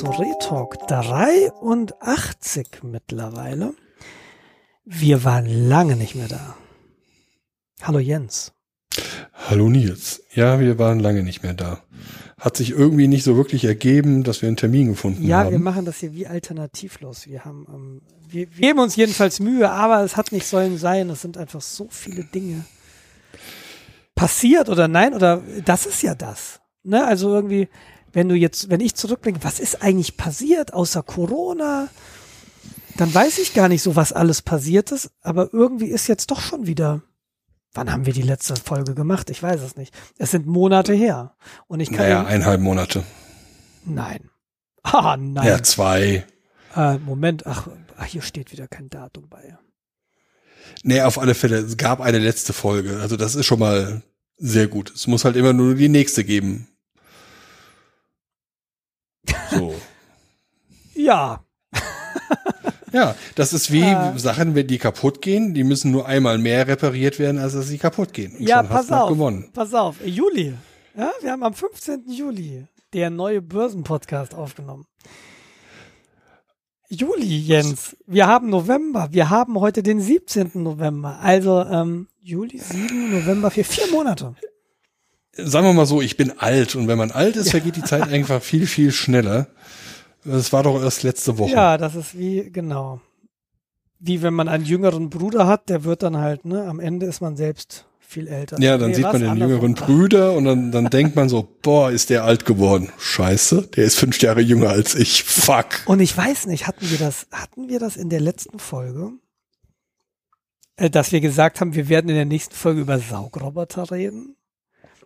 zu Retalk 83 mittlerweile. Wir waren lange nicht mehr da. Hallo Jens. Hallo Nils. Ja, wir waren lange nicht mehr da. Hat sich irgendwie nicht so wirklich ergeben, dass wir einen Termin gefunden Ja, haben. wir machen das hier wie alternativlos. Wir haben, ähm, wir, wir geben uns jedenfalls Mühe, aber es hat nicht sollen sein. Es sind einfach so viele Dinge passiert oder nein oder das ist ja das. Ne? Also irgendwie, wenn du jetzt, wenn ich zurückblicke, was ist eigentlich passiert außer Corona? Dann weiß ich gar nicht so, was alles passiert ist, aber irgendwie ist jetzt doch schon wieder. Wann haben wir die letzte Folge gemacht? Ich weiß es nicht. Es sind Monate her. Und ich kann. naja, ja- eineinhalb Monate. nein. Ah, nein. Ja, zwei. Äh, Moment, ach, ach, hier steht wieder kein Datum bei. Nee, auf alle Fälle. Es gab eine letzte Folge. Also das ist schon mal sehr gut. Es muss halt immer nur die nächste geben. So. Ja, Ja, das ist wie Äh. Sachen, wenn die kaputt gehen, die müssen nur einmal mehr repariert werden, als dass sie kaputt gehen. Und ja, pass noch auf. gewonnen. Pass auf, Juli. Ja, wir haben am 15. Juli der neue Börsenpodcast aufgenommen. Juli, Jens. Wir haben November. Wir haben heute den 17. November. Also ähm, Juli, 7. November für vier Monate. Sagen wir mal so, ich bin alt und wenn man alt ist, vergeht die Zeit einfach viel, viel schneller. Das war doch erst letzte Woche. Ja, das ist wie, genau. Wie wenn man einen jüngeren Bruder hat, der wird dann halt, ne, am Ende ist man selbst viel älter. Ja, dann Nee, sieht man den jüngeren Brüder und dann, dann denkt man so, boah, ist der alt geworden. Scheiße, der ist fünf Jahre jünger als ich. Fuck. Und ich weiß nicht, hatten wir das, hatten wir das in der letzten Folge? Äh, dass wir gesagt haben, wir werden in der nächsten Folge über Saugroboter reden?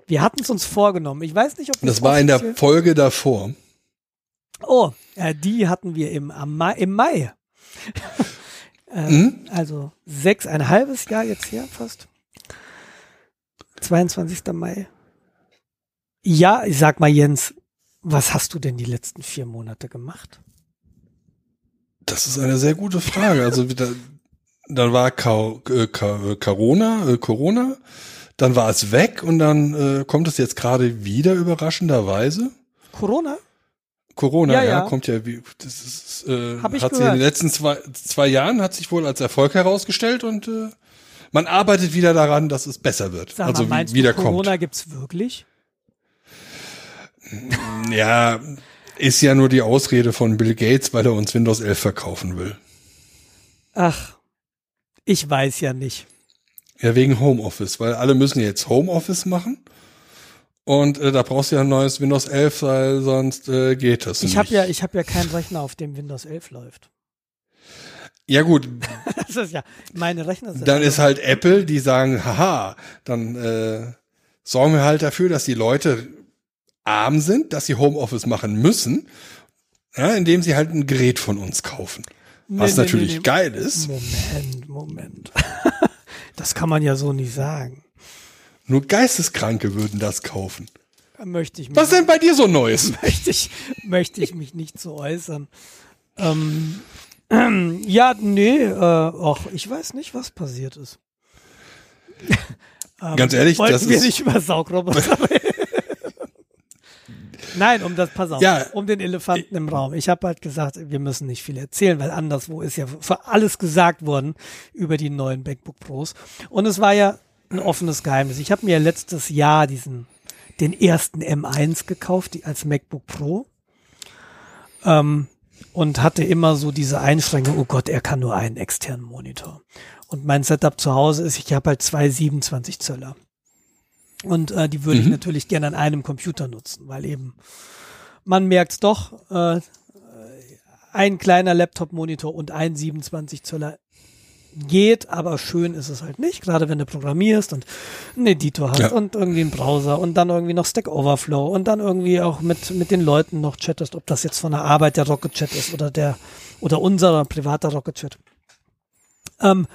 Wir hatten es uns vorgenommen. Ich weiß nicht, ob Das war in der Folge davor. Oh, äh, die hatten wir im, Mai, im Mai. äh, Hm? Also sechs, ein halbes Jahr jetzt her fast. 22. Mai. Ja, ich sag mal, Jens, was hast du denn die letzten vier Monate gemacht? Das ist eine sehr gute Frage. Also da, dann war Ka äh, Ka äh, Corona, äh, Corona, dann war es weg und dann äh, kommt es jetzt gerade wieder überraschenderweise. Corona? Corona, Ja, ja, ja. kommt ja wie das ist, äh, Hab hat sich in den letzten zwei, zwei Jahren hat sich wohl als Erfolg herausgestellt und äh, man arbeitet wieder daran, dass es besser wird. Sag also mal, meinst wie, wieder du, Corona kommt. gibt's wirklich? Ja, ist ja nur die Ausrede von Bill Gates, weil er uns Windows 11 verkaufen will. Ach, ich weiß ja nicht. Ja, wegen Homeoffice, weil alle müssen jetzt Homeoffice machen. Und äh, da brauchst du ja ein neues Windows 11, weil sonst äh, geht das Ich nicht. habe ja, ich habe ja keinen Rechner, auf dem Windows 11 läuft. ja gut, Das ist ja meine Rechner sind. dann ist halt Apple, die sagen, haha, dann äh, sorgen wir halt dafür, dass die Leute arm sind, dass sie Homeoffice machen müssen, ja, indem sie halt ein Gerät von uns kaufen. Nee, Was nee, natürlich nee. geil ist. Moment, Moment. das kann man ja so nicht sagen. Nur Geisteskranke würden das kaufen. Da Möchte ich mich, Was ist denn bei dir so Neues? möchte ich, möchte ich mich nicht so äußern. Ähm, ähm, ja, nee, äh, ach, ich weiß nicht, was passiert ist. ähm, Ganz ehrlich, wollten das wir ist- nicht über Saugroboter reden? Nein, um das, pass auf, Ja. um den Elefanten im Raum. Ich habe halt gesagt, wir müssen nicht viel erzählen, weil anderswo ist ja für alles gesagt worden über die neuen MacBook Pros. Und es war ja ein offenes Geheimnis. Ich habe mir letztes Jahr diesen, den ersten M1 gekauft, die als MacBook Pro. Ähm, und hatte immer so diese Einschränkung, oh Gott, er kann nur einen externen Monitor. Und mein Setup zu Hause ist, ich habe halt zwei 27 Zöller. Und äh, die würde ich Mhm. natürlich gerne an einem Computer nutzen, weil eben man merkt's doch, äh, ein kleiner Laptop-Monitor und ein 27 Zöller geht, aber schön ist es halt nicht, gerade wenn du programmierst und einen Editor hast Ja. und irgendwie einen Browser und dann irgendwie noch Stack Overflow und dann irgendwie auch mit, mit den Leuten noch chattest, ob das jetzt von der Arbeit der Rocket Chat ist oder der oder unser privater Rocket Chat. Ähm,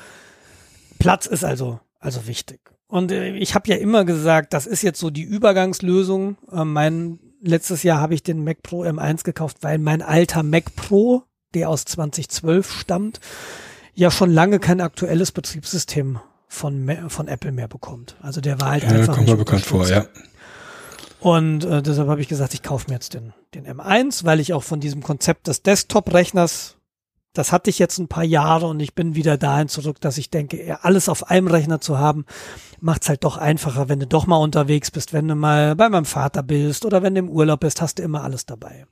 Platz ist also, also wichtig. Und äh, ich habe ja immer gesagt, das ist jetzt so die Übergangslösung. Äh, mein letztes Jahr habe ich den Mac Pro M1 gekauft, weil mein alter Mac Pro, der aus 2012 stammt, ja schon lange kein aktuelles Betriebssystem von, von Apple mehr bekommt. Also der war halt Ja, einfach kommt nicht mir bekannt vor, ja. Und äh, deshalb habe ich gesagt, ich kaufe mir jetzt den, den M1, weil ich auch von diesem Konzept des Desktop-Rechners, das hatte ich jetzt ein paar Jahre und ich bin wieder dahin zurück, dass ich denke, alles auf einem Rechner zu haben, macht's halt doch einfacher, wenn du doch mal unterwegs bist, wenn du mal bei meinem Vater bist oder wenn du im Urlaub bist, hast du immer alles dabei.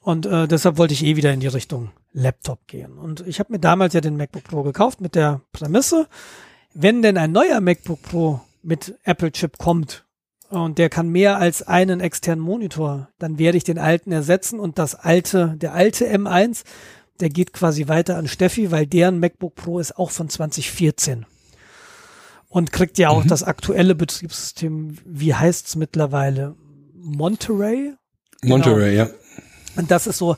Und äh, deshalb wollte ich eh wieder in die Richtung Laptop gehen. Und ich habe mir damals ja den MacBook Pro gekauft mit der Prämisse, wenn denn ein neuer MacBook Pro mit Apple Chip kommt und der kann mehr als einen externen Monitor, dann werde ich den alten ersetzen und das alte, der alte M1, der geht quasi weiter an Steffi, weil deren MacBook Pro ist auch von 2014 und kriegt ja auch mhm. das aktuelle Betriebssystem, wie heißt's mittlerweile? Monterey? Monterey, genau. ja. Und das ist so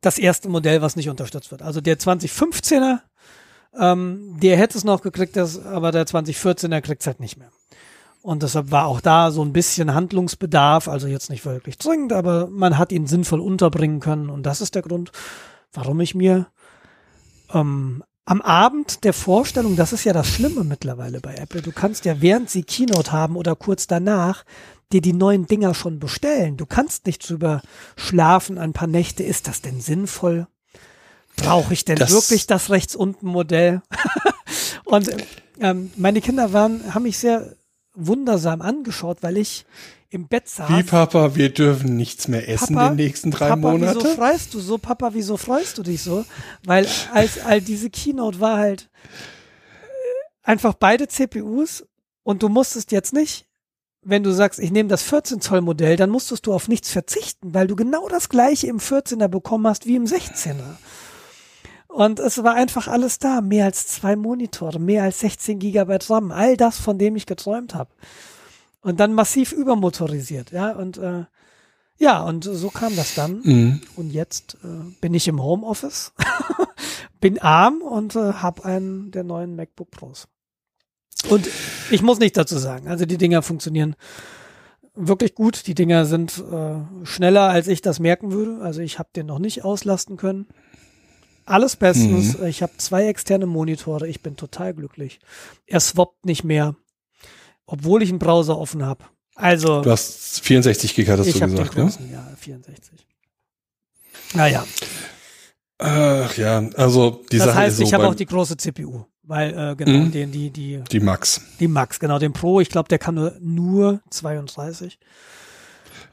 das erste Modell, was nicht unterstützt wird. Also der 2015er, ähm, der hätte es noch gekriegt, das, aber der 2014er kriegt es halt nicht mehr. Und deshalb war auch da so ein bisschen Handlungsbedarf, also jetzt nicht wirklich dringend, aber man hat ihn sinnvoll unterbringen können. Und das ist der Grund, warum ich mir ähm, am Abend der Vorstellung, das ist ja das Schlimme mittlerweile bei Apple, du kannst ja während sie Keynote haben oder kurz danach dir die neuen Dinger schon bestellen. Du kannst nicht drüber schlafen ein paar Nächte. Ist das denn sinnvoll? Brauche ich denn das wirklich das rechts unten Modell? und ähm, meine Kinder waren, haben mich sehr wundersam angeschaut, weil ich im Bett saß. Wie Papa, wir dürfen nichts mehr essen Papa, den nächsten drei Papa, Monate. Wieso freust du so, Papa? Wieso freust du dich so? Weil als all diese Keynote war halt äh, einfach beide CPUs und du musstest jetzt nicht wenn du sagst, ich nehme das 14 Zoll Modell, dann musstest du auf nichts verzichten, weil du genau das gleiche im 14er bekommen hast wie im 16er. Und es war einfach alles da. Mehr als zwei Monitore, mehr als 16 Gigabyte RAM, all das, von dem ich geträumt habe. Und dann massiv übermotorisiert, ja. Und äh, ja, und so kam das dann. Mhm. Und jetzt äh, bin ich im Homeoffice, bin arm und äh, habe einen der neuen MacBook Pros. Und ich muss nicht dazu sagen, also die Dinger funktionieren wirklich gut. Die Dinger sind äh, schneller, als ich das merken würde. Also ich habe den noch nicht auslasten können. Alles bestens. Mhm. Ich habe zwei externe Monitore. Ich bin total glücklich. Er swappt nicht mehr, obwohl ich einen Browser offen habe. Also du hast 64 Gig, hattest du gesagt, den großen, ja? Ja, 64. Naja. Ach ja, also die das Sache heißt, ist so ich habe auch die große CPU. Weil, äh, genau, mhm. den, die, die. Die Max. Die Max, genau, den Pro, ich glaube, der kann nur, nur 32.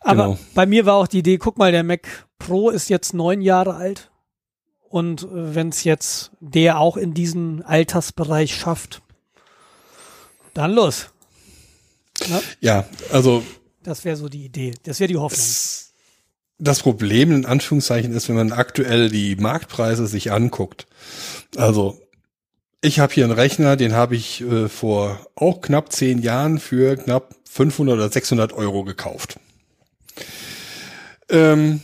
Aber genau. bei mir war auch die Idee, guck mal, der Mac Pro ist jetzt neun Jahre alt. Und äh, wenn es jetzt der auch in diesen Altersbereich schafft, dann los. Na? Ja, also. Das wäre so die Idee. Das wäre die Hoffnung. Das Problem in Anführungszeichen ist, wenn man aktuell die Marktpreise sich anguckt. Also ich habe hier einen Rechner, den habe ich äh, vor auch knapp zehn Jahren für knapp 500 oder 600 Euro gekauft. Ähm,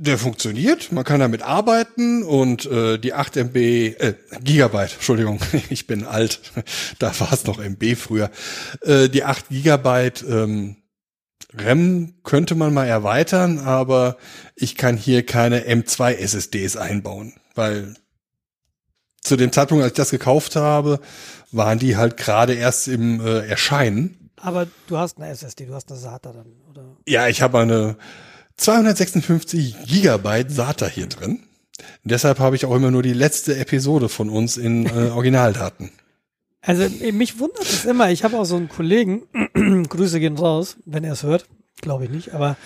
der funktioniert, man kann damit arbeiten und äh, die 8 MB, äh, Gigabyte, Entschuldigung, ich bin alt, da war es noch MB früher. Äh, die 8 Gigabyte ähm, RAM könnte man mal erweitern, aber ich kann hier keine M2 SSDs einbauen, weil zu dem Zeitpunkt, als ich das gekauft habe, waren die halt gerade erst im äh, Erscheinen. Aber du hast eine SSD, du hast eine SATA dann, oder? Ja, ich habe eine 256 Gigabyte SATA hier drin. Deshalb habe ich auch immer nur die letzte Episode von uns in äh, Originaldaten. Also mich wundert es immer. Ich habe auch so einen Kollegen, Grüße gehen raus, wenn er es hört, glaube ich nicht, aber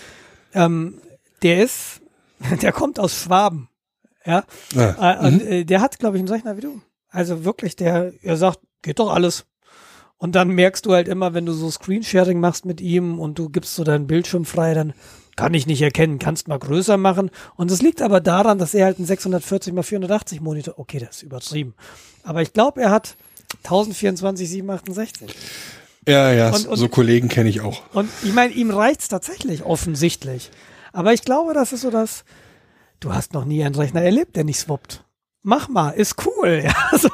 ähm, der ist, der kommt aus Schwaben. Ja. ja. Äh, und mhm. äh, der hat, glaube ich, einen Rechner wie du. Also wirklich, der, er sagt, geht doch alles. Und dann merkst du halt immer, wenn du so Screensharing machst mit ihm und du gibst so deinen Bildschirm frei, dann kann ich nicht erkennen, kannst mal größer machen. Und es liegt aber daran, dass er halt einen 640 x 480 Monitor, okay, das ist übertrieben. Aber ich glaube, er hat 1024 768. Ja, ja, und, und, so Kollegen kenne ich auch. Und ich meine, ihm reicht's tatsächlich offensichtlich. Aber ich glaube, das ist so das, du hast noch nie einen Rechner erlebt, der nicht swappt. Mach mal, ist cool. Ja, also,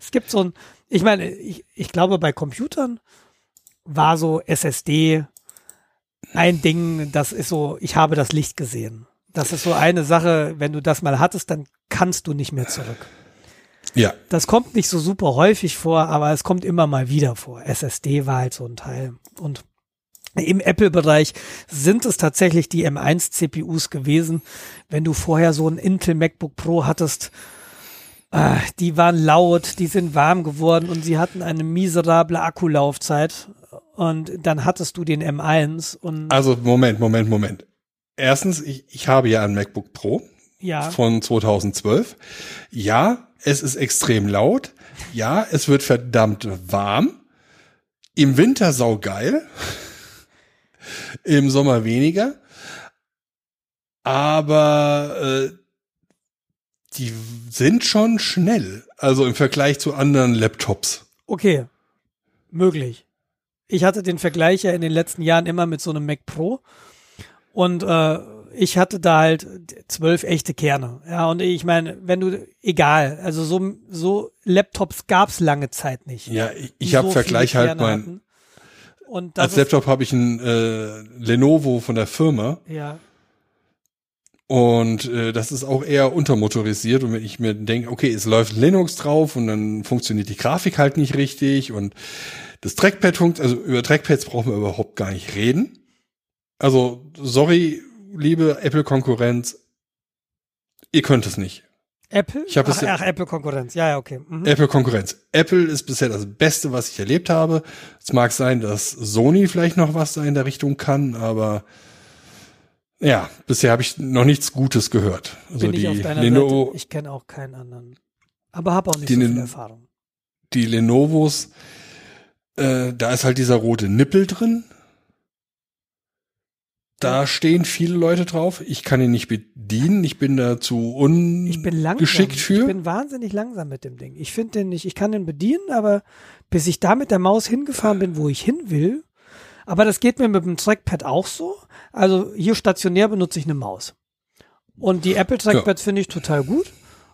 es gibt so ein, ich meine, ich, ich glaube, bei Computern war so SSD ein Ding, das ist so, ich habe das Licht gesehen. Das ist so eine Sache, wenn du das mal hattest, dann kannst du nicht mehr zurück. Ja. Das kommt nicht so super häufig vor, aber es kommt immer mal wieder vor. SSD war halt so ein Teil. Und Im Apple-Bereich sind es tatsächlich die M1-CPUs gewesen. Wenn du vorher so ein Intel MacBook Pro hattest, äh, die waren laut, die sind warm geworden und sie hatten eine miserable Akkulaufzeit. Und dann hattest du den M1 und. Also Moment, Moment, Moment. Erstens, ich, ich habe ja ein MacBook Pro ja. von 2012. Ja, es ist extrem laut. Ja, es wird verdammt warm. Im Winter saugeil. Im Sommer weniger. Aber äh, die sind schon schnell. Also im Vergleich zu anderen Laptops. Okay, möglich. Ich hatte den Vergleich ja in den letzten Jahren immer mit so einem Mac Pro. Und äh, ich hatte da halt zwölf echte Kerne. Ja, und ich meine, wenn du, egal, also so, so Laptops gab's lange Zeit nicht. Ja, ich, ich habe so Vergleich halt mein. Und als Laptop habe ich ein äh, Lenovo von der Firma. Ja. Und äh, das ist auch eher untermotorisiert. Und wenn ich mir denke, okay, es läuft Linux drauf und dann funktioniert die Grafik halt nicht richtig und das Trackpad funktioniert, also über Trackpads brauchen wir überhaupt gar nicht reden. Also, sorry, liebe Apple-Konkurrenz, ihr könnt es nicht. Apple? Ich ach, ach, Apple-Konkurrenz, ja, ja, okay. Mhm. Apple-Konkurrenz. Apple ist bisher das Beste, was ich erlebt habe. Es mag sein, dass Sony vielleicht noch was da in der Richtung kann, aber ja, bisher habe ich noch nichts Gutes gehört. Also Bin die ich auf deiner Lenovo, Seite. Ich kenne auch keinen anderen. Aber habe auch nicht so viel Erfahrung. Die Lenovos, äh, da ist halt dieser rote Nippel drin. Da stehen viele Leute drauf. Ich kann ihn nicht bedienen. Ich bin da zu ungeschickt für. Ich bin wahnsinnig langsam mit dem Ding. Ich finde den nicht, ich kann den bedienen, aber bis ich da mit der Maus hingefahren bin, wo ich hin will, aber das geht mir mit dem Trackpad auch so. Also hier stationär benutze ich eine Maus. Und die Apple Trackpads ja. finde ich total gut.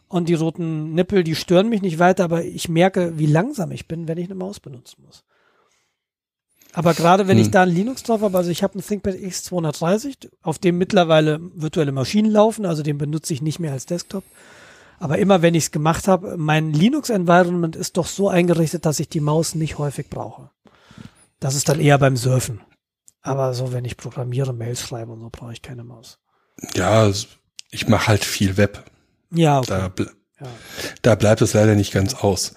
Und die roten Nippel, die stören mich nicht weiter, aber ich merke, wie langsam ich bin, wenn ich eine Maus benutzen muss. Aber gerade wenn hm. ich da ein Linux drauf habe, also ich habe ein ThinkPad X230, auf dem mittlerweile virtuelle Maschinen laufen, also den benutze ich nicht mehr als Desktop. Aber immer wenn ich es gemacht habe, mein Linux-Environment ist doch so eingerichtet, dass ich die Maus nicht häufig brauche. Das ist dann eher beim Surfen. Aber so, wenn ich programmiere, Mails schreibe und so, brauche ich keine Maus. Ja, ich mache halt viel Web. Ja, okay. Da, ble ja. da bleibt es leider nicht ganz aus.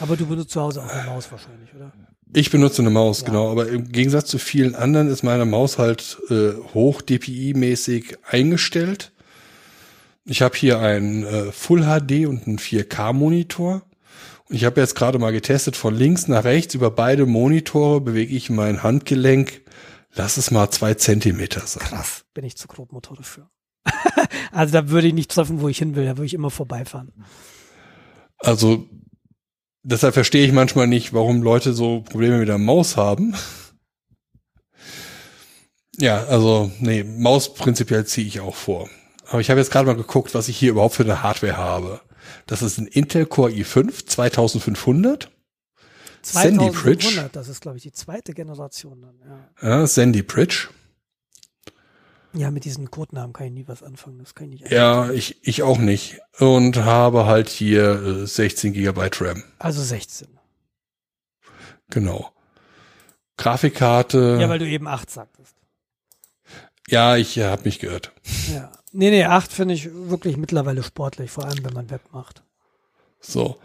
Aber du benutzt zu Hause auch eine Maus wahrscheinlich, oder? Ich benutze eine Maus, ja. genau. Aber im Gegensatz zu vielen anderen ist meine Maus halt äh, hoch DPI-mäßig eingestellt. Ich habe hier einen äh, Full HD und einen 4K-Monitor. Und ich habe jetzt gerade mal getestet, von links nach rechts über beide Monitore bewege ich mein Handgelenk. Lass es mal zwei Zentimeter sein. Krass, bin ich zu grob Motor dafür. also da würde ich nicht treffen, wo ich hin will. Da würde ich immer vorbeifahren. Also deshalb verstehe ich manchmal nicht, warum Leute so Probleme mit der Maus haben. Ja, also, nee, Maus prinzipiell ziehe ich auch vor. Aber ich habe jetzt gerade mal geguckt, was ich hier überhaupt für eine Hardware habe. Das ist ein Intel Core i5 2500. 2500, Sandy Bridge. Das ist, glaube ich, die zweite Generation dann, ja. Ja, Sandy Bridge. Ja, mit diesen Codenamen kann ich nie was anfangen. Das kann ich nicht. Ja, ich, ich auch nicht. Und habe halt hier äh, 16 Gigabyte RAM. Also 16. Genau. Grafikkarte. Ja, weil du eben 8 sagtest. Ja, ich äh, habe mich gehört. Ja. Nee, nee, 8 finde ich wirklich mittlerweile sportlich, vor allem wenn man Web macht. So.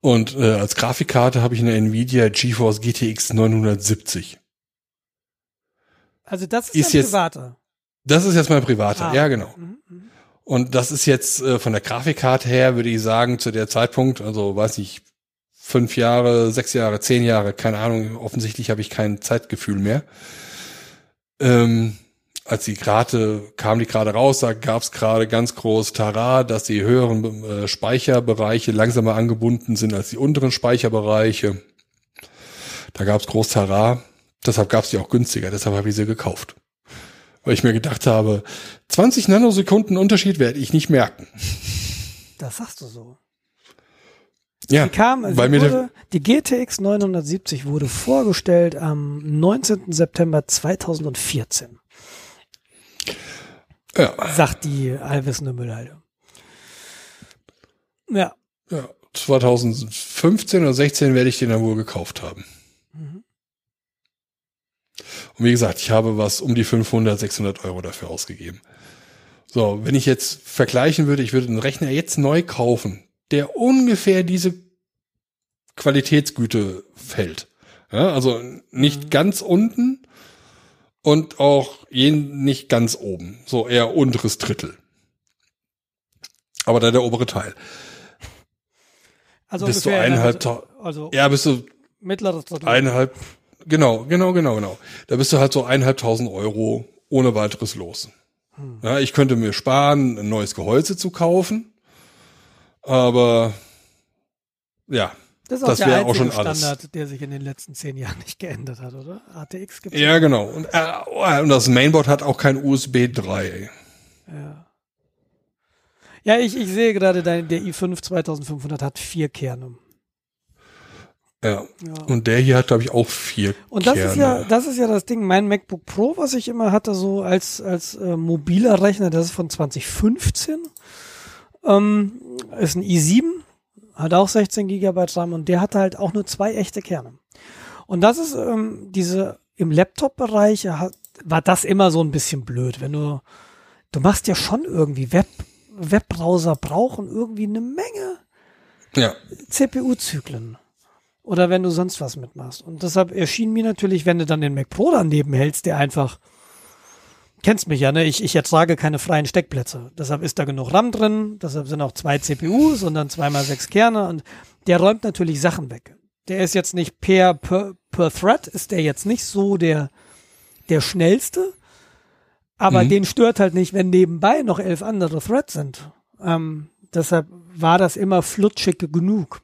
Und äh, als Grafikkarte habe ich eine Nvidia GeForce GTX 970. Also das ist, ist jetzt privater. Das ist jetzt mein privater, ah. ja genau. Mhm, mhm. Und das ist jetzt äh, von der Grafikkarte her, würde ich sagen, zu der Zeitpunkt, also weiß ich, fünf Jahre, sechs Jahre, zehn Jahre, keine Ahnung, offensichtlich habe ich kein Zeitgefühl mehr. Ähm, als die gerade, kam die gerade raus, da gab es gerade ganz groß Tara, dass die höheren äh, Speicherbereiche langsamer angebunden sind als die unteren Speicherbereiche. Da gab es groß Tara, deshalb gab es die auch günstiger, deshalb habe ich sie gekauft weil ich mir gedacht habe, 20 Nanosekunden Unterschied werde ich nicht merken. Das sagst du so. Ja, die kam, also weil mir wurde, die GTX 970 wurde vorgestellt am 19. September 2014. Ja. Sagt die allwissende Müllhalde. Ja. Ja, 2015 oder 16 werde ich den dann wohl gekauft haben. Und wie gesagt, ich habe was um die 500, 600 Euro dafür ausgegeben. So, wenn ich jetzt vergleichen würde, ich würde den Rechner jetzt neu kaufen, der ungefähr diese Qualitätsgüte fällt. Ja, also nicht mhm. ganz unten und auch nicht ganz oben. So eher unteres Drittel. Aber da der obere Teil. Also bist du eineinhalb, also ja, bist du mittleres Drittel. Eineinhalb, genau, genau, genau, genau. Da bist du halt so eineinhalbtausend Euro ohne weiteres los. Hm. Ja, ich könnte mir sparen, ein neues Gehäuse zu kaufen, aber ja, das ist auch das der auch schon Standard, alles. der sich in den letzten zehn Jahren nicht geändert hat, oder? ATX gibt Ja, genau. Und, äh, und das Mainboard hat auch kein USB 3. Ja. Ja, ich, ich sehe gerade, der i5 2500 hat vier Kerne. Ja. ja. Und der hier hat, glaube ich, auch vier Und das Kerne. ist ja, das ist ja das Ding. Mein MacBook Pro, was ich immer hatte, so als, als äh, mobiler Rechner, das ist von 2015. Ähm, ist ein i7, hat auch 16 Gigabyte RAM und der hatte halt auch nur zwei echte Kerne. Und das ist ähm, diese im Laptop-Bereich war das immer so ein bisschen blöd, wenn du du machst ja schon irgendwie Web Webbrowser brauchen irgendwie eine Menge ja. CPU-Zyklen. Oder wenn du sonst was mitmachst. Und deshalb erschien mir natürlich, wenn du dann den Mac Pro daneben hältst, der einfach, kennst mich ja, ne? Ich, ich ertrage keine freien Steckplätze. Deshalb ist da genug RAM drin, deshalb sind auch zwei CPUs und dann zweimal sechs Kerne und der räumt natürlich Sachen weg. Der ist jetzt nicht per, per, per Thread, ist der jetzt nicht so der, der schnellste, aber mhm. den stört halt nicht, wenn nebenbei noch elf andere Threads sind. Ähm, deshalb war das immer flutschig genug.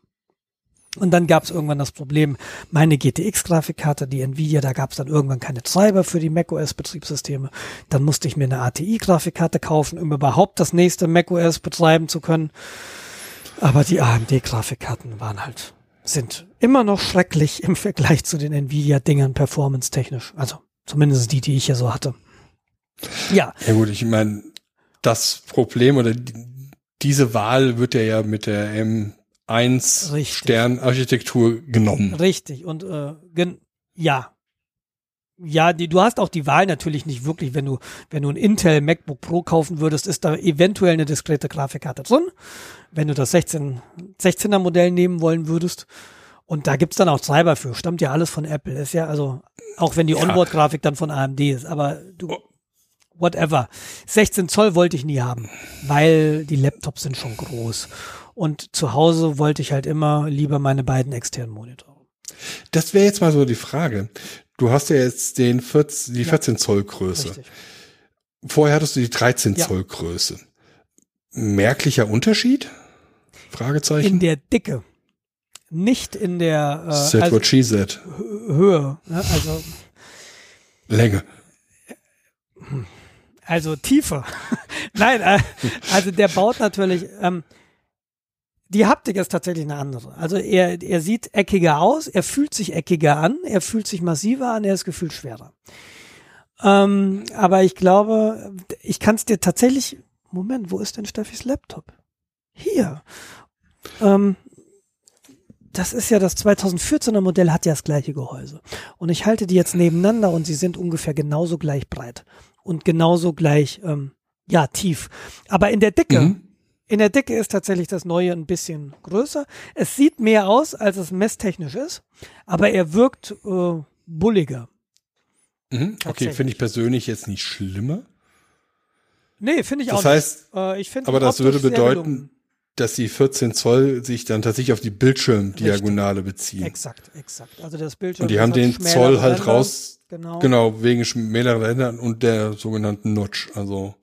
Und dann gab es irgendwann das Problem, meine GTX-Grafikkarte, die Nvidia, da gab es dann irgendwann keine Treiber für die macOS-Betriebssysteme. Dann musste ich mir eine ATI-Grafikkarte kaufen, um überhaupt das nächste macOS betreiben zu können. Aber die AMD-Grafikkarten waren halt, sind immer noch schrecklich im Vergleich zu den Nvidia-Dingern performance-technisch. Also zumindest die, die ich hier so hatte. Ja. Ja gut, ich meine, das Problem oder die, diese Wahl wird ja ja mit der M1 Sternarchitektur genommen. Richtig und äh, gen ja. Ja, die, du hast auch die Wahl natürlich nicht wirklich, wenn du, wenn du ein Intel MacBook Pro kaufen würdest, ist da eventuell eine diskrete Grafikkarte drin. Wenn du das 16, 16er Modell nehmen wollen würdest. Und da gibt's dann auch Treiber für. Stammt ja alles von Apple. Ist ja, also, auch wenn die ja. Onboard-Grafik dann von AMD ist. Aber du, oh whatever. 16 Zoll wollte ich nie haben, weil die Laptops sind schon groß. Und zu Hause wollte ich halt immer lieber meine beiden externen Monitore. Das wäre jetzt mal so die Frage. Du hast ja jetzt den 14, die 14 Zoll Größe. Richtig. Vorher hattest du die 13 ja. Zoll Größe. Merklicher Unterschied? Fragezeichen. In der Dicke. Nicht in der äh, Said also what she said. Höhe. Ne? Also Länge. Hm. Also tiefer. Nein, äh, also der baut natürlich, ähm, die Haptik ist tatsächlich eine andere. Also er, er sieht eckiger aus, er fühlt sich eckiger an, er fühlt sich massiver an, er ist gefühlt schwerer. Ähm, aber ich glaube, ich kann es dir tatsächlich, Moment, wo ist denn Steffis Laptop? Hier. Ähm, das ist ja das 2014er Modell, hat ja das gleiche Gehäuse. Und ich halte die jetzt nebeneinander und sie sind ungefähr genauso gleich breit und genauso gleich, ähm, ja, tief. Aber in der Dicke, mhm. In der Dicke ist tatsächlich das Neue ein bisschen größer. Es sieht mehr aus, als es messtechnisch ist, aber er wirkt äh, bulliger. Mhm. Okay, finde ich persönlich jetzt nicht schlimmer. Nee, finde ich das auch heißt, nicht. Äh, ich aber das würde bedeuten, dass die 14 Zoll sich dann tatsächlich auf die Bildschirmdiagonale beziehen. Exakt, exakt. Also das Bildschirm. Und die haben den Zoll halt raus, Genau. Genau, wegen schmäleren Rändern und der sogenannten Notch. Also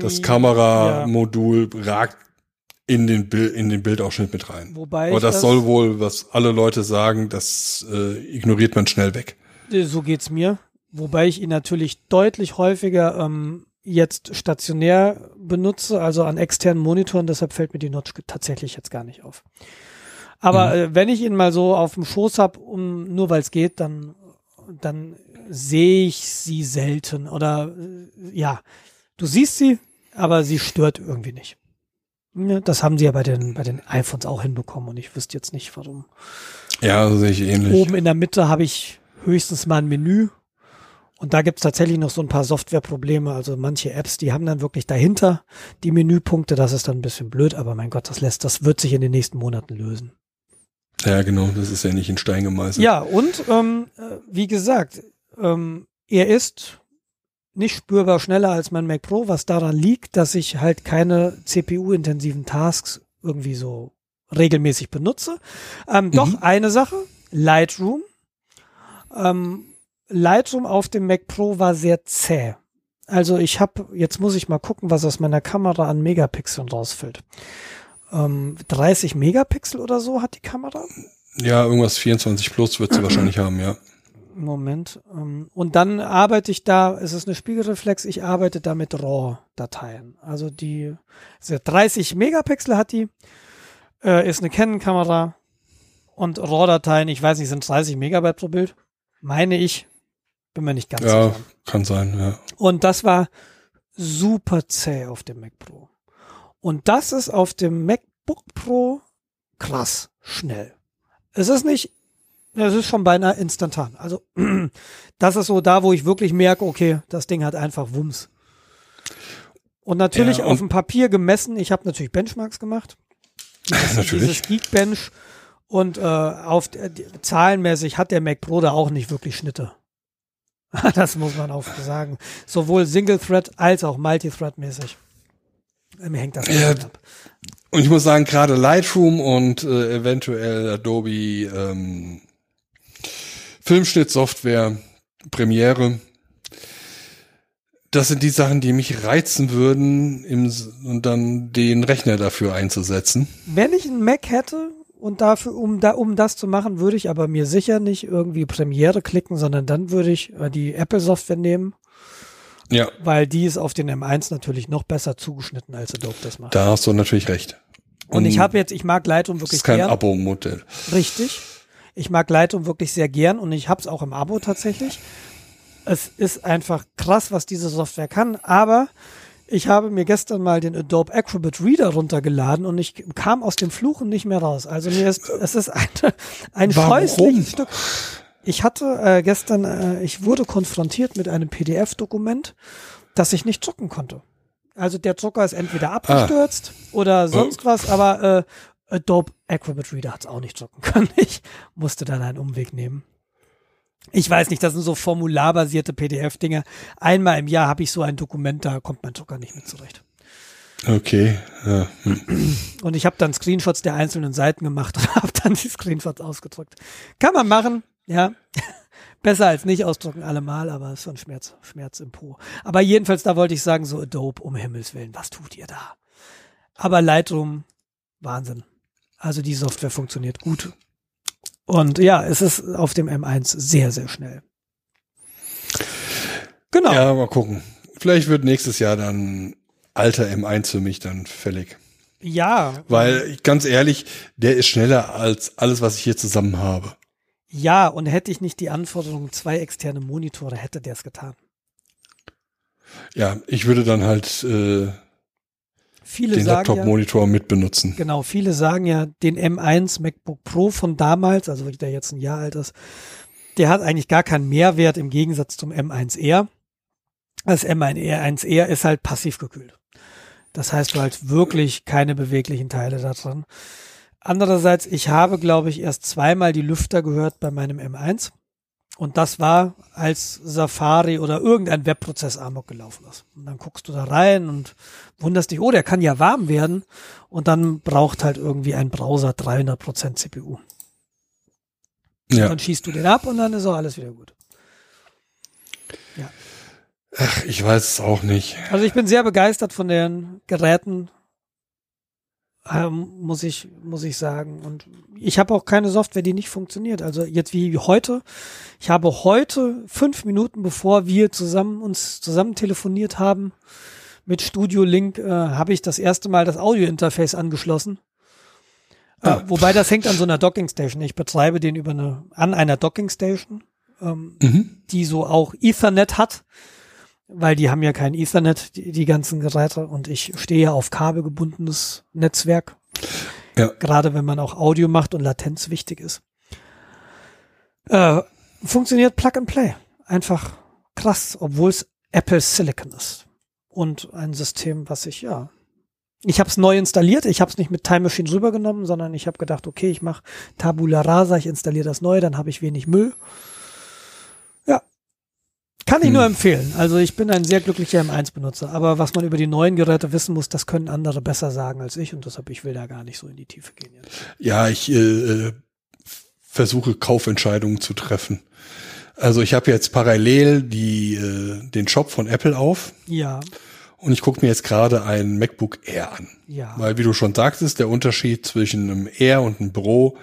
das mm, Kameramodul ja. ragt in den, Bild, in den Bildausschnitt mit rein. Wobei Aber das, das, soll wohl, was alle Leute sagen, das äh, ignoriert man schnell weg. Äh, so geht's mir. Wobei ich ihn natürlich deutlich häufiger ähm, jetzt stationär benutze, also an externen Monitoren, deshalb fällt mir die Notch tatsächlich jetzt gar nicht auf. Aber mhm. äh, wenn ich ihn mal so auf dem Schoß hab, um, nur weil es geht, dann, dann sehe ich sie selten oder äh, ja, du siehst sie, aber sie stört irgendwie nicht. Ja, das haben sie ja bei den, bei den iPhones auch hinbekommen und ich wüsste jetzt nicht, warum. Ja, sehe ich ähnlich. Oben in der Mitte habe ich höchstens mal ein Menü Und da gibt's tatsächlich noch so ein paar Softwareprobleme. Also manche Apps, die haben dann wirklich dahinter die Menüpunkte. Das ist dann ein bisschen blöd, aber mein Gott, das lässt, das wird sich in den nächsten Monaten lösen. Ja, genau, das ist ja nicht in Stein gemeißelt. Ja, und ähm, äh, wie gesagt, ähm, er ist nicht spürbar schneller als mein Mac Pro, was daran liegt, dass ich halt keine CPU-intensiven Tasks irgendwie so regelmäßig benutze. Ähm, mhm. Doch eine Sache, Lightroom. Ähm, Lightroom auf dem Mac Pro war sehr zäh. Also ich habe, jetzt muss ich mal gucken, was aus meiner Kamera an Megapixeln rausfällt. Ähm, 30 Megapixel oder so hat die Kamera. Ja, irgendwas 24 plus wird sie wahrscheinlich haben, ja. Moment. Ähm, und dann arbeite ich da, es ist eine Spiegelreflex, ich arbeite da mit RAW-Dateien. Also die 30 Megapixel hat die, äh, ist eine Canon-Kamera und RAW-Dateien, ich weiß nicht, sind 30 Megabyte pro Bild, meine ich. Bin mir nicht ganz ja, sicher. kann sein, ja. Und das war super zäh auf dem Mac Pro. Und das ist auf dem MacBook Pro krass schnell. Es ist nicht ja, es ist schon beinahe instantan. Also das ist so da, wo ich wirklich merke, okay, das Ding hat einfach Wumms. Und natürlich ja, und auf dem Papier gemessen, ich habe natürlich Benchmarks gemacht. Dieses, natürlich. Dieses Geekbench. Und äh, auf äh, zahlenmäßig hat der Mac Pro da auch nicht wirklich Schnitte. das muss man auch sagen. Sowohl Single-Thread als auch Multithread-mäßig. Mir hängt das ja, ab. Und ich muss sagen, gerade Lightroom und äh, eventuell Adobe ähm, Filmschnittsoftware, Premiere. Das sind die Sachen, die mich reizen würden, im, und dann den Rechner dafür einzusetzen. Wenn ich einen Mac hätte und dafür, um da, um das zu machen, würde ich aber mir sicher nicht irgendwie Premiere klicken, sondern dann würde ich äh, die Apple-Software nehmen. Ja. Weil die ist auf den M1 natürlich noch besser zugeschnitten, als Adobe das macht. Da hast du natürlich recht. Und, und ich habe jetzt, ich mag Lightroom wirklich Das ist kein Abo-Modell. Richtig. Ich mag Lightroom wirklich sehr gern und ich habe es auch im Abo tatsächlich. Es ist einfach krass, was diese Software kann, aber ich habe mir gestern mal den Adobe Acrobat Reader runtergeladen und ich kam aus dem Fluchen nicht mehr raus. Also mir ist, es ist ein, ein scheußliches Stück. Ich hatte äh, gestern, äh, ich wurde konfrontiert mit einem PDF-Dokument, das ich nicht drucken konnte. Also der Drucker ist entweder ah. abgestürzt ah. oder sonst was, aber äh, Adobe Acrobat Reader hat es auch nicht drucken können. Ich musste dann einen Umweg nehmen. Ich weiß nicht, das sind so formularbasierte PDF-Dinge. Einmal im Jahr habe ich so ein Dokument, da kommt mein Drucker nicht mit zurecht. Okay. Ja. Hm. Und ich habe dann Screenshots der einzelnen Seiten gemacht und habe dann die Screenshots ausgedruckt. Kann man machen, ja. Besser als nicht ausdrucken allemal, aber es ist schon Schmerz, Schmerz im Po. Aber jedenfalls, da wollte ich sagen, so Adobe, um Himmels Willen, was tut ihr da? Aber Lightroom, Wahnsinn. Also die Software funktioniert gut. Und ja, es ist auf dem M1 sehr, sehr schnell. Genau. Ja, mal gucken. Vielleicht wird nächstes Jahr dann alter M1 für mich dann fällig. Ja. Weil, ganz ehrlich, der ist schneller als alles, was ich hier zusammen habe. Ja, und hätte ich nicht die Anforderung, zwei externe Monitore, hätte der es getan. Ja, ich würde dann halt äh, Viele den Laptop-Monitor ja, mit benutzen. Genau, viele sagen ja, den M1 MacBook Pro von damals, also der jetzt ein Jahr alt ist, der hat eigentlich gar keinen Mehrwert im Gegensatz zum M1R. Das M1R ist halt passiv gekühlt. Das heißt, du halt wirklich keine beweglichen Teile da drin. Andererseits, ich habe, glaube ich, erst zweimal die Lüfter gehört bei meinem M1. Und das war, als Safari oder irgendein Webprozess Amok gelaufen ist. Und dann guckst du da rein und wunderst dich, oh, der kann ja warm werden. Und dann braucht halt irgendwie ein Browser 300% CPU. Ja. Und dann schießt du den ab und dann ist auch alles wieder gut. Ja. Ach, ich weiß es auch nicht. Also ich bin sehr begeistert von den Geräten, ähm, muss ich muss ich sagen. Und ich habe auch keine Software, die nicht funktioniert. Also jetzt wie heute. Ich habe heute fünf Minuten bevor wir zusammen uns zusammen telefoniert haben mit Studio Link, äh, habe ich das erste Mal das Audio-Interface angeschlossen. Äh, ah. wobei das hängt an so einer Docking Station. Ich betreibe den über eine an einer Docking Station, ähm, mhm. die so auch Ethernet hat weil die haben ja kein Ethernet, die, die ganzen Geräte, und ich stehe auf kabelgebundenes Netzwerk. Ja. Gerade wenn man auch Audio macht und Latenz wichtig ist. Äh, funktioniert Plug and Play. Einfach krass, obwohl es Apple Silicon ist. Und ein System, was ich, ja, ich habe es neu installiert. Ich habe es nicht mit Time Machine rübergenommen, sondern ich habe gedacht, okay, ich mache Tabula Rasa, ich installiere das neu, dann habe ich wenig Müll. Kann ich hm. nur empfehlen. Also ich bin ein sehr glücklicher M1-Benutzer. Aber was man über die neuen Geräte wissen muss, das können andere besser sagen als ich. Und deshalb, ich will da gar nicht so in die Tiefe gehen. Jetzt. Ja, ich äh, äh versuche Kaufentscheidungen zu treffen. Also ich habe jetzt parallel die, äh, den Shop von Apple auf. Ja. Und ich gucke mir jetzt gerade ein MacBook Air an. Ja. Weil, wie du schon sagtest, der Unterschied zwischen einem Air und einem Pro,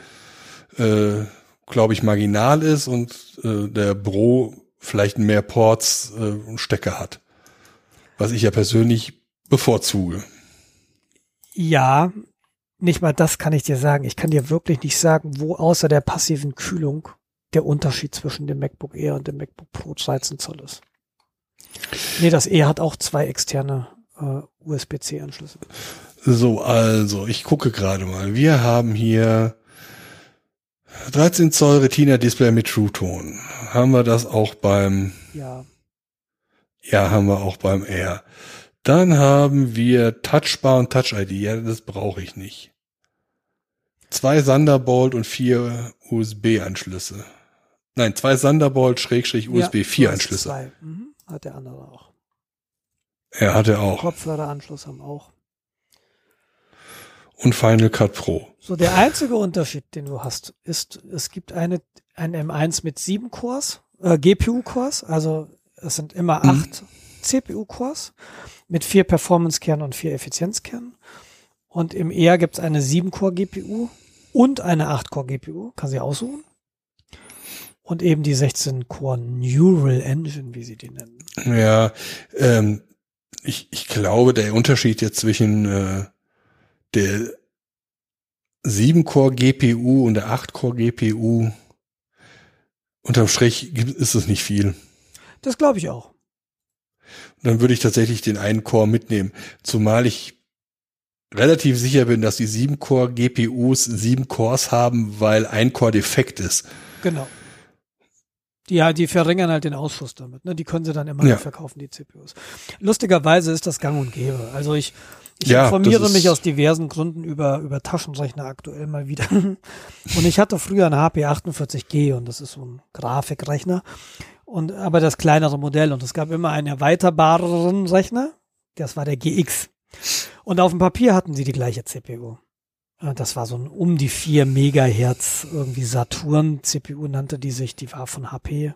äh, glaube ich, marginal ist und äh, der Pro vielleicht mehr Ports äh, und Stecker hat. Was ich ja persönlich bevorzuge. Ja, nicht mal das kann ich dir sagen. Ich kann dir wirklich nicht sagen, wo außer der passiven Kühlung der Unterschied zwischen dem MacBook Air und dem MacBook Pro 13 Zoll ist. Nee, das Air hat auch zwei externe äh, USB-C-Anschlüsse. So, also, ich gucke gerade mal. Wir haben hier 13 Zoll Retina Display mit True Tone. Haben wir das auch beim Ja. Ja, haben wir auch beim Air. Dann haben wir Touchbar und Touch ID. Ja, das brauche ich nicht. Zwei Thunderbolt und vier USB-Anschlüsse. Nein, zwei Thunderbolt Schrägstrich USB ja, 4 Anschlüsse. Zwei. Mhm. Hat der andere auch. Er hatte auch. Kopfhöreranschluss haben auch. Und Final Cut Pro. So, der einzige Unterschied, den du hast, ist, es gibt eine, ein M1 mit sieben Cores, äh, GPU-Cores, also es sind immer mhm. acht mhm. CPU-Cores mit vier Performance-Kernen und vier Effizienzkernen. Und im ER gibt es eine 7-Core-GPU und eine 8-Core-GPU, kann sie aussuchen. Und eben die 16-Core Neural Engine, wie sie die nennen. Ja, ähm, ich, ich glaube, der Unterschied jetzt zwischen äh, der 7-Core GPU und der 8-Core GPU unterm Strich ist es nicht viel. Das glaube ich auch. Dann würde ich tatsächlich den einen Core mitnehmen, zumal ich relativ sicher bin, dass die 7-Core GPUs 7 Cores haben, weil ein Core defekt ist. Genau. Die, die verringern halt den Ausschuss damit. Ne? Die können sie dann immer ja. noch verkaufen, die CPUs. Lustigerweise ist das gang und gäbe. Also ich, ich ja, informiere mich aus diversen Gründen über, über Taschenrechner aktuell mal wieder. und ich hatte früher einen HP 48G und das ist so ein Grafikrechner. Und, aber das kleinere Modell. Und es gab immer einen erweiterbareren Rechner. Das war der GX. Und auf dem Papier hatten sie die gleiche CPU. Das war so ein um die vier Megahertz irgendwie Saturn CPU nannte die sich, die war von HP.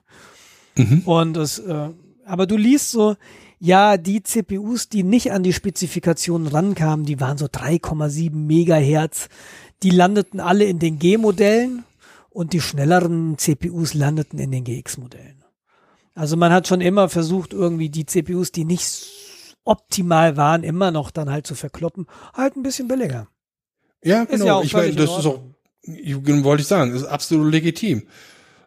Mhm. Und es, äh, aber du liest so, ja, die CPUs, die nicht an die Spezifikationen rankamen, die waren so 3,7 Megahertz. Die landeten alle in den G-Modellen und die schnelleren CPUs landeten in den GX-Modellen. Also man hat schon immer versucht, irgendwie die CPUs, die nicht optimal waren, immer noch dann halt zu verkloppen, halt ein bisschen billiger. Ja, genau. Ja ich meine, das ist auch, wollte ich sagen, ist absolut legitim.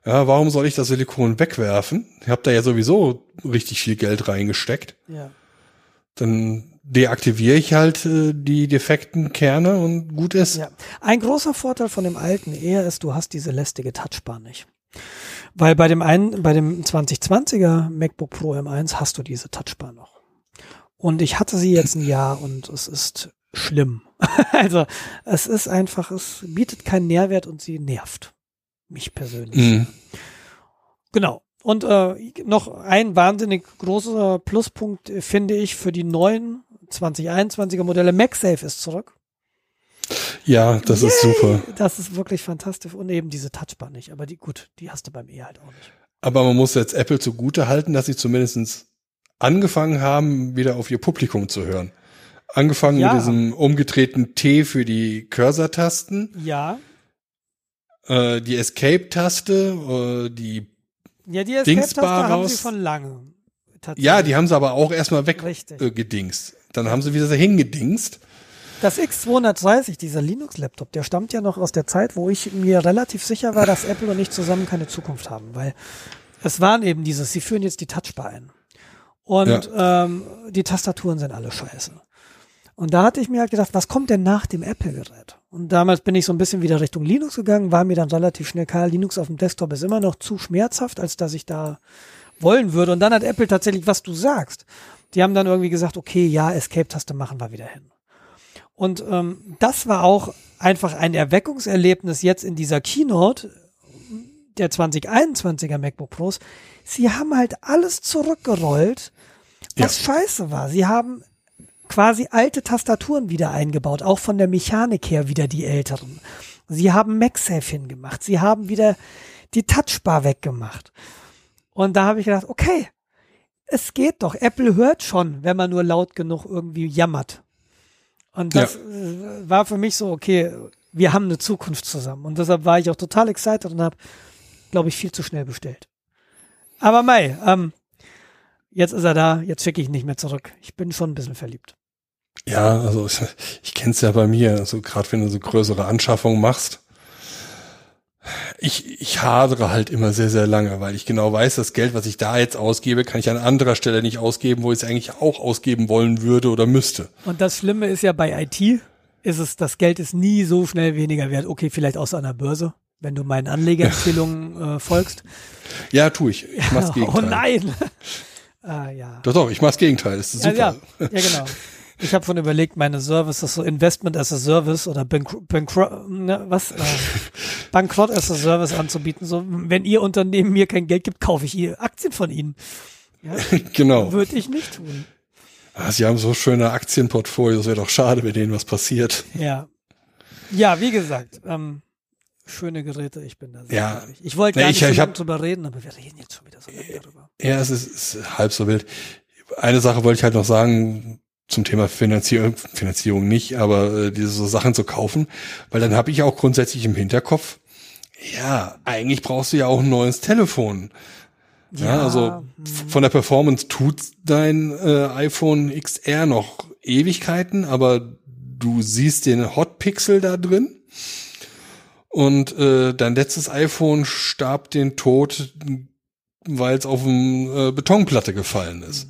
Ja, warum soll ich das Silikon wegwerfen? Ich habe da ja sowieso richtig viel Geld reingesteckt. Ja. Dann deaktiviere ich halt äh, die defekten Kerne und gut ist. Ja. Ein großer Vorteil von dem alten eher ist, du hast diese lästige Touchbar nicht. Weil bei dem einen, bei dem 2020er MacBook Pro M1 hast du diese Touchbar noch. Und ich hatte sie jetzt ein Jahr und es ist schlimm. also es ist einfach, es bietet keinen Nährwert und sie nervt mich persönlich. Mhm. Genau. Und äh, noch ein wahnsinnig großer Pluspunkt äh, finde ich für die neuen 2021er Modelle. MagSafe ist zurück. Ja, das Yay! ist super. Das ist wirklich fantastisch. Und eben diese Touchbar nicht. Aber die, gut, die hast du beim E halt auch nicht. Aber man muss jetzt Apple zugute halten, dass sie zumindest angefangen haben, wieder auf ihr Publikum zu hören. Angefangen ja. mit diesem umgedrehten T für die Cursor-Tasten. Ja. Äh, die Escape-Taste, äh, die Ja, die Escape-Taste haben sie von lange. Ja, die haben sie aber auch erstmal weggedingst. Äh, Dann haben sie wieder hingedingst. Das X230, dieser Linux-Laptop, der stammt ja noch aus der Zeit, wo ich mir relativ sicher war, dass Apple und ich zusammen keine Zukunft haben, weil es waren eben dieses, sie führen jetzt die Touchbar ein. Und ja. ähm, die Tastaturen sind alle scheiße. Und da hatte ich mir halt gedacht, was kommt denn nach dem Apple-Gerät? Und damals bin ich so ein bisschen wieder Richtung Linux gegangen, war mir dann relativ schnell klar, Linux auf dem Desktop ist immer noch zu schmerzhaft, als dass ich da wollen würde. Und dann hat Apple tatsächlich, was du sagst. Die haben dann irgendwie gesagt, okay, ja, Escape-Taste machen wir wieder hin. Und ähm, das war auch einfach ein Erweckungserlebnis jetzt in dieser Keynote der 2021er MacBook Pros. Sie haben halt alles zurückgerollt, was ja. scheiße war. Sie haben quasi alte Tastaturen wieder eingebaut, auch von der Mechanik her wieder die älteren. Sie haben MagSafe hingemacht. Sie haben wieder die Touchbar weggemacht. Und da habe ich gedacht, okay, es geht doch. Apple hört schon, wenn man nur laut genug irgendwie jammert. Und das ja. Äh, war für mich so, okay, wir haben eine Zukunft zusammen. Und deshalb war ich auch total excited und habe, glaube ich, viel zu schnell bestellt. Aber Mai, ähm, jetzt ist er da, jetzt schicke ich ihn nicht mehr zurück. Ich bin schon ein bisschen verliebt. Ja, also ich, ich kenne es ja bei mir, also gerade wenn du so größere Anschaffungen machst. Ich, ich hadere halt immer sehr, sehr lange, weil ich genau weiß, das Geld, was ich da jetzt ausgebe, kann ich an anderer Stelle nicht ausgeben, wo ich es eigentlich auch ausgeben wollen würde oder müsste. Und das Schlimme ist ja bei IT, ist es, das Geld ist nie so schnell weniger wert. Okay, vielleicht außer an der Börse, wenn du meinen Anlegerempfehlungen äh, folgst. Ja, tu ich. Ich mach's Gegenteil. Oh nein! Ah, ja. Doch, doch, ich mach's Gegenteil. Das ist super. Ja, ja, ja genau. Ich habe schon überlegt, meine Services, so Investment as a Service oder Bankrott, ne, was? Äh, Bankrott as a Service anzubieten. So, wenn ihr Unternehmen mir kein Geld gibt, kaufe ich ihr Aktien von ihnen. Ja? genau. Würde ich nicht tun. Ah, Sie haben so schöne Aktienportfolios, wäre doch schade, wenn denen was passiert. Ja. Ja, wie gesagt, ähm, schöne Geräte, ich bin da sehr ja. glücklich. Ich wollte gar nee, ich, nicht so lange drüber reden, aber wir reden jetzt schon wieder so lange darüber. Ja, es ist, ist halb so wild. Eine Sache wollte ich halt noch sagen, zum Thema Finanzierung, Finanzierung nicht, aber äh, diese so Sachen zu kaufen, weil dann habe ich auch grundsätzlich im Hinterkopf, ja, eigentlich brauchst du ja auch ein neues Telefon. Ja, ja also von der Performance tut dein äh, iPhone XR noch Ewigkeiten, aber du siehst den Hot Pixel da drin und äh, dein letztes iPhone starb den Tod, weil es auf eine äh, Betonplatte gefallen ist.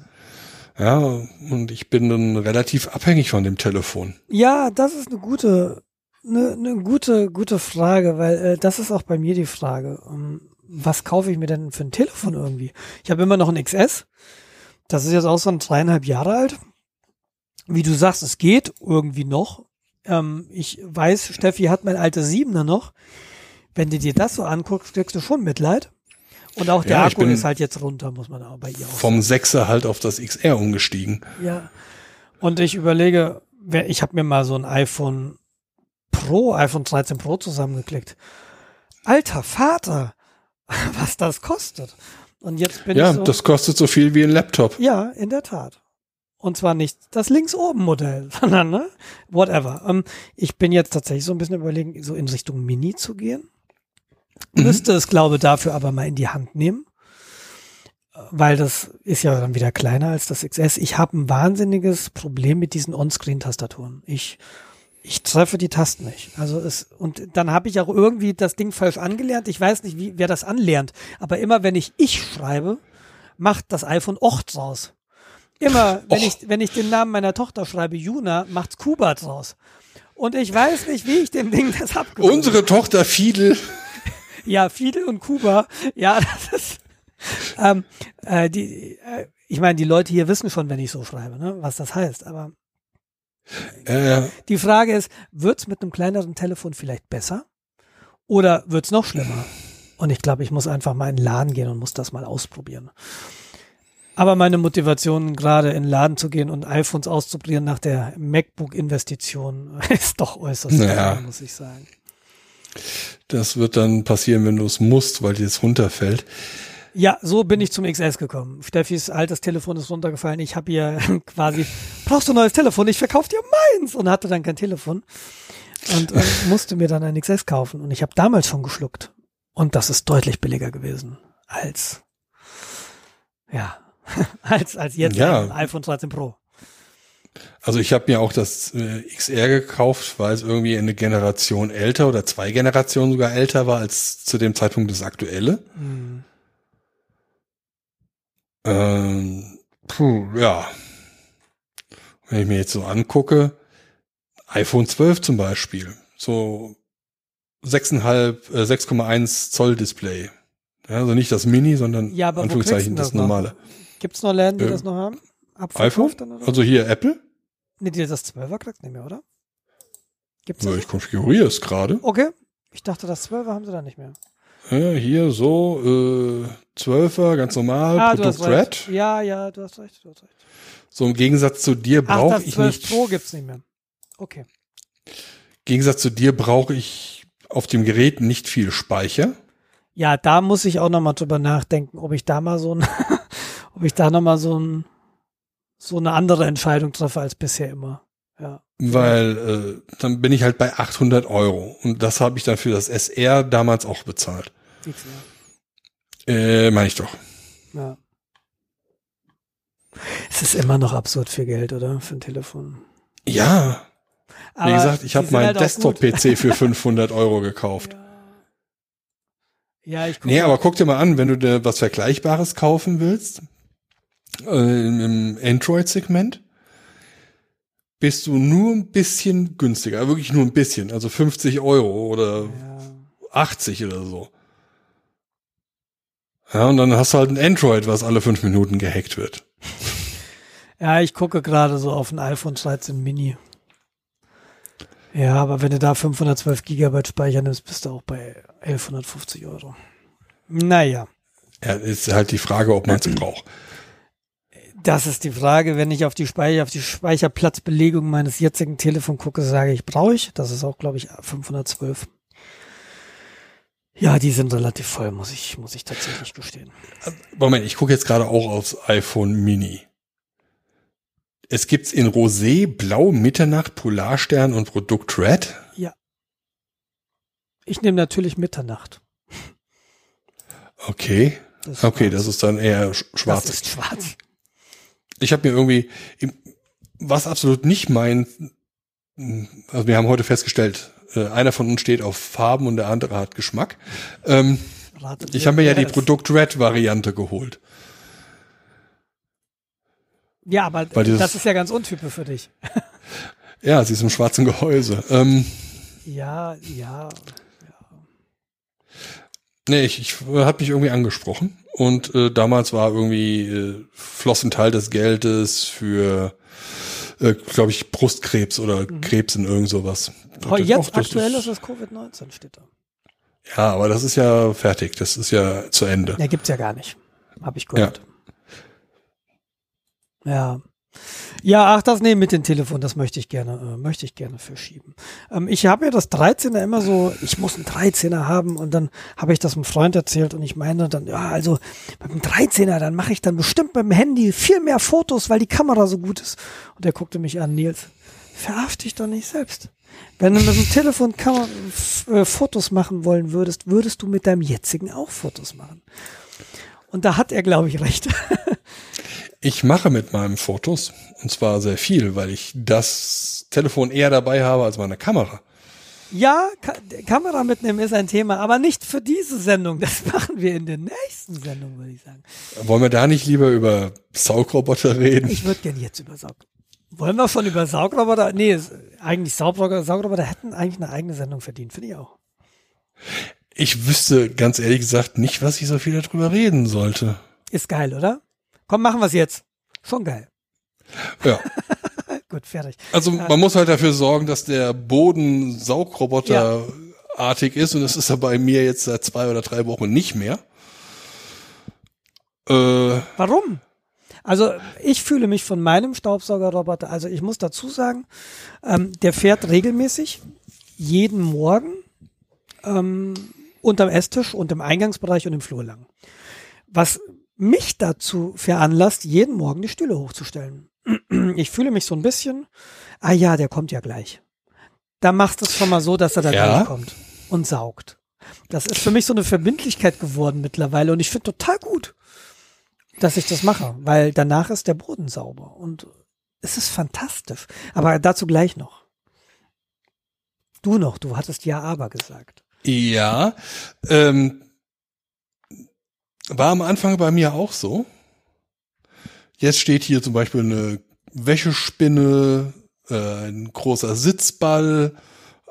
Ja, und ich bin dann relativ abhängig von dem Telefon. Ja, das ist eine gute, eine, eine gute, gute Frage, weil äh, das ist auch bei mir die Frage. Um, ähm, was kaufe ich mir denn für ein Telefon irgendwie? Ich habe immer noch ein XS. Das ist jetzt auch so ein dreieinhalb Jahre alt. Wie du sagst, es geht irgendwie noch. Ähm, ich weiß, Steffi hat mein altes Siebener noch. Wenn du dir das so anguckst, kriegst du schon Mitleid. Und auch der ja, Akku ist halt jetzt runter, muss man auch bei ihr auch Vom 6er halt auf das XR umgestiegen. Ja. Und ich überlege, ich habe mir mal so ein iPhone Pro, iPhone 13 Pro zusammengeklickt. Alter Vater, was das kostet. Und jetzt bin ja, ich so, das kostet so viel wie ein Laptop. Ja, in der Tat. Und zwar nicht das links oben Modell, sondern ne, whatever. Ähm, ich bin jetzt tatsächlich so ein bisschen überlegen, so in Richtung Mini zu gehen. Mhm. Müsste es, glaube dafür aber mal in die Hand nehmen. Weil das ist ja dann wieder kleiner als das XS. Ich habe ein wahnsinniges Problem mit diesen On-Screen-Tastaturen. Ich, ich treffe die Tasten nicht. Also es, und dann habe ich auch irgendwie das Ding falsch angelernt. Ich weiß nicht, wie, wer das anlernt. Aber immer wenn ich ich schreibe, macht das iPhone Och draus. Immer, wenn Och. ich, wenn ich den Namen meiner Tochter schreibe, Juna, macht's Kuba draus. Und ich weiß nicht, wie ich dem Ding das abgewöhne. Unsere Tochter Fidel. Ja, Fidel und Kuba. Ja, das ist. Ähm, äh, die, äh, ich meine, die Leute hier wissen schon, wenn ich so schreibe, ne, was das heißt. Aber äh, die Frage ist, wird's mit einem kleineren Telefon vielleicht besser oder wird's noch schlimmer? Und ich glaube, ich muss einfach mal in den Laden gehen und muss das mal ausprobieren. Aber meine Motivation, gerade in den Laden zu gehen und iPhones auszuprobieren nach der MacBook-Investition, ist doch äußerst naja. klein, muss ich sagen. Das wird dann passieren, wenn du es musst, weil dir es runterfällt. Ja, so bin ich zum XS gekommen. Steffis altes Telefon ist runtergefallen. Ich habe ihr quasi, brauchst du ein neues Telefon? Ich verkaufe dir meins und hatte dann kein Telefon und äh, musste mir dann ein XS kaufen. Und ich habe damals schon geschluckt. Und das ist deutlich billiger gewesen als ja als als jetzt ja. ein iPhone 13 Pro. Also ich habe mir auch das äh, XR gekauft, weil es irgendwie eine Generation älter oder zwei Generationen sogar älter war als zu dem Zeitpunkt das aktuelle. Mhm. Ähm, puh, ja. Wenn ich mir jetzt so angucke, iPhone 12 zum Beispiel, so 6,5, äh, 6,1 Zoll Display. Ja, also nicht das Mini, sondern Ja, Anführungszeichen das, das normale. Gibt's noch Läden, die Äh, das noch haben? iPhone? Abverkauft oder? Also hier Apple? Die das 12er kriegst nicht mehr, oder? Gibt's Ja, ich konfiguriere es gerade. Okay. Ich dachte, das 12er haben sie da nicht mehr. Ja, hier so, äh, 12er, ganz normal, Ah, Produkt. Red. Ja, ja, du hast recht, du hast recht. So im Gegensatz zu dir brauche ich 12 nicht. Pro gibt's nicht mehr. Okay. Im Gegensatz zu dir brauche ich auf dem Gerät nicht viel Speicher. Ja, da muss ich auch noch mal drüber nachdenken, ob ich da mal so ein, ob ich da noch mal so ein, so eine andere Entscheidung treffe als bisher immer. Ja. Weil äh, dann bin ich halt bei 800 Euro. Und das habe ich dann für das SR damals auch bezahlt. XR. Äh, meine ich doch. Ja. Es ist immer noch absurd viel Geld, oder? Für ein Telefon. Ja, wie Aber gesagt, ich habe meinen halt. Desktop-PC für 500 Euro gekauft. Ja, ich guck Nee, aber guck dir mal an, wenn du dir was Vergleichbares kaufen willst, äh, im Android-Segment, bist du nur ein bisschen günstiger, wirklich nur ein bisschen, also 50 Euro oder Ja. 80 oder so. Ja, und dann hast du halt ein Android, was alle fünf Minuten gehackt wird. Ja, ich gucke gerade so auf ein iPhone 13 Mini. Ja, aber wenn du da 512 Gigabyte Speicher nimmst, bist du auch bei 1150 Euro. Naja, Ja, ist halt die Frage, ob man es braucht. Das ist die Frage. Wenn ich auf die Speicher, auf die Speicherplatzbelegung meines jetzigen Telefons gucke, sage ich, brauche ich. Das ist auch, glaube ich, 512. Ja, die sind relativ voll, muss ich, muss ich tatsächlich gestehen. Moment, ich gucke jetzt gerade auch aufs iPhone Mini. Es gibt's in Rosé, Blau, Mitternacht, Polarstern und Produkt Red. Ich nehme natürlich Mitternacht. Okay. Das Okay, schwarz. das ist dann eher sch- das schwarz. ist schwarz. Ich habe mir irgendwie, was absolut nicht mein, also wir haben heute festgestellt, äh, einer von uns steht auf Farben und der andere hat Geschmack. Ähm, ich habe mir ja die Produkt Red Variante geholt. Ja, aber dieses- das ist ja ganz untypisch für dich. Ja, sie ist im schwarzen Gehäuse. Ähm, Ja, ja. Nee, ich, ich hat mich irgendwie angesprochen und äh, damals war irgendwie äh, floss ein Teil des Geldes für, äh, glaube ich, Brustkrebs oder Krebs in irgend sowas. Oh, jetzt das aktuell ist- es Covid-19, steht da. Ja, aber das ist ja fertig. Das ist ja zu Ende. Ja, gibt's ja gar nicht. Hab ich gehört. Ja. Ja, ach, das nee, mit dem Telefon, das möchte ich gerne, äh, möchte ich gerne verschieben. Ähm, ich habe ja das 13er immer so, ich muss einen 13er haben und dann habe ich das einem Freund erzählt und ich meine dann, ja, also mit dem 13er, dann mache ich dann bestimmt mit dem Handy viel mehr Fotos, weil die Kamera so gut ist. Und er guckte mich an, Nils, verarsch dich doch nicht selbst. Wenn du mit dem Telefon äh, Fotos machen wollen würdest, würdest du mit deinem jetzigen auch Fotos machen. Und da hat er, glaube ich, recht. Ich mache mit meinem Fotos und zwar sehr viel, weil ich das Telefon eher dabei habe als meine Kamera. Ja, Ka Kamera mitnehmen ist ein Thema, aber nicht für diese Sendung. Das machen wir in der nächsten Sendung, würde ich sagen. Wollen wir da nicht lieber über Saugroboter reden? Ich würde gerne jetzt über Saug. Wollen wir schon über Saugroboter? Nee, eigentlich Saugroboter, Saugroboter hätten eigentlich eine eigene Sendung verdient, finde ich auch. Ich wüsste ganz ehrlich gesagt nicht, was ich so viel darüber reden sollte. Ist geil, oder? Komm, machen wir es jetzt. Schon geil. Ja, Gut, fertig. also man muss halt dafür sorgen, dass der Boden Saugroboterartig ist und das ist ja bei mir jetzt seit zwei oder drei Wochen nicht mehr. Äh, Warum? Also ich fühle mich von meinem Staubsaugerroboter, also ich muss dazu sagen, ähm, der fährt regelmäßig jeden Morgen ähm, unterm Esstisch und im Eingangsbereich und im Flur lang. Was mich dazu veranlasst, jeden Morgen die Stühle hochzustellen. Ich fühle mich so ein bisschen, ah ja, der kommt ja gleich. Da machst du es schon mal so, dass er da Ja. gleich kommt und saugt. Das ist für mich so eine Verbindlichkeit geworden mittlerweile und ich finde total gut, dass ich das mache, weil danach ist der Boden sauber und es ist fantastisch. Aber dazu gleich noch. Du noch, du hattest ja aber gesagt. Ja, ähm, war am Anfang bei mir auch so. Jetzt steht hier zum Beispiel eine Wäschespinne, äh, ein großer Sitzball,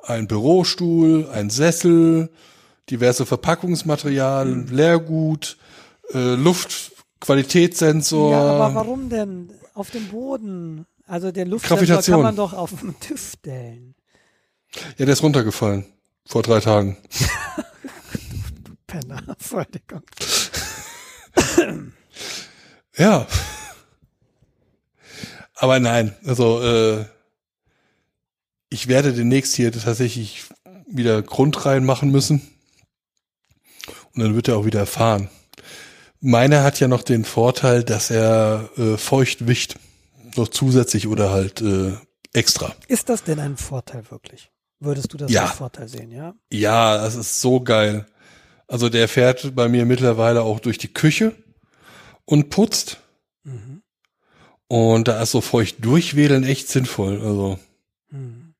ein Bürostuhl, ein Sessel, diverse Verpackungsmaterial, Leergut, äh, Luftqualitätssensor. Ja, aber warum denn auf dem Boden? Also den Luftsensor kann man doch auf den TÜV stellen. Ja, der ist runtergefallen. Vor drei Tagen. Penner, Entschuldigung. Ja. Aber nein, also äh, ich werde demnächst hier tatsächlich wieder Grund reinmachen müssen. Und dann wird er auch wieder fahren. Meiner hat ja noch den Vorteil, dass er äh, feucht wischt. Noch zusätzlich oder halt äh, extra. Ist das denn ein Vorteil wirklich? Würdest du das Ja. als Vorteil sehen, ja? Ja, das ist so geil. Also der fährt bei mir mittlerweile auch durch die Küche und putzt. Mhm. Und da ist so feucht durchwählen echt sinnvoll. Also Mhm.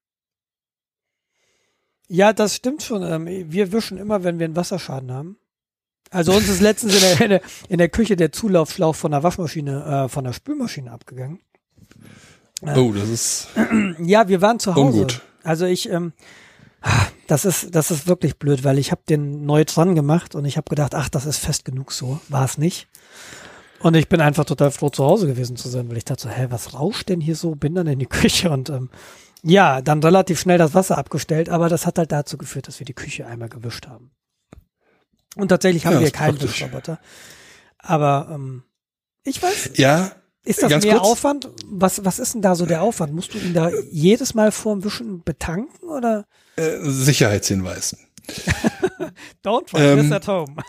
Ja, das stimmt schon. Ähm, Wir wischen immer, wenn wir einen Wasserschaden haben. Also uns ist letztens in der, in der, in der Küche der Zulaufschlauch von der Waschmaschine, äh, von der Spülmaschine abgegangen. Ja. Oh, das ist Ja, wir waren zu Hause. ungut. Also ich, ähm, ah, das ist, das ist wirklich blöd, weil ich habe den neu dran gemacht und ich habe gedacht, ach, das ist fest genug so. War es nicht. Und ich bin einfach total froh, zu Hause gewesen zu sein, weil ich dachte so, hä, was rauscht denn hier so? Bin dann in die Küche und ähm, ja, dann relativ schnell das Wasser abgestellt, aber das hat halt dazu geführt, dass wir die Küche einmal gewischt haben. Und tatsächlich haben Ja, wir keinen. Wischroboter. Aber ähm, ich weiß, Ja, ist das mehr kurz. Aufwand? Was, was ist denn da so der Aufwand? Musst du ihn da jedes Mal vorm Wischen betanken oder? äh, Sicherheitshinweis. Don't try Ähm, this at home.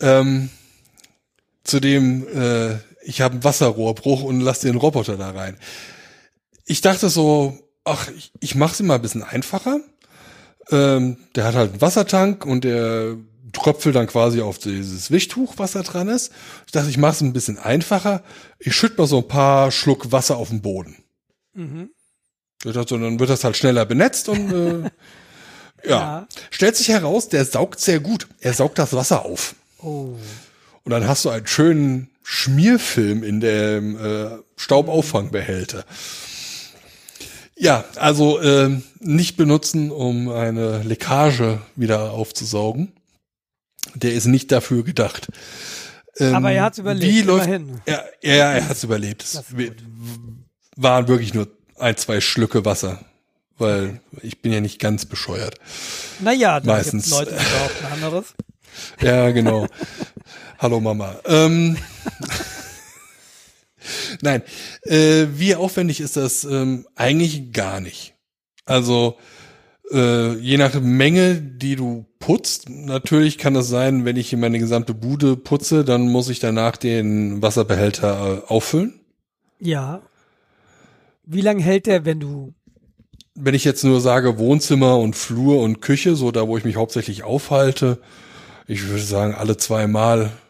Ähm, zudem, äh, ich habe einen Wasserrohrbruch und lass den Roboter da rein. Ich dachte so, ach, ich, ich mach's immer ein bisschen einfacher. Ähm, der hat halt einen Wassertank und der tröpfelt dann quasi auf dieses Wischtuch, was da dran ist. Ich dachte, ich mach's ein bisschen einfacher. Ich schütt mal so ein paar Schluck Wasser auf den Boden. Mhm. Ich dachte, dann wird das halt schneller benetzt und äh, ja. Ja. Stellt sich heraus, der saugt sehr gut. Er saugt das Wasser auf. Oh. Und dann hast du einen schönen Schmierfilm in dem äh, Staubauffangbehälter. Ja, also ähm, nicht benutzen, um eine Leckage wieder aufzusaugen. Der ist nicht dafür gedacht. Ähm, Aber er hat's überlebt, Wie läuft, immerhin. ja, ja, er hat's überlebt. Es waren wirklich nur ein, zwei Schlücke Wasser. Weil ich bin ja nicht ganz bescheuert. Naja, da Meistens. Leute, die behaupten anderes. Ja, genau. Hallo Mama. Ähm, Nein, äh, wie aufwendig ist das? Ähm, eigentlich gar nicht. Also äh, je nach Menge, die du putzt, natürlich kann das sein, wenn ich hier meine gesamte Bude putze, dann muss ich danach den Wasserbehälter äh, auffüllen. Ja. Wie lange hält der, wenn du Wenn ich jetzt nur sage Wohnzimmer und Flur und Küche, so da, wo ich mich hauptsächlich aufhalte, ich würde sagen alle zweimal Okay.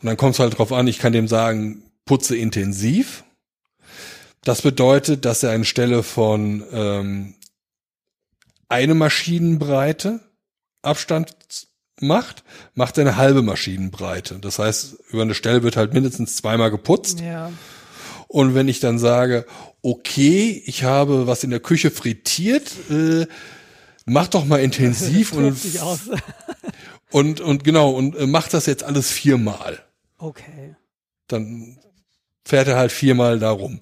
Und dann kommt es halt drauf an, ich kann dem sagen, putze intensiv. Das bedeutet, dass er anstelle von ähm, eine Maschinenbreite Abstand macht, macht er eine halbe Maschinenbreite. Das heißt, über eine Stelle wird halt mindestens zweimal geputzt. Ja. Und wenn ich dann sage, okay, ich habe was in der Küche frittiert, äh, mach doch mal intensiv und, und, und genau, und äh, mach das jetzt alles viermal. Okay. dann fährt er halt viermal darum.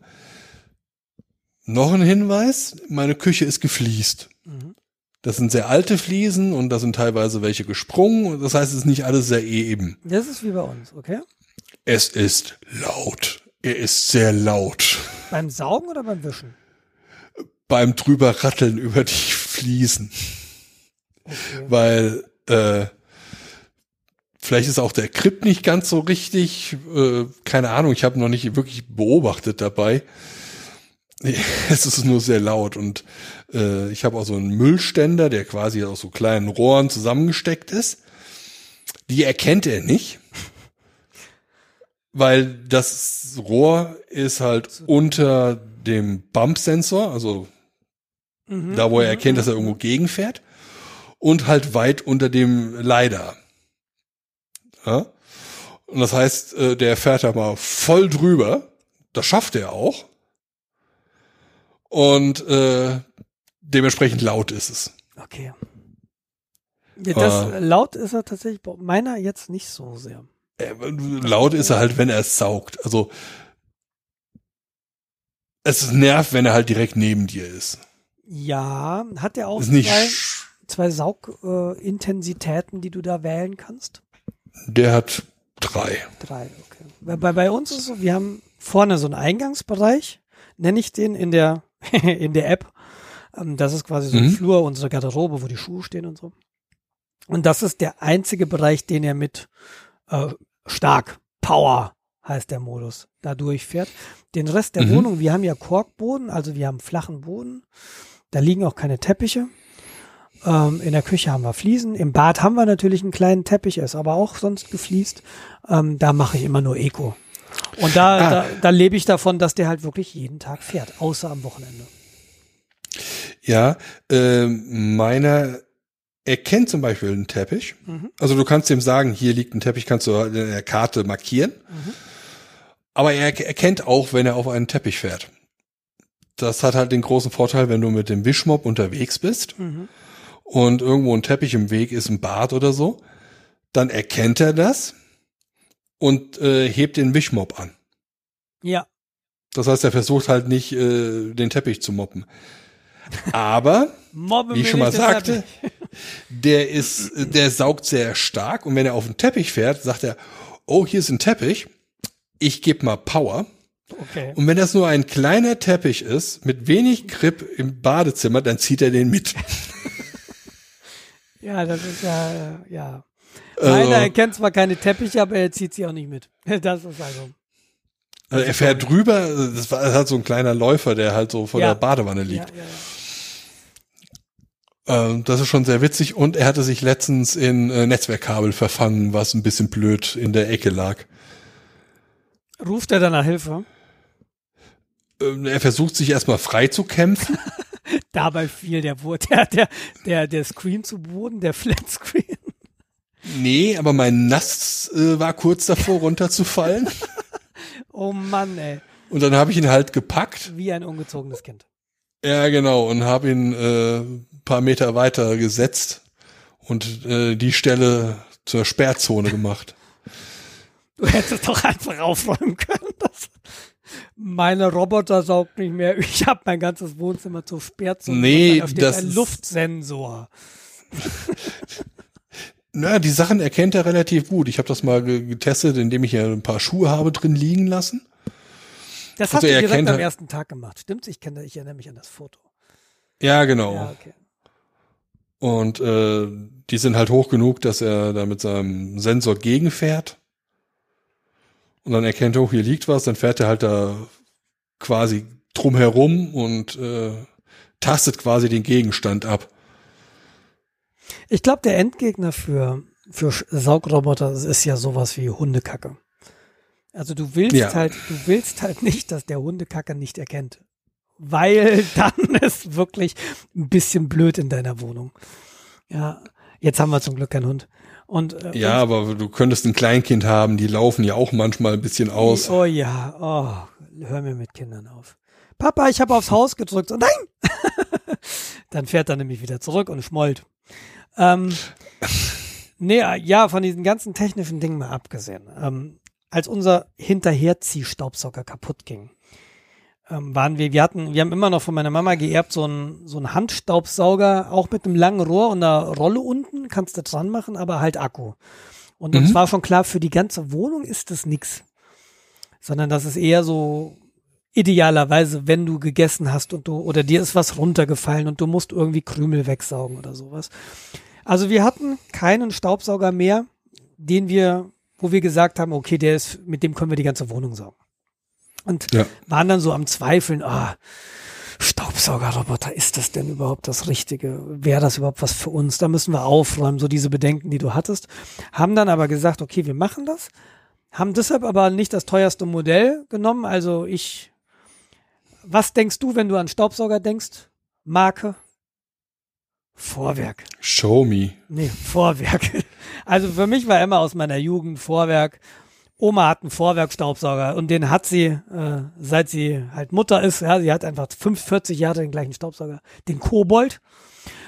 Noch ein Hinweis, meine Küche ist gefliest. Mhm. Das sind sehr alte Fliesen und da sind teilweise welche gesprungen. Das heißt, es ist nicht alles sehr eben. Das ist wie bei uns, okay? Es ist laut. Er ist sehr laut. Beim Saugen oder beim Wischen? Beim drüber ratteln über die Fliesen. Okay. Weil äh, vielleicht ist auch der Grip nicht ganz so richtig. Äh, keine Ahnung, ich habe noch nicht wirklich beobachtet dabei. Es ist nur sehr laut und äh, ich habe auch so einen Müllständer, der quasi aus so kleinen Rohren zusammengesteckt ist. Die erkennt er nicht, weil das Rohr ist halt unter dem Bump-Sensor, also Mhm. da wo er erkennt, dass er irgendwo gegenfährt und halt weit unter dem Leider. Ja? Und das heißt, äh, der fährt da mal voll drüber. Das schafft er auch. Und äh, dementsprechend laut ist es. Okay. Ja, das, Äh. laut ist er tatsächlich, bei meiner jetzt nicht so sehr. Äh, laut ist er halt, wenn er es saugt. Also es nervt, wenn er halt direkt neben dir ist. Ja, hat er auch zwei, zwei Saugintensitäten, äh, die du da wählen kannst? Der hat drei. Drei, okay. Bei, bei, uns ist es so, wir haben vorne so einen Eingangsbereich, nenne ich den in der, in der App. Ähm, Das ist quasi so ein Mhm. Flur, unsere Garderobe, wo die Schuhe stehen und so. Und das ist der einzige Bereich, den er mit äh, stark, Power heißt der Modus, da durchfährt. Den Rest der Mhm. Wohnung, wir haben ja Korkboden, also wir haben flachen Boden. Da liegen auch keine Teppiche. Ähm, in der Küche haben wir Fliesen. Im Bad haben wir natürlich einen kleinen Teppich, er ist aber auch sonst gefliest. Ähm, da mache ich immer nur Eco. Und da, Ah. da, da lebe ich davon, dass der halt wirklich jeden Tag fährt, außer am Wochenende. Ja, äh, meiner erkennt zum Beispiel einen Teppich. Mhm. Also du kannst ihm sagen, hier liegt ein Teppich, kannst du in der Karte markieren. Mhm. Aber er erkennt auch, wenn er auf einen Teppich fährt. Das hat halt den großen Vorteil, wenn du mit dem Wischmopp unterwegs bist Mhm. Und irgendwo ein Teppich im Weg ist, ein Bad oder so, dann erkennt er das und äh, hebt den Wischmopp an. Ja, Das heißt, er versucht halt nicht, äh, den Teppich zu moppen. Aber wie ich schon mal sagte, der ist, der saugt sehr stark und wenn er auf den Teppich fährt, sagt er, oh, hier ist ein Teppich, ich gebe mal Power. Okay. Und wenn das nur ein kleiner Teppich ist, mit wenig Grip im Badezimmer, dann zieht er den mit. Ja, das ist ja, äh, ja. Also, Meiner erkennt zwar keine Teppiche, aber er zieht sie auch nicht mit. Das ist also. also er fährt drüber, das war hat so ein kleiner Läufer, der halt so vor Ja. der Badewanne liegt. ja, ja. Ähm, das ist schon sehr witzig und er hatte sich letztens in äh, Netzwerkkabel verfangen, was ein bisschen blöd in der Ecke lag. Ruft er dann nach Hilfe? Ähm, er versucht sich erstmal frei zu kämpfen. Dabei fiel der, der, der, der, der Screen zu Boden, der Flatscreen. Nee, aber mein Nass äh, war kurz davor runterzufallen. Oh Mann, ey. Und dann habe ich ihn halt gepackt. Wie ein ungezogenes Kind. Ja, genau. Und habe ihn äh, ein paar Meter weiter gesetzt und äh, die Stelle zur Sperrzone gemacht. Du hättest doch einfach aufräumen können. Das, meine Roboter saugt nicht mehr. Ich habe mein ganzes Wohnzimmer zur Sperrzone. Nee, da das ein ist- Luftsensor. Na, die Sachen erkennt er relativ gut. Ich habe das mal ge- getestet, indem ich ja ein paar Schuhe habe drin liegen lassen. Das Also hast du er direkt am halt- ersten Tag gemacht. Stimmt's? Ich kenne, ich erinnere mich an das Foto. Ja, genau. Ja, okay. Und äh, die sind halt hoch genug, dass er da mit seinem Sensor gegenfährt. Und dann erkennt er, oh, hier liegt was, dann fährt er halt da quasi drumherum und äh, tastet quasi den Gegenstand ab. Ich glaube, der Endgegner für, für Saugroboter ist ja sowas wie Hundekacke. Also du willst Ja. halt, du willst halt nicht, dass der Hundekacke nicht erkennt. Weil dann ist wirklich ein bisschen blöd in deiner Wohnung. Ja, jetzt haben wir zum Glück keinen Hund. Und, äh, Ja, aber du könntest ein Kleinkind haben, die laufen ja auch manchmal ein bisschen aus. Oh ja, oh, hör mir mit Kindern auf. Papa, ich habe aufs Haus gedrückt. Und nein! Dann fährt er nämlich wieder zurück und schmollt. Ähm, nee, ja, von diesen ganzen technischen Dingen mal abgesehen. Ähm, als unser Hinterherziehstaubsauger kaputt ging, ähm, waren wir, wir hatten, wir haben immer noch von meiner Mama geerbt so einen, so einen Handstaubsauger, auch mit einem langen Rohr und einer Rolle unten, kannst du dran machen, aber halt Akku. Und uns Mhm. war schon klar, für die ganze Wohnung ist das nix. Sondern das ist eher so idealerweise, wenn du gegessen hast und du, oder dir ist was runtergefallen und du musst irgendwie Krümel wegsaugen oder sowas. Also wir hatten keinen Staubsauger mehr, den wir, wo wir gesagt haben, okay, der ist, mit dem können wir die ganze Wohnung saugen. Und Ja. waren dann so am Zweifeln, ah, Staubsaugerroboter, ist das denn überhaupt das Richtige? Wäre das überhaupt was für uns? Da müssen wir aufräumen, so diese Bedenken, die du hattest. Haben dann aber gesagt, okay, wir machen das. Haben deshalb aber nicht das teuerste Modell genommen. Also ich, was denkst du, wenn du an Staubsauger denkst? Marke? Vorwerk. Show me. Nee, Vorwerk. Also für mich war immer aus meiner Jugend Vorwerk Oma hat einen Vorwerkstaubsauger und den hat sie, äh, seit sie halt Mutter ist. Ja, sie hat einfach 45 Jahre den gleichen Staubsauger, den Kobold.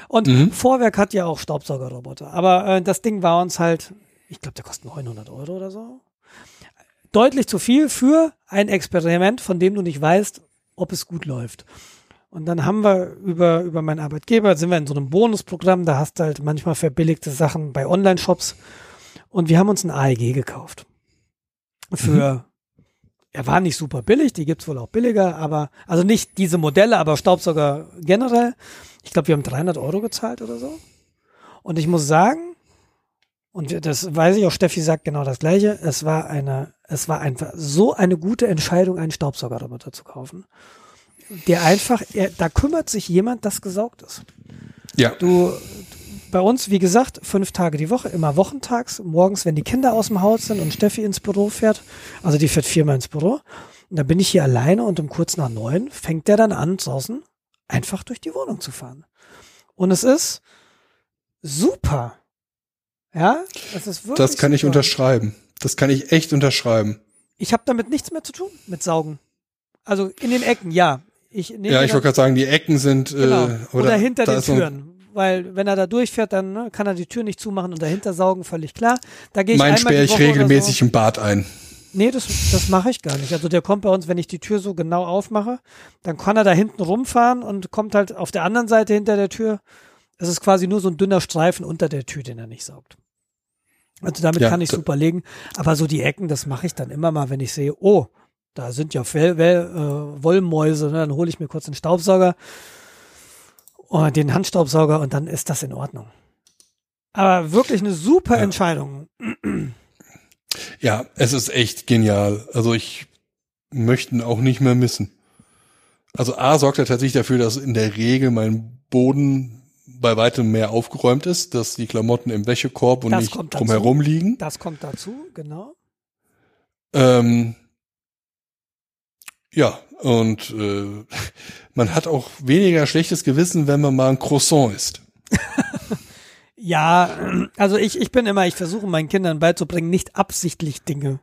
Und Mhm. Vorwerk hat ja auch Staubsaugerroboter. Aber äh, das Ding war uns halt, ich glaube, der kostet 900 Euro oder so. Deutlich zu viel für ein Experiment, von dem du nicht weißt, ob es gut läuft. Und dann haben wir über, über meinen Arbeitgeber, sind wir in so einem Bonusprogramm, da hast du halt manchmal verbilligte Sachen bei Online-Shops. Und wir haben uns ein AEG gekauft. Für, er war nicht super billig, die gibt's wohl auch billiger, aber, also nicht diese Modelle, aber Staubsauger generell. Ich glaube, wir haben 300 Euro gezahlt oder so. Und ich muss sagen, und das weiß ich auch, Steffi sagt genau das Gleiche, es war eine, es war einfach so eine gute Entscheidung, einen Staubsaugerroboter zu kaufen. Der einfach, er, da kümmert sich jemand, das gesaugt ist. Ja. Du, bei uns, wie gesagt, fünf Tage die Woche, immer wochentags, morgens, wenn die Kinder aus dem Haus sind und Steffi ins Büro fährt, also die fährt viermal ins Büro, und dann bin ich hier alleine und um kurz nach neun fängt der dann an, draußen einfach durch die Wohnung zu fahren. Und es ist super. Ja, es ist wirklich Das kann ich super. unterschreiben. Das kann ich echt unterschreiben. Ich habe damit nichts mehr zu tun, mit Saugen. Also in den Ecken, ja. Ich Ja, ich wollte gerade sagen, die Ecken sind Genau. äh, oder, hinter da den Türen. Weil wenn er da durchfährt, dann ne, kann er die Tür nicht zumachen und dahinter saugen, völlig klar. Da gehe ich Mein sperre ich regelmäßig So. im Bad ein. Nee, das, das mache ich gar nicht. Also der kommt bei uns, wenn ich die Tür so genau aufmache, dann kann er da hinten rumfahren und kommt halt auf der anderen Seite hinter der Tür. Es ist quasi nur so ein dünner Streifen unter der Tür, den er nicht saugt. Also damit Ja, kann ich super legen. Aber so die Ecken, das mache ich dann immer mal, wenn ich sehe, oh, da sind ja Well, well, äh, Wollmäuse, ne? dann hole ich mir kurz einen Staubsauger, oh, den Handstaubsauger und dann ist das in Ordnung. Aber wirklich eine super Ja. Entscheidung. Ja, es ist echt genial. Also ich möchte ihn auch nicht mehr missen. Also A sorgt er tatsächlich dafür, dass in der Regel mein Boden bei weitem mehr aufgeräumt ist, dass die Klamotten im Wäschekorb und Das nicht dazu. drumherum liegen. Das kommt dazu, genau. Ähm, ja, und äh, man hat auch weniger schlechtes Gewissen, wenn man mal ein Croissant isst. Ja, also ich, ich bin immer, ich versuche meinen Kindern beizubringen, nicht absichtlich Dinge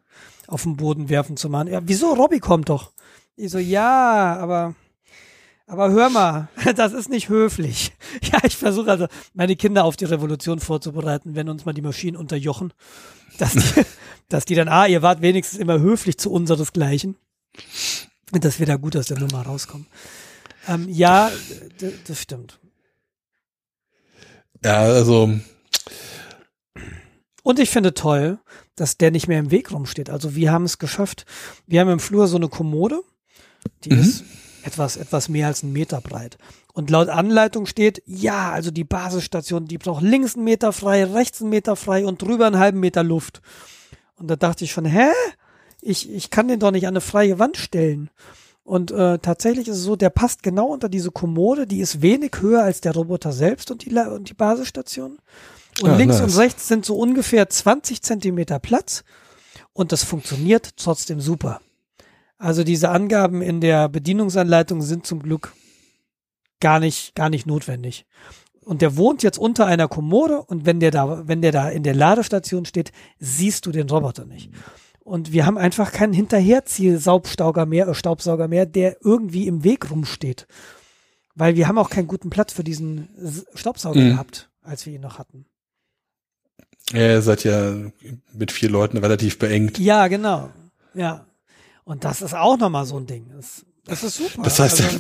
auf den Boden werfen zu machen. Ja, wieso? Robby kommt doch. Ich so, ja, aber, aber hör mal, das ist nicht höflich. Ja, ich versuche also, meine Kinder auf die Revolution vorzubereiten, wenn uns mal die Maschinen unterjochen, dass die, dass die dann, ah, ihr wart wenigstens immer höflich zu unseresgleichen. Und dass wir da gut aus der Nummer rauskommen. Ähm, ja, das stimmt. Ja, also Und ich finde toll, dass der nicht mehr im Weg rumsteht. Also wir haben es geschafft. Wir haben im Flur so eine Kommode, die Mhm. ist etwas, etwas mehr als einen Meter breit. Und laut Anleitung steht, ja, also die Basisstation, die braucht links einen Meter frei, rechts einen Meter frei und drüber einen halben Meter Luft. Und da dachte ich schon, hä? Ich, ich kann den doch nicht an eine freie Wand stellen. Und äh, tatsächlich ist es so, der passt genau unter diese Kommode, die ist wenig höher als der Roboter selbst und die, und die Basisstation. Und Ah, links nice. und rechts sind so ungefähr 20 Zentimeter Platz und das funktioniert trotzdem super. Also diese Angaben in der Bedienungsanleitung sind zum Glück gar nicht, gar nicht notwendig. Und der wohnt jetzt unter einer Kommode und wenn der da, wenn der da in der Ladestation steht, siehst du den Roboter nicht. Und wir haben einfach keinen Hinterherzieh-Saubsauger mehr, äh, Staubsauger mehr, der irgendwie im Weg rumsteht. Weil wir haben auch keinen guten Platz für diesen Staubsauger Mhm. gehabt, als wir ihn noch hatten. ja, ihr seid ja mit vier Leuten relativ beengt. Ja, genau. Ja. Und das ist auch nochmal so ein Ding. Das, das ist super. Das heißt, Also,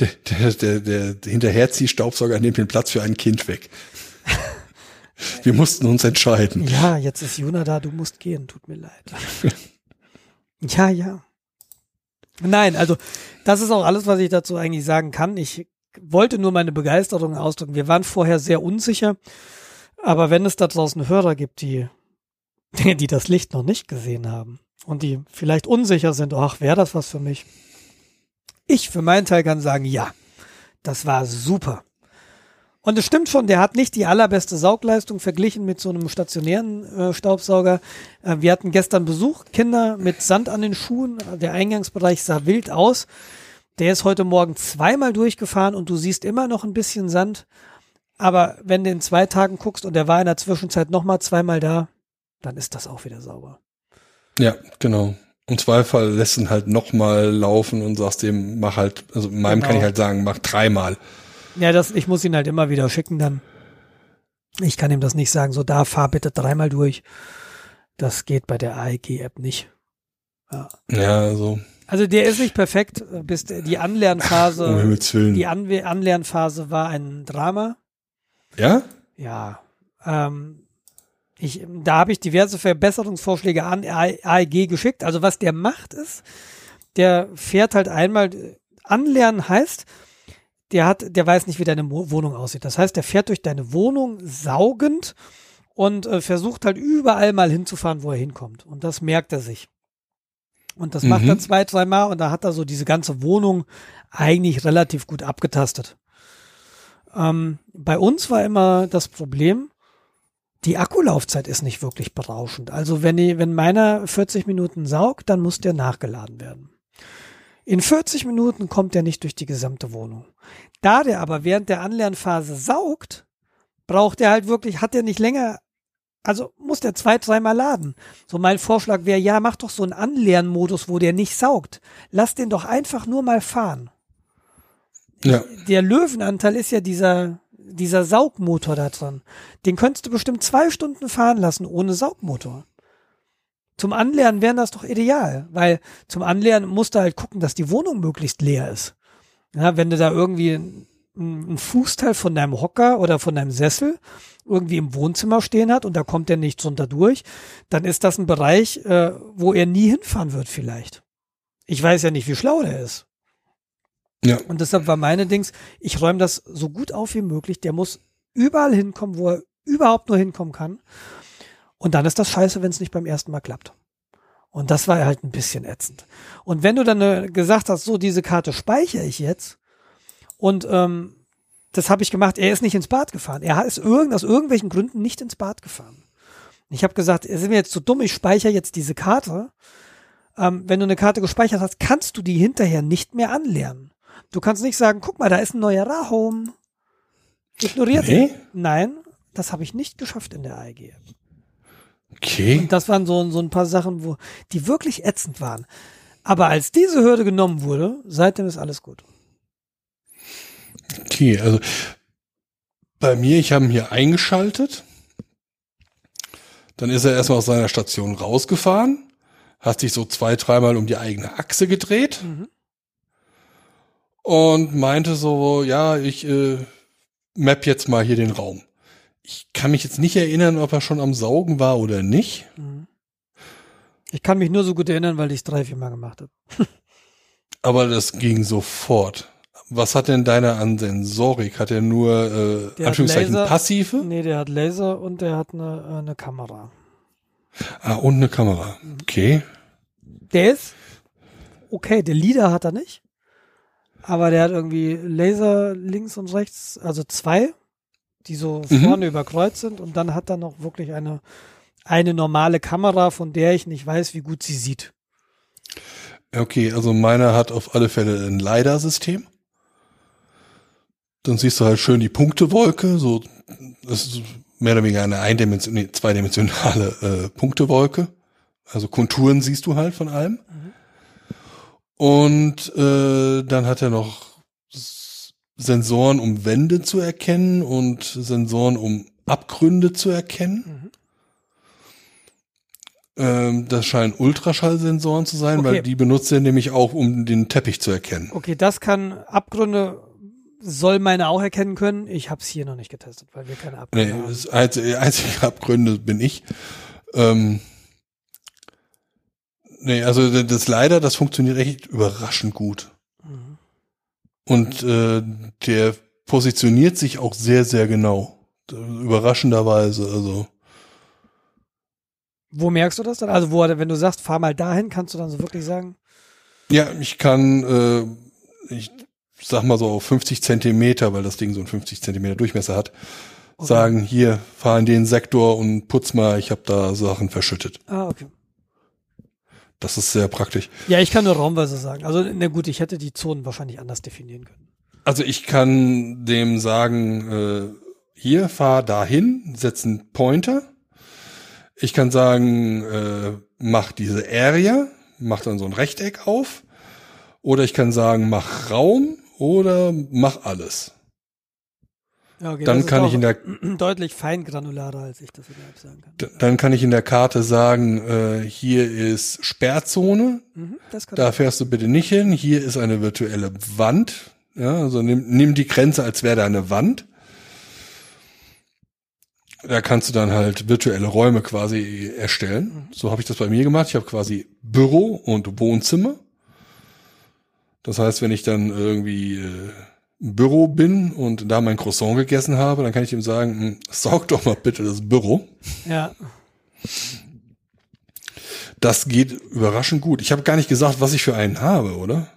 der, der, der, der, der Hinterherziehstaubsauger nimmt den Platz für ein Kind weg. Wir mussten uns entscheiden. ja, jetzt ist Juna da, du musst gehen, tut mir leid. ja, ja. Nein, also das ist auch alles, was ich dazu eigentlich sagen kann. Ich wollte nur meine Begeisterung ausdrücken. Wir waren vorher sehr unsicher, aber wenn es da draußen Hörer gibt, die, die das Licht noch nicht gesehen haben und die vielleicht unsicher sind, ach, wäre das was für mich? Ich für meinen Teil kann sagen, ja, das war super. Und es stimmt schon, der hat nicht die allerbeste Saugleistung verglichen mit so einem stationären äh, Staubsauger. Äh, wir hatten gestern Besuch, Kinder mit Sand an den Schuhen. Der Eingangsbereich sah wild aus. Der ist heute Morgen zweimal durchgefahren und du siehst immer noch ein bisschen Sand. Aber wenn du in zwei Tagen guckst und der war in der Zwischenzeit nochmal zweimal da, dann ist das auch wieder sauber. Ja, genau. Im Zweifel lässt ihn halt nochmal laufen und sagst dem, mach halt, also in meinem Genau. kann ich halt sagen, mach dreimal. Ja, das, ich muss ihn halt immer wieder schicken dann. Ich kann ihm das nicht sagen, so da fahr bitte dreimal durch. Das geht bei der AEG-App nicht. Ja. Ja, also, Also der ist nicht perfekt, bis die um Anlernphase, Himmels Willen. die Anwe Anlernphase war ein Drama. Ja? Ja, ähm, ich, da habe ich diverse Verbesserungsvorschläge an AEG geschickt. Also was der macht ist, der fährt halt einmal, anlernen heißt, der hat, der weiß nicht, wie deine Mo Wohnung aussieht. Das heißt, der fährt durch deine Wohnung saugend und äh, versucht halt überall mal hinzufahren, wo er hinkommt. Und das merkt er sich. Und das macht Mhm. er zwei, dreimal und da hat er so diese ganze Wohnung eigentlich relativ gut abgetastet. Ähm, bei uns war immer das Problem, die Akkulaufzeit ist nicht wirklich berauschend. Also wenn, die, wenn meiner 40 Minuten saugt, dann muss der nachgeladen werden. In 40 Minuten kommt der nicht durch die gesamte Wohnung. Da der aber während der Anlernphase saugt, braucht er halt wirklich, hat er nicht länger, also muss der zwei, dreimal laden. So mein Vorschlag wäre, ja, mach doch so einen Anlernmodus, wo der nicht saugt. Lass den doch einfach nur mal fahren Ja. der Löwenanteil ist ja dieser, dieser Saugmotor da dran. Den könntest du bestimmt zwei Stunden fahren lassen ohne Saugmotor. Zum Anlernen wäre das doch ideal, weil zum Anlernen musst du halt gucken, dass die Wohnung möglichst leer ist. Ja, wenn du da irgendwie ein, Fußteil von deinem Hocker oder von deinem Sessel irgendwie im Wohnzimmer stehen hat und da kommt der nichts runter durch, dann ist das ein Bereich, äh, wo er nie hinfahren wird vielleicht. Ich weiß ja nicht, wie schlau der ist. Ja. Und deshalb war meine Dings, ich räume das so gut auf wie möglich. Der muss überall hinkommen, wo er überhaupt nur hinkommen kann. Und dann ist das scheiße, wenn es nicht beim ersten Mal klappt. Und das war halt ein bisschen ätzend. Und wenn du dann äh, gesagt hast, so diese Karte speichere ich jetzt und ähm, das habe ich gemacht, er ist nicht ins Bad gefahren. Er ist irgend, aus irgendwelchen Gründen nicht ins Bad gefahren. Ich habe gesagt, sind wir jetzt zu dumm, ich speichere jetzt diese Karte. Ähm, wenn du eine Karte gespeichert hast, kannst du die hinterher nicht mehr anlernen. Du kannst nicht sagen, guck mal, da ist ein neuer Rahome. Ignoriert Nee? ihn. Nein, das habe ich nicht geschafft in der AEG. Okay. Und das waren so, so ein paar Sachen, wo die wirklich ätzend waren. Aber als diese Hürde genommen wurde, seitdem ist alles gut. Okay, also bei mir, ich habe ihn hier eingeschaltet. Dann ist er erstmal aus seiner Station rausgefahren, hat sich so zwei, dreimal um die eigene Achse gedreht Mhm. und meinte so, ja, ich äh, map jetzt mal hier den Raum. Ich kann mich jetzt nicht erinnern, ob er schon am Saugen war oder nicht. Mhm. Ich kann mich nur so gut erinnern, weil ich es drei, vier Mal gemacht habe. Aber das ging sofort. Was hat denn deiner an Sensorik? Hat er nur, äh, Anführungszeichen, Laser- passive? Nee, der hat Laser und der hat eine, äh, eine Kamera. Ah, und eine Kamera. Okay. Der ist okay, der Leader hat er nicht. Aber der hat irgendwie Laser links und rechts, also zwei, die so Mhm. vorne überkreuzt sind. Und dann hat er noch wirklich eine, eine normale Kamera, von der ich nicht weiß, wie gut sie sieht. Okay, also meiner hat auf alle Fälle ein LiDAR-System. Dann siehst du halt schön die Punktewolke, so, das ist mehr oder weniger eine eindimension nee, zweidimensionale äh, Punktewolke. Also Konturen siehst du halt von allem. Und äh, dann hat er noch Sensoren, um Wände zu erkennen und Sensoren, um Abgründe zu erkennen. Ähm, das scheinen Ultraschallsensoren zu sein, Okay. weil die benutzt er nämlich auch, um den Teppich zu erkennen. Okay, das kann Abgründe, soll meine auch erkennen können. Ich habe es hier noch nicht getestet, weil wir keine Abgründe Nee, haben. das einzige, einzige Abgründe bin ich. Ähm, nee, also das leider, das funktioniert echt überraschend gut. Und äh, der positioniert sich auch sehr, sehr genau. Überraschenderweise, also. Wo merkst du das dann? Also, wo, wenn du sagst, fahr mal dahin, kannst du dann so wirklich sagen, Ja, ich kann, äh, ich sag mal so auf 50 Zentimeter, weil das Ding so einen 50 Zentimeter Durchmesser hat, Okay. sagen, hier, fahr in den Sektor und putz mal, ich habe da Sachen verschüttet. ah, okay. Das ist sehr praktisch. Ja, ich kann nur raumweise sagen. Also, na gut, ich hätte die Zonen wahrscheinlich anders definieren können. Also ich kann dem sagen, äh, hier, fahr dahin, setz einen Pointer. Ich kann sagen, äh, mach diese Area, mach dann so ein Rechteck auf. Oder ich kann sagen, mach Raum oder mach alles. Ja, okay, Dann kann ich in der deutlich feingranularer, als ich das App sagen kann. Dann kann ich in der Karte sagen, äh, hier ist Sperrzone, Mhm, da fährst du bitte nicht hin. Hier ist eine virtuelle Wand. Ja, also nimm, nimm die Grenze, als wäre da eine Wand. Da kannst du dann halt virtuelle Räume quasi erstellen. So habe ich das bei mir gemacht. Ich habe quasi Büro und Wohnzimmer. Das heißt, wenn ich dann irgendwie äh, Büro bin und da mein Croissant gegessen habe, dann kann ich ihm sagen, hm, saug doch mal bitte das Büro. ja, Das geht überraschend gut. Ich habe gar nicht gesagt, was ich für einen habe, oder?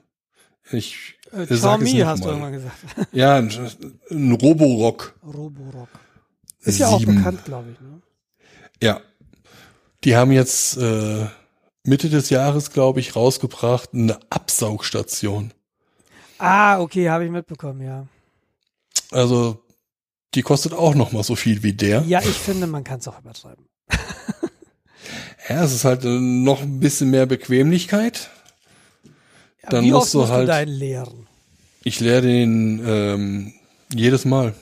Ich äh, Xiaomi hast du mal. irgendwann gesagt. Ja, ein, ein Roborock. Roborock. Ist ja auch Sieben. bekannt, glaube ich. Ne? Ja. Die haben jetzt äh, Mitte des Jahres, glaube ich, rausgebracht eine Absaugstation. Ah, okay, habe ich mitbekommen, ja. Also die kostet auch noch mal so viel wie der. Ja, ich finde, man kann es auch übertreiben. Ja, es ist halt äh, noch ein bisschen mehr Bequemlichkeit. Ja, Dann wie musst oft du musst halt- du deinen leeren? Ich leere den ähm, jedes Mal.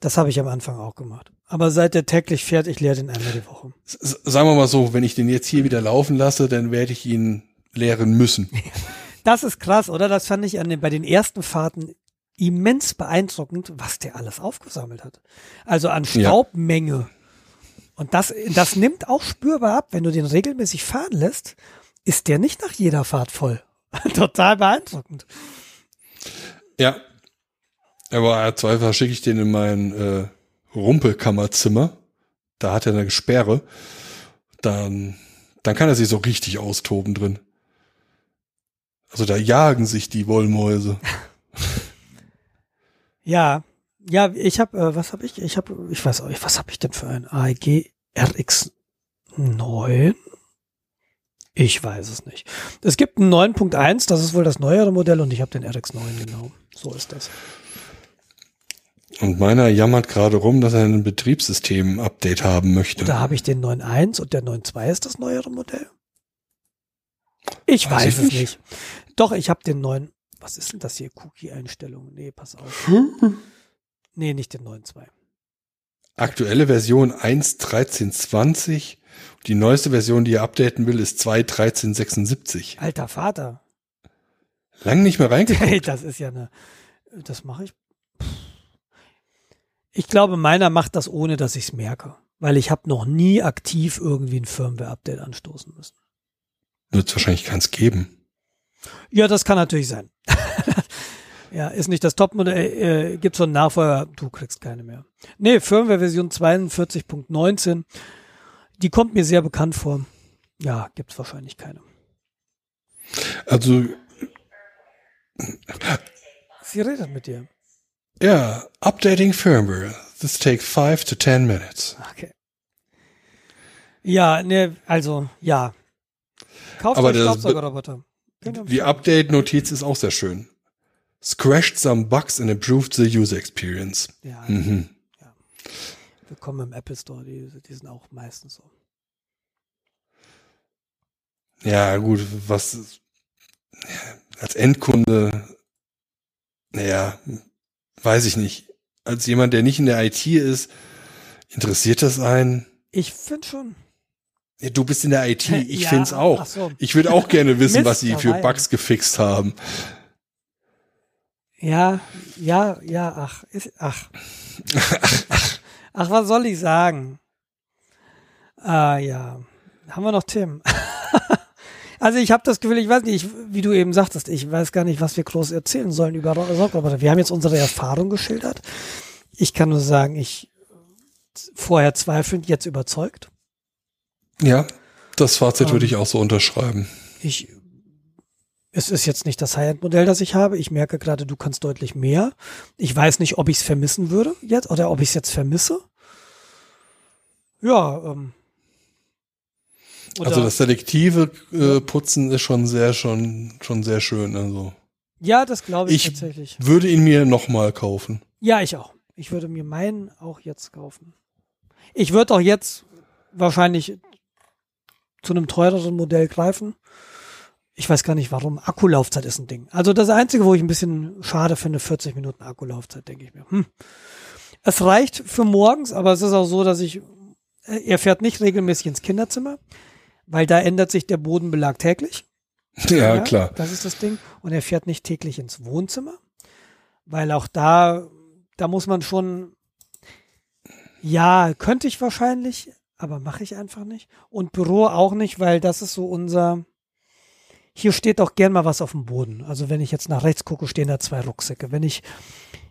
Das habe ich am Anfang auch gemacht. Aber seit der täglich fährt, ich leere den einmal die Woche. S sagen wir mal so, wenn ich den jetzt hier wieder laufen lasse, dann werde ich ihn leeren müssen. Das ist krass, oder? Das fand ich an den, bei den ersten Fahrten immens beeindruckend, was der alles aufgesammelt hat. Also an Ja. Staubmenge. Und das, das nimmt auch spürbar ab. Wenn du den regelmäßig fahren lässt, ist der nicht nach jeder Fahrt voll. Total beeindruckend. Ja. Aber im Zweifel schicke ich den in mein äh, Rumpelkammerzimmer. Da hat er eine Sperre. Dann, dann kann er sich so richtig austoben drin. Also da jagen sich die Wollmäuse. Ja, ja, ich habe, äh, was habe ich? Ich habe, ich weiß auch nicht, was habe ich denn für ein AEG RX 9? Ich weiß es nicht. Es gibt einen 9.1, das ist wohl das neuere Modell und ich habe den RX 9 genau. So ist das. Und meiner jammert gerade rum, dass er ein Betriebssystem-Update haben möchte. Da habe ich den 9.1 und der 9.2 ist das neuere Modell. Ich Weiß weiß, ich es nicht. nicht. Doch, ich habe den 9. Was ist denn das hier? Cookie-Einstellungen? Nee, pass auf. Nee, nicht den 9.2. Aktuelle Version 1.13.20. Die neueste Version, die er updaten will, ist 2.13.76. Alter Vater. Lang nicht mehr reingeguckt. Hey, das ist ja eine. Das mache ich. Ich glaube, meiner macht das ohne, dass ich es merke. Weil ich habe noch nie aktiv irgendwie ein Firmware-Update anstoßen müssen. Wird es wahrscheinlich keins geben. Ja, das kann natürlich sein. ja, ist nicht das Topmodell. Äh, Gibt so einen Nachfolger, du kriegst keine mehr. Nee, Firmware-Version 42.19. Die kommt mir sehr bekannt vor. Ja, gibt's wahrscheinlich keine. Also, Sie redet mit dir. ja, updating firmware. This takes five to ten minutes. Okay. Ja, ne, also, ja. Kauft Aber euch Staubsaugerroboter. Am Die. Update-Notiz ist auch sehr schön. Scratched some bugs and improved the user experience. Ja, Mhm. willkommen im Apple Store, die, die sind auch meistens so. Ja, gut, was ja, als Endkunde, naja, weiß ich nicht. Als jemand, der nicht in der IT ist, interessiert das einen? Ich finde schon. Du bist in der IT, ich Ja, find's auch. so. Ich würde auch gerne wissen, Mist, was sie für ja. Bugs gefixt haben. Ja, ja, ja, ach, ist, ach. ach, was soll ich sagen? Ah, ja. Haben wir noch Tim? also ich habe das Gefühl, ich weiß nicht, ich, wie du eben sagtest, ich weiß gar nicht, was wir groß erzählen sollen über Saugroboter. Wir haben jetzt unsere Erfahrung geschildert. Ich kann nur sagen, ich vorher zweifelnd, jetzt überzeugt. Ja, das Fazit Ähm. würde ich auch so unterschreiben. Ich, es ist jetzt nicht das High-End-Modell, das ich habe. Ich merke gerade, du kannst deutlich mehr. Ich weiß nicht, ob ich es vermissen würde jetzt oder ob ich es jetzt vermisse. Ja, ähm. Oder, Also das selektive äh, Putzen ist schon sehr, schon, schon sehr schön. Also ja, das glaube ich, ich- tatsächlich. würde ihn mir nochmal kaufen. Ja, ich auch. Ich würde mir meinen auch jetzt kaufen. Ich würde auch jetzt wahrscheinlich zu einem teureren Modell greifen. Ich weiß gar nicht warum. Akkulaufzeit ist ein Ding. Also das Einzige, wo ich ein bisschen schade finde, 40 Minuten Akkulaufzeit, denke ich mir. Hm. Es reicht für morgens, aber es ist auch so, dass ich, äh, er fährt nicht regelmäßig ins Kinderzimmer, weil da ändert sich der Bodenbelag täglich. Ja, klar. Das ist das Ding. Und er fährt nicht täglich ins Wohnzimmer, weil auch da, da muss man schon, ja, könnte ich wahrscheinlich, aber mache ich einfach nicht. Und Büro auch nicht, weil das ist so unser, hier steht auch gern mal was auf dem Boden. Also wenn ich jetzt nach rechts gucke, stehen da zwei Rucksäcke. Wenn ich,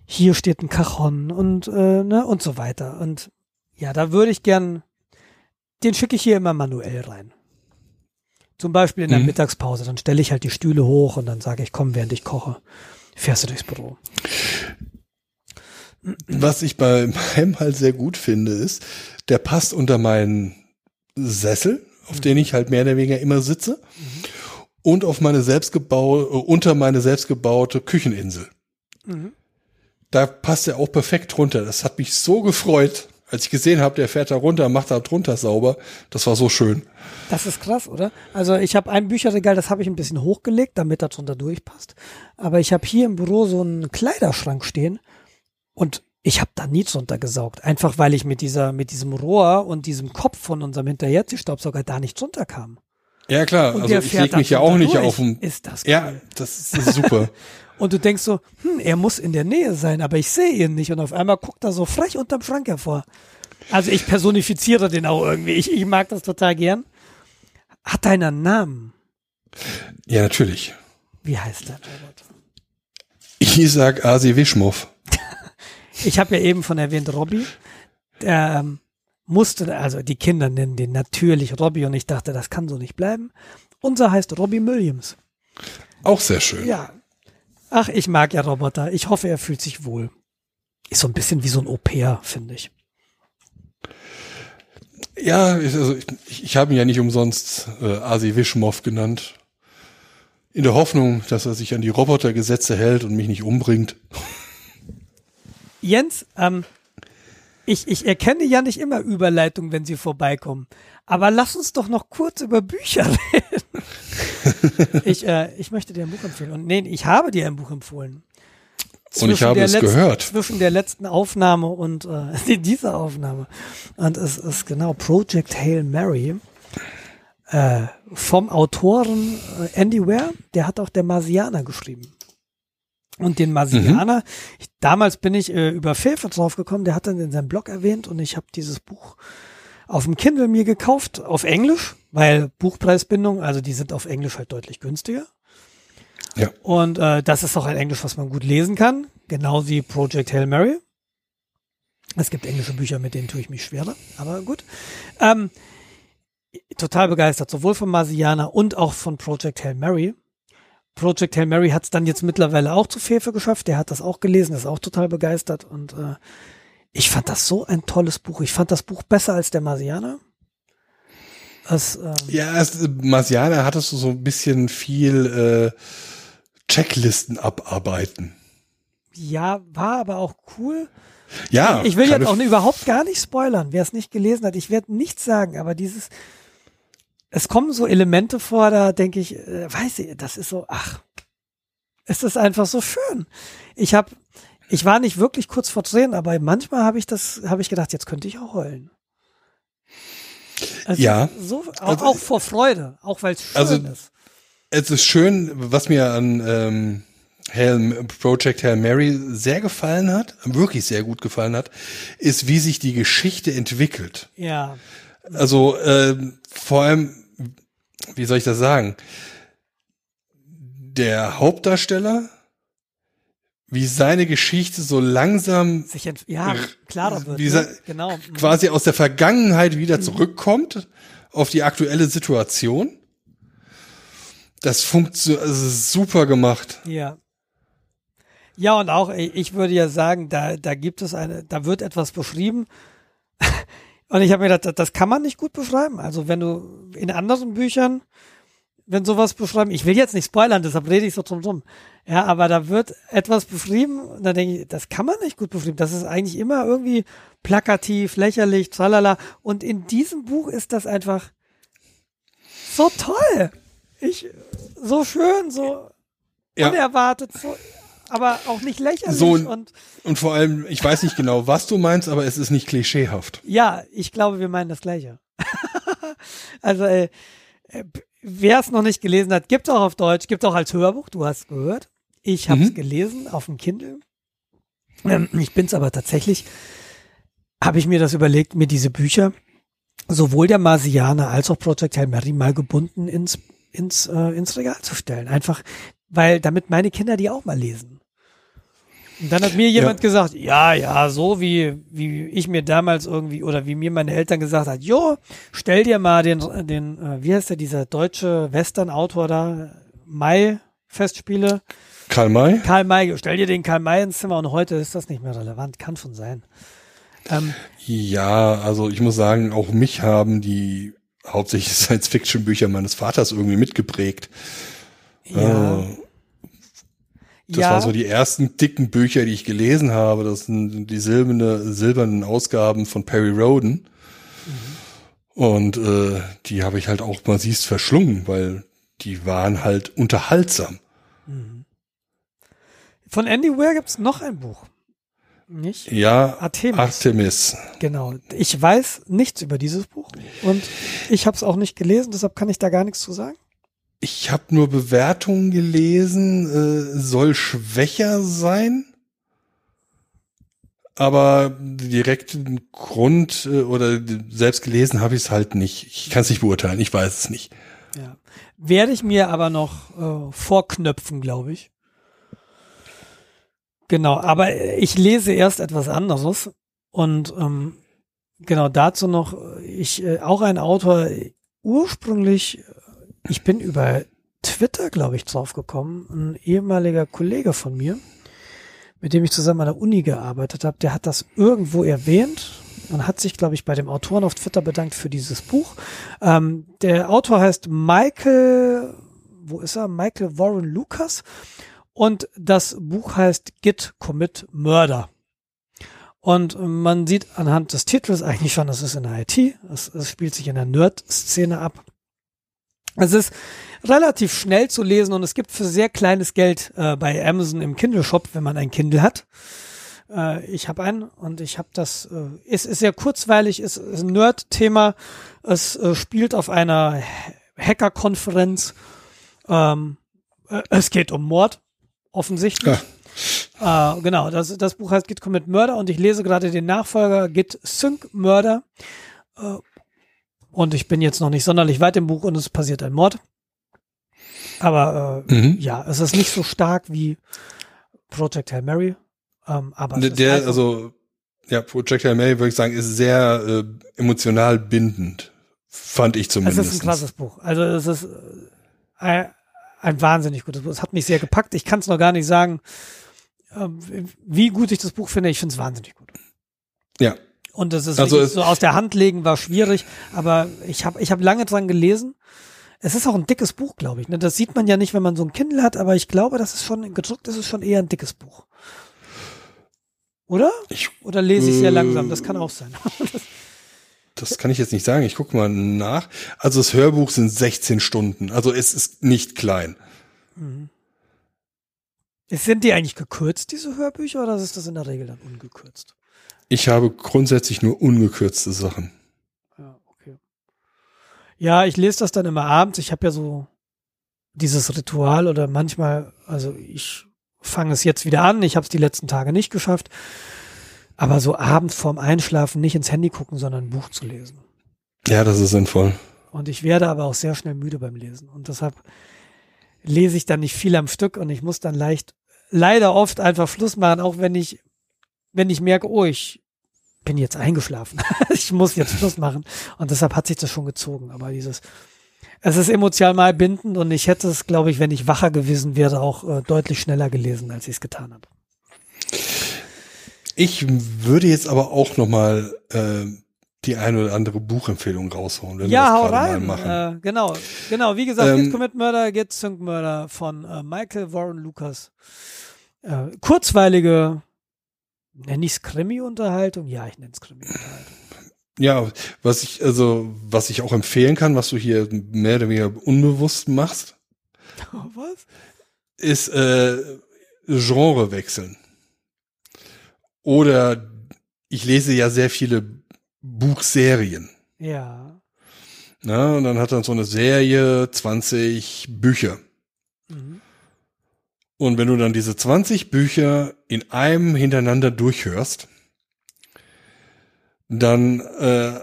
hier steht ein Cajon und, äh, ne, und so weiter. Und ja, da würde ich gern, den schicke ich hier immer manuell rein. Zum Beispiel in der Mhm. Mittagspause. Dann stelle ich halt die Stühle hoch und dann sage ich, komm, während ich koche, fährst du durchs Büro. Was ich bei meinem halt sehr gut finde, ist, der passt unter meinen Sessel, auf den ich halt mehr oder weniger immer sitze, und auf meine selbstgebaute, unter meine selbstgebaute Kücheninsel. Mhm. Da passt er auch perfekt drunter. Das hat mich so gefreut, als ich gesehen habe, der fährt da runter, macht da drunter sauber. Das war so schön. Das ist krass, oder? Also ich habe ein Bücherregal, das habe ich ein bisschen hochgelegt, damit das drunter durchpasst. Aber ich habe hier im Büro so einen Kleiderschrank stehen und ich habe da nie drunter gesaugt. Einfach weil ich mit dieser, mit diesem Rohr und diesem Kopf von unserem Hinterherziehstaubsauger da nicht drunter kam. Ja klar, Und also ich leg mich ja auch nicht durch. auf dem. Ist das Ja, cool. das ist, das ist super. Und du denkst so, hm, er muss in der Nähe sein, aber ich sehe ihn nicht. Und auf einmal guckt er so frech unterm Schrank hervor. Also ich personifiziere den auch irgendwie. Ich, ich mag das total gern. Hat deiner einen Namen? ja, natürlich. Wie heißt der Robert? Isaac Asi Wischmow. Ich habe ja eben von erwähnt Robby. Der ähm, musste, also die Kinder nennen den natürlich Robby und ich dachte, das kann so nicht bleiben. Unser heißt Robbie Williams. Auch sehr schön. Ja. Ach, ich mag ja Roboter. Ich hoffe, er fühlt sich wohl. Ist so ein bisschen wie so ein Au-pair, finde ich. Ja, ich- also ich, ich habe ihn ja nicht umsonst äh, Asi Wischmow genannt. In der Hoffnung, dass er sich an die Robotergesetze hält und mich nicht umbringt. Jens, ähm, ich, ich erkenne ja nicht immer Überleitung, wenn sie vorbeikommen. Aber lass uns doch noch kurz über Bücher reden. ich, äh, ich möchte dir ein Buch empfehlen. Und nee, ich habe dir ein Buch empfohlen. Und ich Zwischen habe der es letzten- gehört. Zwischen der letzten Aufnahme und äh, dieser Aufnahme. Und es ist genau Project Hail Mary äh, vom Autoren äh, Andy Ware. Der hat auch der Marsianer geschrieben. Und den Marsianer, ich, damals bin ich äh, über Fefe drauf gekommen, der hat dann in seinem Blog erwähnt und ich habe dieses Buch auf dem Kindle mir gekauft, auf Englisch, weil Buchpreisbindung, also die sind auf Englisch halt deutlich günstiger. Ja. Und äh, das ist auch ein Englisch, was man gut lesen kann, genau wie Project Hail Mary. Es gibt englische Bücher, mit denen tue ich mich schwerer, aber gut. Ähm, total begeistert, sowohl von Marsianer und auch von Project Hail Mary. Project Hail Mary hat es dann jetzt mittlerweile auch zu Fefe geschafft. Der hat das auch gelesen, ist auch total begeistert. Und äh, ich fand das so ein tolles Buch. Ich fand das Buch besser als der Marsianer. Es, ähm, Ja, es, Marsianer hattest du so ein bisschen viel äh, Checklisten abarbeiten. ja, war aber auch cool. Ja, ich will jetzt auch überhaupt gar nicht spoilern, wer es nicht gelesen hat. Ich werde nichts sagen, aber dieses, es kommen so Elemente vor, da denke ich, äh, weiß ich, das ist so, ach, es ist einfach so schön. Ich habe, ich war nicht wirklich kurz vor Tränen, aber manchmal habe ich das, habe ich gedacht, jetzt könnte ich auch heulen. Also Ja. So, auch, Also- auch vor Freude, auch weil es schön Also- ist. Es ist schön, was mir an ähm, Hail, Project Hail Mary sehr gefallen hat, wirklich sehr gut gefallen hat, ist, wie sich die Geschichte entwickelt. Ja, Also ähm, vor allem, wie soll ich das sagen? Der Hauptdarsteller, wie seine Geschichte so langsam sich ja, klarer wird. Wie ne? Genau. mhm. quasi aus der Vergangenheit wieder zurückkommt auf die aktuelle Situation. Das funktioniert, also super gemacht. Ja. Ja, und auch, ich ich würde ja sagen, da, da gibt es eine, da wird etwas beschrieben. Und ich habe mir gedacht, das- kann man nicht gut beschreiben. Also wenn du in anderen Büchern, wenn sowas beschreiben, ich will jetzt nicht spoilern, deshalb rede ich so drum rum. Ja, aber da wird etwas beschrieben, und da denke ich, das kann man nicht gut beschreiben. Das ist eigentlich immer irgendwie plakativ, lächerlich, tralala. Und in diesem Buch ist das einfach so toll. Ich, so schön, so Ja. unerwartet, so, aber auch nicht lächerlich So und Und vor allem, ich weiß nicht genau, was du meinst, aber es ist nicht klischeehaft. Ja, ich glaube, wir meinen das Gleiche. also, äh, äh, wer es noch nicht gelesen hat, gibt auch auf Deutsch, gibt auch als Hörbuch, du hast gehört. Ich habe es Mhm. gelesen auf dem Kindle. Ähm, ich bin es aber tatsächlich, habe ich mir das überlegt, mir diese Bücher, sowohl der Marsianer als auch Project Hail Mary mal gebunden ins, ins, äh, ins Regal zu stellen. Einfach, weil damit meine Kinder die auch mal lesen. Und dann hat mir jemand gesagt, ja, ja, so wie, wie ich mir damals irgendwie oder wie mir meine Eltern gesagt hat, jo, stell dir mal den, den, äh, wie heißt der, dieser deutsche Western-Autor da, Mai-Festspiele, Karl May? Karl May, stell dir den Karl May ins Zimmer und heute ist das nicht mehr relevant, kann schon sein. Ähm, Ja, also ich muss sagen, auch mich haben die hauptsächlich Science-Fiction-Bücher meines Vaters irgendwie mitgeprägt. ja, Äh, Das ja, waren so die ersten dicken Bücher, die ich gelesen habe. Das sind die silberne, silbernen Ausgaben von Perry Roden. Und äh, die habe ich halt auch massivst verschlungen, weil die waren halt unterhaltsam. von Andy Weir gibt's noch ein Buch. Nicht? Ja, Artemis. Artemis. Genau. Ich weiß nichts über dieses Buch und ich habe es auch nicht gelesen, deshalb kann ich da gar nichts zu sagen. Ich habe nur Bewertungen gelesen, äh, soll schwächer sein. Aber direkten Grund äh, oder selbst gelesen habe ich es halt nicht. Ich kann es nicht beurteilen, ich weiß es nicht. Ja. Werde ich mir aber noch äh, vorknöpfen, glaube ich. Genau, aber ich lese erst etwas anderes und ähm, genau dazu noch, ich äh, auch ein Autor, ursprünglich, ich bin über Twitter, glaube ich, drauf gekommen, ein ehemaliger Kollege von mir, mit dem ich zusammen an der Uni gearbeitet habe, der hat das irgendwo erwähnt und hat sich, glaube ich, bei dem Autoren auf Twitter bedankt für dieses Buch. Ähm, der Autor heißt Michael, wo ist er? Michael Warren Lucas. Und das Buch heißt Git Commit Murder. Und man sieht anhand des Titels eigentlich schon, es ist in der IT, es, es spielt sich in der Nerd-Szene ab. Es ist relativ schnell zu lesen und es gibt für sehr kleines Geld äh, bei Amazon im Kindle Shop, wenn man ein Kindle hat. Äh, ich habe einen und ich habe das, äh, es ist sehr kurzweilig, es ist ein Nerd-Thema, es äh, spielt auf einer Hacker-Konferenz, ähm, äh, es geht um Mord, offensichtlich. Äh, genau, das, das Buch heißt Git Commit Murder und ich lese gerade den Nachfolger Git Sync Murder. Äh, und ich bin jetzt noch nicht sonderlich weit im Buch und es passiert ein Mord. Aber äh, Mhm. ja, es ist nicht so stark wie Project Hail Mary. Ähm, aber es Der, ist der einfach- also, ja, Project Hail Mary, würde ich sagen, ist sehr äh, emotional bindend. Fand ich es zumindest. ist ein krasses Buch. Also es ist äh, ein, ein wahnsinnig gutes Buch. Es hat mich sehr gepackt. Ich kann es noch gar nicht sagen, ähm, wie gut ich das Buch finde. Ich finde es wahnsinnig gut. Ja. Und das ist Also so aus der Hand legen war schwierig, aber ich habe ich hab lange dran gelesen. Es ist auch ein dickes Buch, glaube ich. Ne? Das sieht man ja nicht, wenn man so ein Kindle hat, aber ich glaube, das ist schon gedruckt, das ist schon eher ein dickes Buch. Oder? Ich, Oder lese ich sehr Äh, langsam? Das kann auch sein. das kann ich jetzt nicht sagen. Ich gucke mal nach. Also das Hörbuch sind 16 Stunden. Also es ist nicht klein. Sind die eigentlich gekürzt, diese Hörbücher, oder ist das in der Regel dann ungekürzt? Ich habe grundsätzlich nur ungekürzte Sachen. Ja, okay. Ja, ich lese das dann immer abends. Ich habe ja so dieses Ritual oder manchmal, also ich fange es jetzt wieder an. Ich habe es die letzten Tage nicht geschafft. Aber so abends vorm Einschlafen nicht ins Handy gucken, sondern ein Buch zu lesen. Ja, das ist sinnvoll. Und ich werde aber auch sehr schnell müde beim Lesen. Und deshalb lese ich dann nicht viel am Stück und ich muss dann leicht, leider oft einfach Schluss machen, auch wenn ich, wenn ich merke, oh, ich bin jetzt eingeschlafen. ich muss jetzt Schluss machen. Und deshalb hat sich das schon gezogen. Aber dieses, es ist emotional bindend und ich hätte es, glaube ich, wenn ich wacher gewesen wäre, auch äh, deutlich schneller gelesen, als ich es getan habe. Ich würde jetzt aber auch noch mal äh, die eine oder andere Buchempfehlung raushauen, wenn ja, wir hau das gerade rein. mal machen. Äh, genau, genau. Wie gesagt, Ähm, Get Commit Murder, Get Sync Murder von äh, Michael Warren Lucas. Äh, kurzweilige, nenne ich es Krimi-Unterhaltung? Ja, ich nenne es Krimi-Unterhaltung. Ja, was ich, also, was ich auch empfehlen kann, was du hier mehr oder weniger unbewusst machst, Was? ist äh, Genre wechseln. Oder ich lese ja sehr viele Buchserien. Ja. Ne? Und dann hat dann so eine Serie 20 Bücher. Mhm. Und wenn du dann diese 20 Bücher in einem hintereinander durchhörst, dann äh,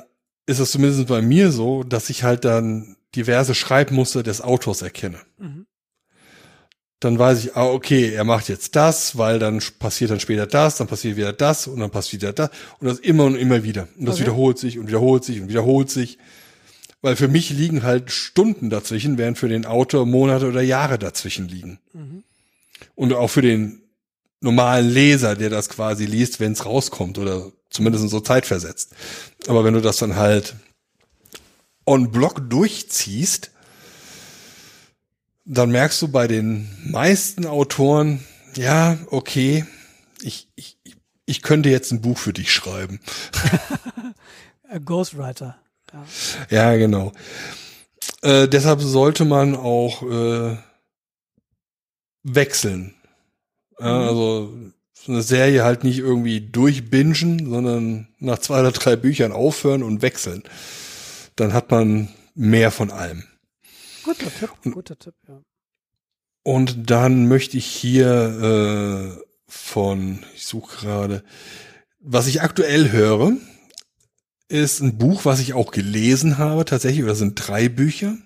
ist es zumindest bei mir so, dass ich halt dann diverse Schreibmuster des Autors erkenne. Mhm. Dann weiß ich, ah, okay, er macht jetzt das, weil dann passiert dann später das, dann passiert wieder das und dann passiert wieder das und das immer und immer wieder. Und das Okay. wiederholt sich und wiederholt sich und wiederholt sich. Weil für mich liegen halt Stunden dazwischen, während für den Autor Monate oder Jahre dazwischen liegen. Mhm. Und auch für den normalen Leser, der das quasi liest, wenn es rauskommt oder zumindest so zeitversetzt. Aber wenn du das dann halt on Block durchziehst, dann merkst du bei den meisten Autoren, ja, okay, ich, ich, ich könnte jetzt ein Buch für dich schreiben. Äh, Ghostwriter. Ja. Ja, genau. Äh, deshalb sollte man auch äh, wechseln. Ja, Mhm. also so eine Serie halt nicht irgendwie durchbingen, sondern nach zwei oder drei Büchern aufhören und wechseln. Dann hat man mehr von allem. Guter Tipp, guter Tipp, ja. Und dann möchte ich hier äh, von, ich suche gerade, was ich aktuell höre, ist ein Buch, was ich auch gelesen habe, tatsächlich, oder das sind drei Bücher.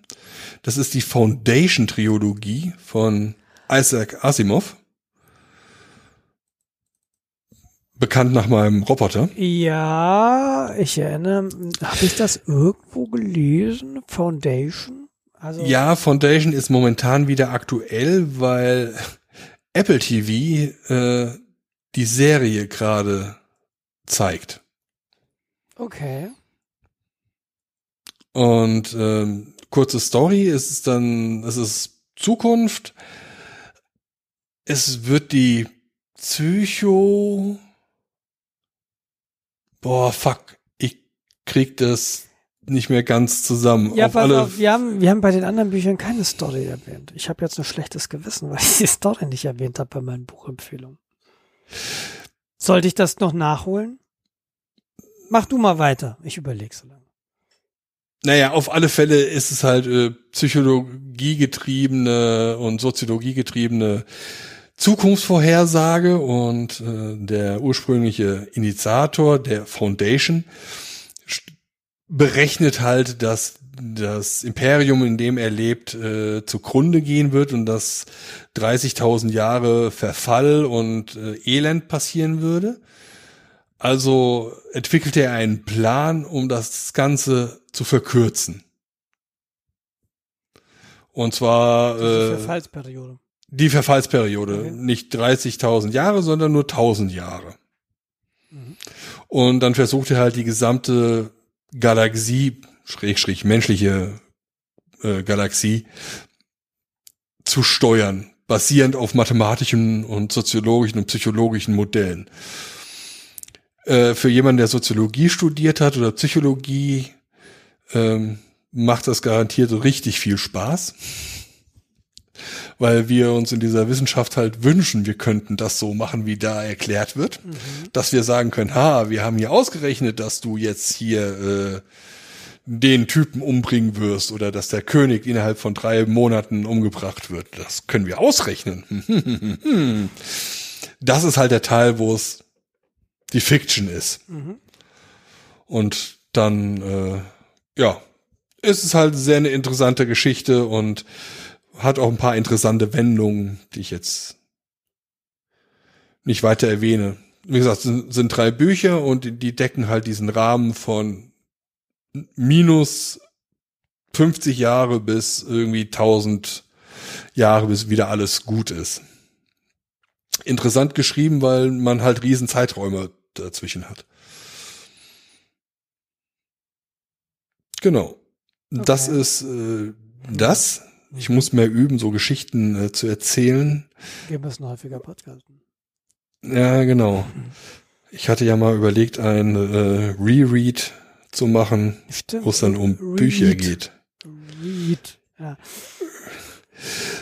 Das ist die Foundation-Triologie von Isaac Asimov. Bekannt nach meinem Roboter. Ja, ich erinnere, habe ich das irgendwo gelesen? Foundation? Also, Ja, Foundation ist momentan wieder aktuell, weil Apple TV äh, die Serie gerade zeigt. Okay. Und ähm, kurze Story, es ist dann, es ist Zukunft. Es wird die Psycho. Boah, fuck, ich krieg das nicht mehr ganz zusammen. Ja, Auf pass alle auf, wir haben, wir haben bei den anderen Büchern keine Story erwähnt. Ich habe jetzt ein schlechtes Gewissen, weil ich die Story nicht erwähnt habe bei meinen Buchempfehlungen. Sollte ich das noch nachholen? Mach du mal weiter. Ich überlege so lange. Naja, auf alle Fälle ist es halt äh, psychologiegetriebene und soziologiegetriebene Zukunftsvorhersage und äh, der ursprüngliche Initiator der Foundation berechnet halt, dass das Imperium, in dem er lebt, äh, zugrunde gehen wird und dass 30.000 Jahre Verfall und äh, Elend passieren würde. Also entwickelte er einen Plan, um das Ganze zu verkürzen. Und zwar äh, Verfallsperiode. Die Verfallsperiode. Okay. Nicht 30.000 Jahre, sondern nur 1000 Jahre. Mhm. Und dann versucht er halt die gesamte Galaxie, schräg, menschliche äh, Galaxie, zu steuern, basierend auf mathematischen und soziologischen und psychologischen Modellen. Äh, für jemanden, der Soziologie studiert hat oder Psychologie, ähm, macht das garantiert richtig viel Spaß. Weil wir uns in dieser Wissenschaft halt wünschen, wir könnten das so machen, wie da erklärt wird. Dass wir sagen können, ha, wir haben hier ausgerechnet, dass du jetzt hier äh, den Typen umbringen wirst oder dass der König innerhalb von drei Monaten umgebracht wird. Das können wir ausrechnen. Das ist halt der Teil, wo es die Fiction ist. Mhm. Und dann, äh, ja, ist es halt sehr eine interessante Geschichte und hat auch ein paar interessante Wendungen, die ich jetzt nicht weiter erwähne. Wie gesagt, es sind, sind drei Bücher und die, die decken halt diesen Rahmen von minus 50 Jahre bis irgendwie 1000 Jahre, bis wieder alles gut ist. Interessant geschrieben, weil man halt riesen Zeiträume dazwischen hat. Genau. Das Okay. ist äh, das. Ich muss mehr üben, so Geschichten äh, zu erzählen. Wir müssen häufiger podcasten. Ja, genau. Ich hatte ja mal überlegt, ein äh, Reread zu machen, wo es dann um Read. Bücher geht. Read. Ja.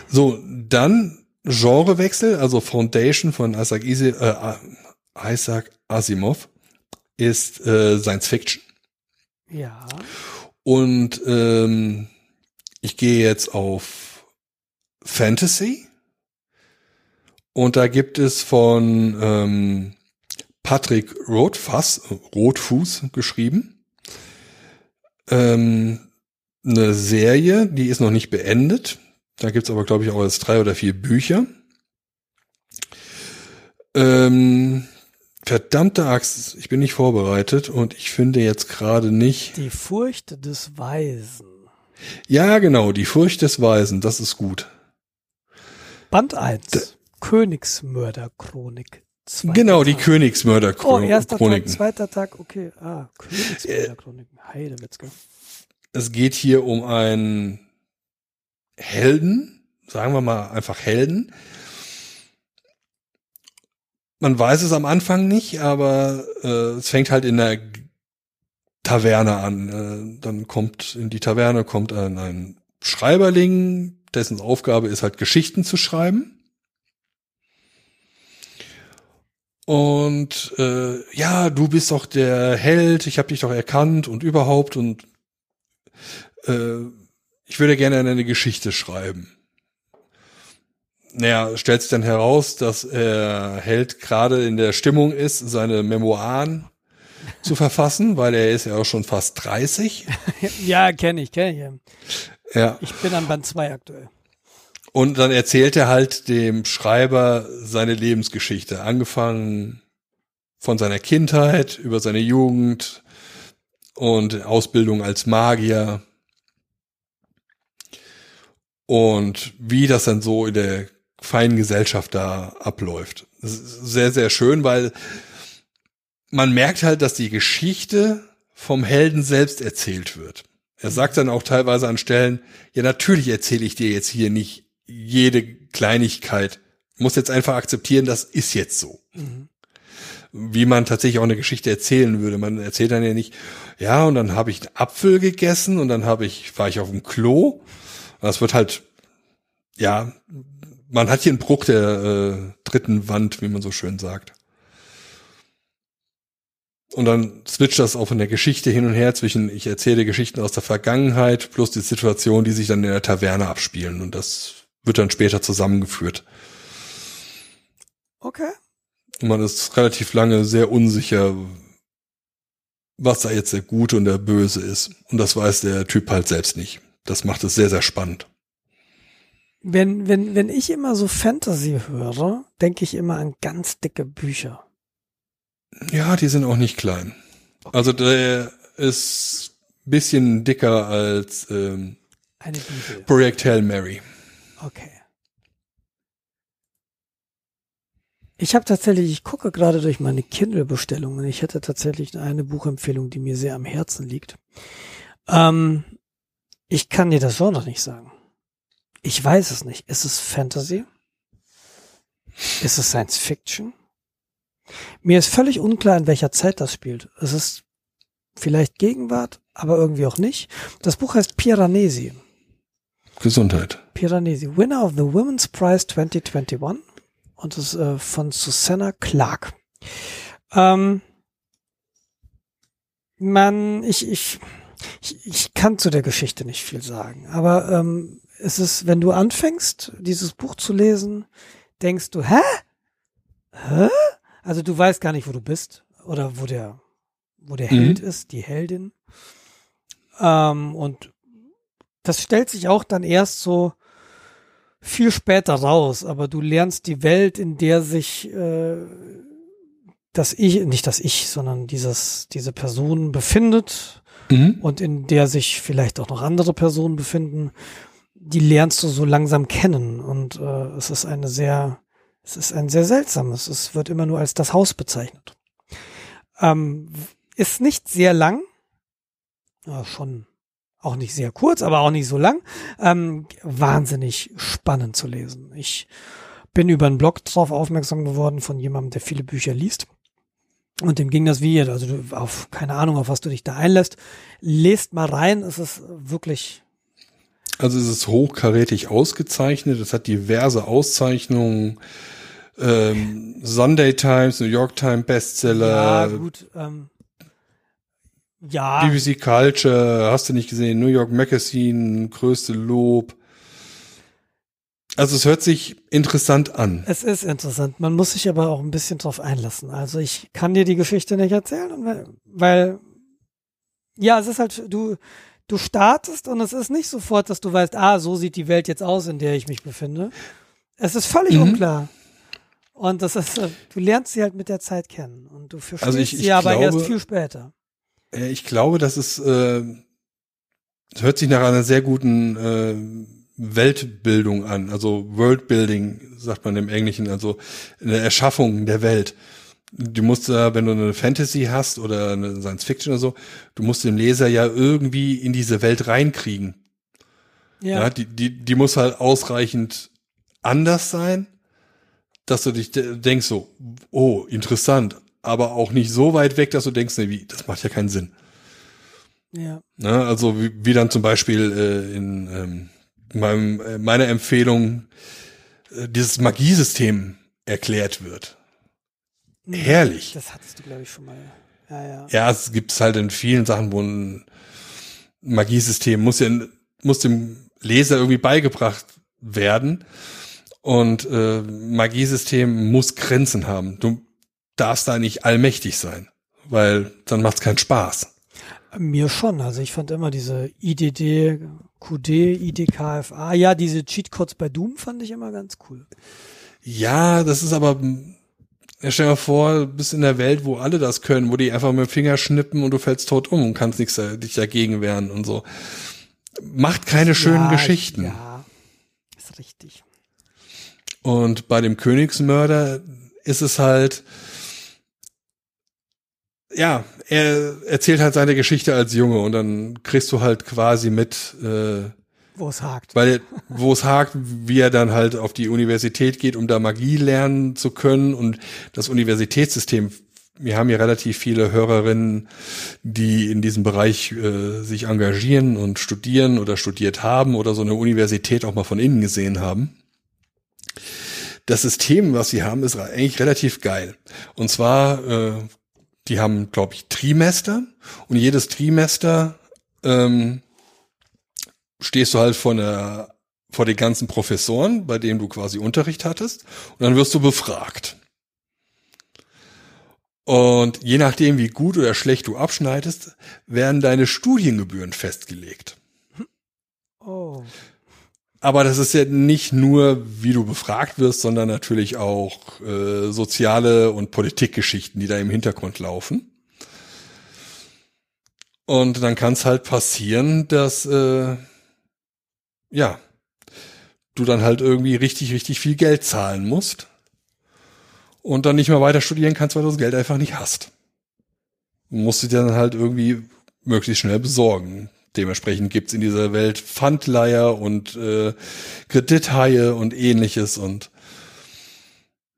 So, dann Genrewechsel, also Foundation von Isaac, Isi, äh, Isaac Asimov ist äh, Science Fiction. ja. Und ähm, ich gehe jetzt auf Fantasy. Und da gibt es von ähm, Patrick Rothfuss, Rotfuß geschrieben, ähm, eine Serie, die ist noch nicht beendet. Da gibt's aber, glaube ich, auch jetzt drei oder vier Bücher. Ähm, verdammte Axt, ich bin nicht vorbereitet und ich finde jetzt gerade nicht. Die Furcht des Weisen. Ja, genau, die Furcht des Weisen, das ist gut. Band 1. Königsmörderchronik. Zweiter Genau, die Tag. Oh, erster Tag, zweiter Tag, okay. Ah, Königsmörderchroniken. Heidewitzke. Es geht hier um einen Helden, sagen wir mal einfach Helden. Man weiß es am Anfang nicht, aber äh, es fängt halt in der Taverne an. Äh, dann kommt in die Taverne kommt ein, ein Schreiberling, dessen Aufgabe ist halt Geschichten zu schreiben. Und äh, ja, du bist doch der Held, ich habe dich doch erkannt und überhaupt und äh, ich würde gerne eine Geschichte schreiben. Naja, stellt sich dann heraus, dass er Held gerade in der Stimmung ist, seine Memoiren zu verfassen, weil er ist ja auch schon fast 30. Ja, kenne ich, kenne ich. Ja. Ich bin an Band 2 aktuell. Und dann erzählt er halt dem Schreiber seine Lebensgeschichte, angefangen von seiner Kindheit über seine Jugend und Ausbildung als Magier und wie das dann so in der feinen Gesellschaft da abläuft. Das ist sehr, sehr schön, weil man merkt halt, dass die Geschichte vom Helden selbst erzählt wird. Er sagt dann auch teilweise an Stellen, ja, natürlich erzähle ich dir jetzt hier nicht jede Kleinigkeit. Muss jetzt einfach akzeptieren, das ist jetzt so. Wie man tatsächlich auch eine Geschichte erzählen würde. Man erzählt dann ja nicht, ja, und dann habe ich einen Apfel gegessen und dann habe ich, war ich auf dem Klo. Das wird halt, ja, man hat hier einen Bruch der äh, dritten Wand, wie man so schön sagt. Und dann switcht das auch in der Geschichte hin und her zwischen, ich erzähle Geschichten aus der Vergangenheit plus die Situation, die sich dann in der Taverne abspielen. Und das wird dann später zusammengeführt. Okay. Und man ist relativ lange sehr unsicher, was da jetzt der Gute und der Böse ist. Und das weiß der Typ halt selbst nicht. Das macht es sehr, sehr spannend. Wenn, wenn, wenn ich immer so Fantasy höre, denke ich immer an ganz dicke Bücher. Ja, die sind auch nicht klein. Also der ist bisschen dicker als ähm, Eine Bibel. Project Hail Mary. Okay. Ich habe tatsächlich, ich gucke gerade durch meine Kindle-Bestellungen. Ich hätte tatsächlich eine Buchempfehlung, die mir sehr am Herzen liegt. Ähm, ich kann dir das Genre nicht sagen. Ich weiß es nicht. Ist es Fantasy? Ist es Science Fiction? Mir ist völlig unklar, in welcher Zeit das spielt. Es ist vielleicht Gegenwart, aber irgendwie auch nicht. Das Buch heißt Piranesi. Gesundheit. Piranesi, Winner of the Women's Prize 2021 und das ist äh, von Susanna Clark. Ähm, man, ich, ich, ich, ich kann zu der Geschichte nicht viel sagen, aber ähm, es ist, wenn du anfängst, dieses Buch zu lesen, denkst du, hä? Hä? Also du weißt gar nicht, wo du bist oder wo der, wo der Mhm. Held ist, die Heldin. Ähm, und das stellt sich auch dann erst so viel später raus, aber du lernst die Welt, in der sich äh, das Ich, nicht das Ich, sondern dieses, diese Person befindet Mhm. und in der sich vielleicht auch noch andere Personen befinden, die lernst du so langsam kennen und äh, es ist eine sehr, es ist ein sehr seltsames, es wird immer nur als das Haus bezeichnet. Ähm, ist nicht sehr lang, ja, schon auch nicht sehr kurz, aber auch nicht so lang. Ähm, wahnsinnig spannend zu lesen. Ich bin über einen Blog drauf aufmerksam geworden von jemandem, der viele Bücher liest. Und dem ging das wie, also du, auf, keine Ahnung, auf was du dich da einlässt. Lest mal rein, es ist wirklich. Also es ist hochkarätig ausgezeichnet, es hat diverse Auszeichnungen, ähm, Sunday Times, New York Times Bestseller. Ja, gut, ähm, ja. BBC Culture, hast du nicht gesehen, New York Magazine, größte Lob. Also es hört sich interessant an. Es ist interessant. Man muss sich aber auch ein bisschen drauf einlassen. Also ich kann dir die Geschichte nicht erzählen, weil, weil ja, es ist halt, du, du startest und es ist nicht sofort, dass du weißt, ah, so sieht die Welt jetzt aus, in der ich mich befinde. Es ist völlig mhm. unklar. Und das ist, äh, du lernst sie halt mit der Zeit kennen und du verstehst also ich, ich sie aber glaube, erst viel später. Ich glaube, das ist, äh, hört sich nach einer sehr guten äh, Weltbildung an, also Worldbuilding, sagt man im Englischen, also eine Erschaffung der Welt. Du musst da, wenn du eine Fantasy hast oder eine Science Fiction oder so, du musst den Leser ja irgendwie in diese Welt reinkriegen. Ja. ja die, die, die muss halt ausreichend anders sein, dass du dich denkst so, oh, interessant, aber auch nicht so weit weg, dass du denkst, nee, wie, das macht ja keinen Sinn. Ja. Na, also wie, wie dann zum Beispiel äh, in ähm, meinem, äh, meiner Empfehlung äh, dieses Magiesystem erklärt wird. Mhm. Herrlich. Das hattest du, glaube ich, schon mal. Ja, ja. ja, es gibt halt in vielen Sachen, wo ein Magiesystem muss ja muss dem Leser irgendwie beigebracht werden. Und äh, Magiesystem muss Grenzen haben. Du darfst da nicht allmächtig sein, weil dann macht's keinen Spaß. Mir schon. Also ich fand immer diese IDD, QD, IDKFA, ja, diese Cheatcodes bei Doom fand ich immer ganz cool. Ja, das ist aber, ja, stell dir mal vor, du bist in der Welt, wo alle das können, wo die einfach mit dem Finger schnippen und du fällst tot um und kannst nichts dich dagegen wehren und so. Macht keine schönen ja, Geschichten. Ja, ist richtig. Und bei dem Königsmörder ist es halt, ja, er erzählt halt seine Geschichte als Junge und dann kriegst du halt quasi mit, äh, wo es hakt. Weil, wo es hakt, wie er dann halt auf die Universität geht, um da Magie lernen zu können und das Universitätssystem. Wir haben hier relativ viele Hörerinnen, die in diesem Bereich äh, sich engagieren und studieren oder studiert haben oder so eine Universität auch mal von innen gesehen haben. Das System, was sie haben, ist eigentlich relativ geil. Und zwar äh, die haben, glaube ich, Trimester und jedes Trimester ähm, stehst du halt vor der vor den ganzen Professoren, bei denen du quasi Unterricht hattest, und dann wirst du befragt. Und je nachdem, wie gut oder schlecht du abschneidest, werden deine Studiengebühren festgelegt. Oh. Aber das ist ja nicht nur, wie du befragt wirst, sondern natürlich auch äh, soziale und Politikgeschichten, die da im Hintergrund laufen. Und dann kann es halt passieren, dass äh, ja du dann halt irgendwie richtig, richtig viel Geld zahlen musst und dann nicht mehr weiter studieren kannst, weil du das Geld einfach nicht hast. Musst du dir dann halt irgendwie möglichst schnell besorgen. Dementsprechend gibt's in dieser Welt Pfandleier und äh, Kredithaie und ähnliches und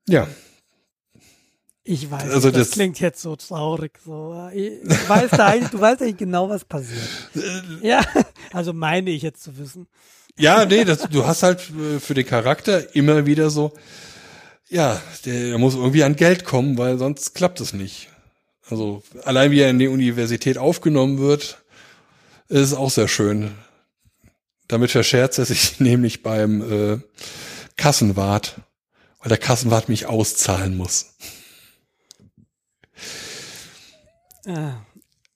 ja. Ich weiß, also das, das, klingt jetzt so traurig. So. Ich weiß da eigentlich, du weißt eigentlich genau, was passiert. Ja, also meine ich jetzt zu wissen. Ja, nee, das, du hast halt für den Charakter immer wieder so, ja, der, der muss irgendwie an Geld kommen, weil sonst klappt es nicht. Also allein wie er in die Universität aufgenommen wird, ist auch sehr schön. Damit verscherzt er sich nämlich beim äh, Kassenwart, weil der Kassenwart mich auszahlen muss. Ah.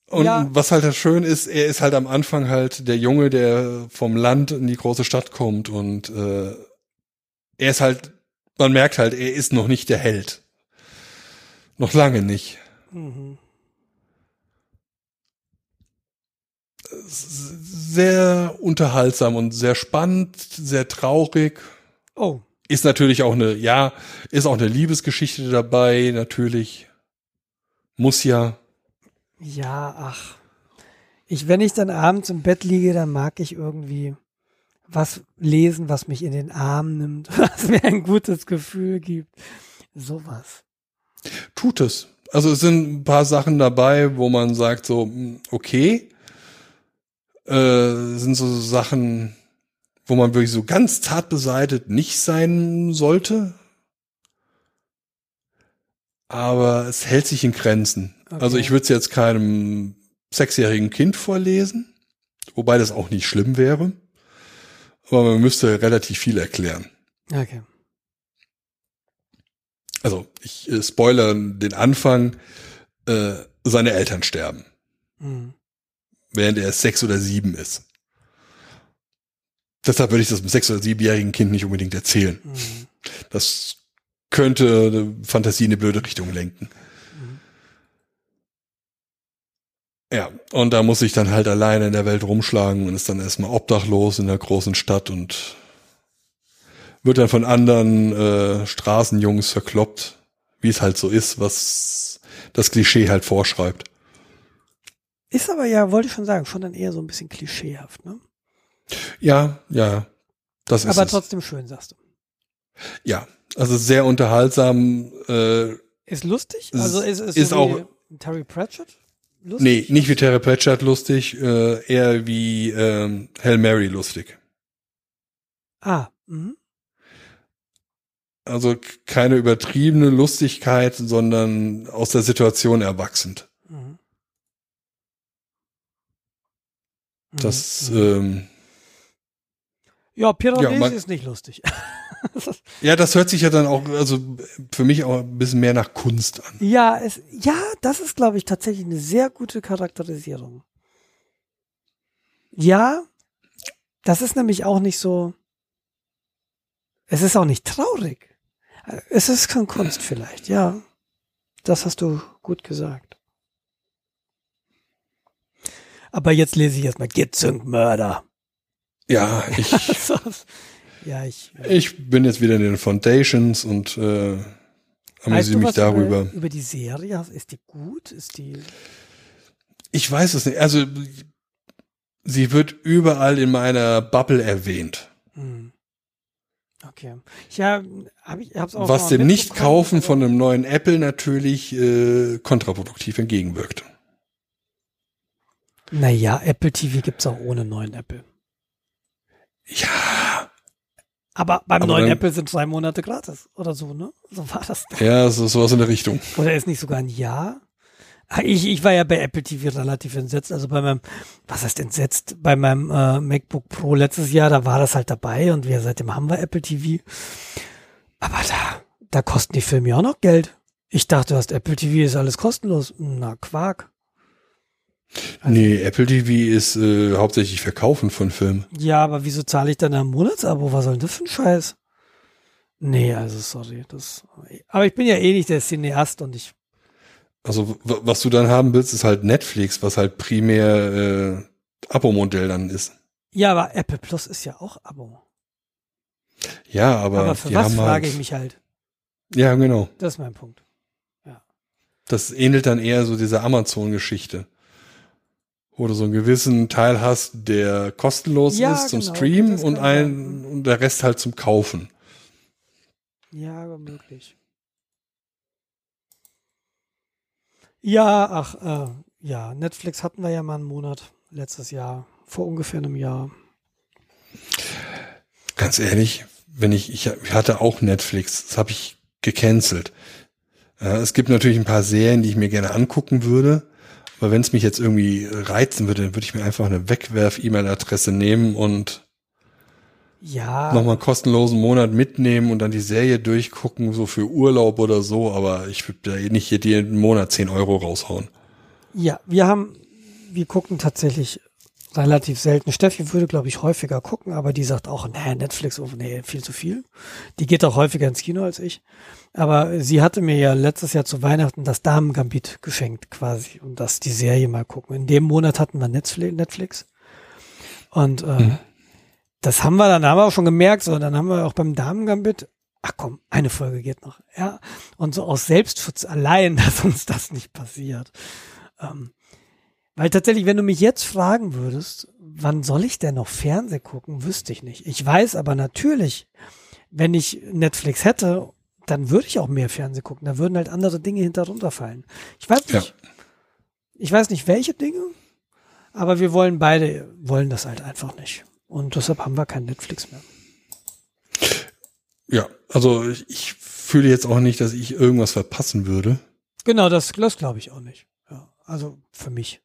Und ja. was halt schön ist, er ist halt am Anfang halt der Junge, der vom Land in die große Stadt kommt und äh, er ist halt, man merkt halt, er ist noch nicht der Held. Noch lange nicht. Mhm. sehr unterhaltsam und sehr spannend, sehr traurig. Oh. Ist natürlich auch eine, ja, ist auch eine Liebesgeschichte dabei, natürlich. Muss ja. Ja, ach. Ich, wenn ich dann abends im Bett liege, dann mag ich irgendwie was lesen, was mich in den Arm nimmt, was mir ein gutes Gefühl gibt. Sowas. Tut es. Also es sind ein paar Sachen dabei, wo man sagt so, hm, okay, äh, sind so Sachen, wo man wirklich so ganz zart beseitet nicht sein sollte. Aber es hält sich in Grenzen. Okay. Also ich würde es jetzt keinem sechsjährigen Kind vorlesen, wobei das auch nicht schlimm wäre. Aber man müsste relativ viel erklären. Okay. Also ich äh, spoilere den Anfang, äh, seine Eltern sterben, Mhm. während er sechs oder sieben ist. Deshalb würde ich das einem sechs- oder siebenjährigen Kind nicht unbedingt erzählen. Mhm. Das könnte Fantasie in eine blöde Richtung lenken. Mhm. Ja, und da muss ich dann halt alleine in der Welt rumschlagen und ist dann erstmal obdachlos in der großen Stadt und wird dann von anderen äh, Straßenjungs verkloppt, wie es halt so ist, was das Klischee halt vorschreibt. Ist aber ja, wollte ich schon sagen, schon dann eher so ein bisschen klischeehaft, ne? Ja, ja, das ist aber es. trotzdem schön, sagst du. Ja, also sehr unterhaltsam. Äh, Ist lustig? Ist- Also ist es ist so auch- wie Terry Pratchett? Nee, Lustig? nicht wie Terry Pratchett lustig, äh, eher wie ähm, Hail Mary lustig. Ah, mhm. Also keine übertriebene Lustigkeit, sondern aus der Situation erwachsend. Mhm. Mhm. Das, Mhm. ähm, ja, Piranesi ja, ist nicht lustig. ja, das hört sich ja dann auch, also für mich auch ein bisschen mehr nach Kunst an. ja, es, ja, das ist, glaube ich, tatsächlich eine sehr gute Charakterisierung. Ja, das ist nämlich auch nicht so. Es ist auch nicht traurig. Es ist schon Kunst vielleicht, ja. Das hast du gut gesagt. Aber jetzt lese ich erstmal Gitzung Mörder. Ja, ich, ja, ich. ich bin jetzt wieder in den Foundations und äh, Weißt amüsiere du mich was darüber. Über, über die Serie? Ist die gut? Ist die. Ich weiß es nicht. Also sie wird überall in meiner Bubble erwähnt. Hm. Okay. Ja, hab ich hab's auch was dem Nicht-Kaufen aber- von einem neuen Apple natürlich äh, kontraproduktiv entgegenwirkt. Naja, Apple TV gibt's auch ohne neuen Apple. Ja, Aber beim Aber neuen dann- Apple sind drei Monate gratis oder so, ne? So war das. doch. ja, so sowas in der Richtung. Oder ist nicht sogar ein Jahr? Ah, Ich, ich war ja bei Apple TV relativ entsetzt. Also bei meinem, was heißt entsetzt? Bei meinem äh, MacBook Pro letztes Jahr, da war das halt dabei und wir seitdem haben wir Apple TV. Aber da, da kosten die Filme ja auch noch Geld. Ich dachte, du hast Apple TV, ist alles kostenlos. Na, Quark. Also- nee, Apple TV ist äh, hauptsächlich Verkaufen von Filmen. Ja, aber wieso zahle ich dann ein Monatsabo? Was soll denn das für ein Scheiß? Nee, also sorry. Das, aber ich bin ja eh nicht der Cineast und ich. Also was du dann haben willst, ist halt Netflix, was halt primär äh, Abo-Modell dann ist. Ja, aber Apple Plus ist ja auch Abo. Ja, aber, Aber für was frage halt, ich mich halt? Ja, genau. Das ist mein Punkt. Das ähnelt dann eher so dieser Amazon-Geschichte. Wo du so einen gewissen Teil hast, der kostenlos Ja, ist zum genau, Stream das und ein und der Rest halt zum Kaufen. Ja, aber möglich. Ja, ach, äh, ja, Netflix hatten wir ja mal einen Monat letztes Jahr, vor ungefähr einem Jahr. Ganz ehrlich, wenn ich, ich hatte auch Netflix, das habe ich gecancelt. Ja, es gibt natürlich ein paar Serien, die ich mir gerne angucken würde, aber wenn es mich jetzt irgendwie reizen würde, dann würde ich mir einfach eine Wegwerf-E-Mail-Adresse nehmen und Ja, nochmal einen kostenlosen Monat mitnehmen und dann die Serie durchgucken, so für Urlaub oder so, aber ich würde da nicht jeden Monat 10 Euro raushauen. ja, wir haben, wir gucken tatsächlich relativ selten. Steffi würde, glaube ich, häufiger gucken, aber die sagt auch, nee, Netflix, oh, nee, viel zu viel. Die geht auch häufiger ins Kino als ich. Aber sie hatte mir ja letztes Jahr zu Weihnachten das Damen-Gambit geschenkt quasi und das die Serie mal gucken. In dem Monat hatten wir Netflix. Netflix. Und äh, Mhm. das haben wir, dann haben wir auch schon gemerkt, so, dann haben wir auch beim Damen-Gambit, ach komm, eine Folge geht noch. Ja, und so aus Selbstschutz allein, dass uns das nicht passiert. Ähm, weil tatsächlich, wenn du mich jetzt fragen würdest, wann soll ich denn noch Fernseh gucken, wüsste ich nicht. Ich weiß aber natürlich, wenn ich Netflix hätte, dann würde ich auch mehr Fernsehen gucken. Da würden halt andere Dinge hinterunter fallen. Ich weiß nicht, Ja. ich weiß nicht, welche Dinge, aber wir wollen beide, wollen das halt einfach nicht. Und deshalb haben wir kein Netflix mehr. Ja, also ich, ich fühle jetzt auch nicht, dass ich irgendwas verpassen würde. Genau, das, das glaube ich auch nicht. Ja, also für mich.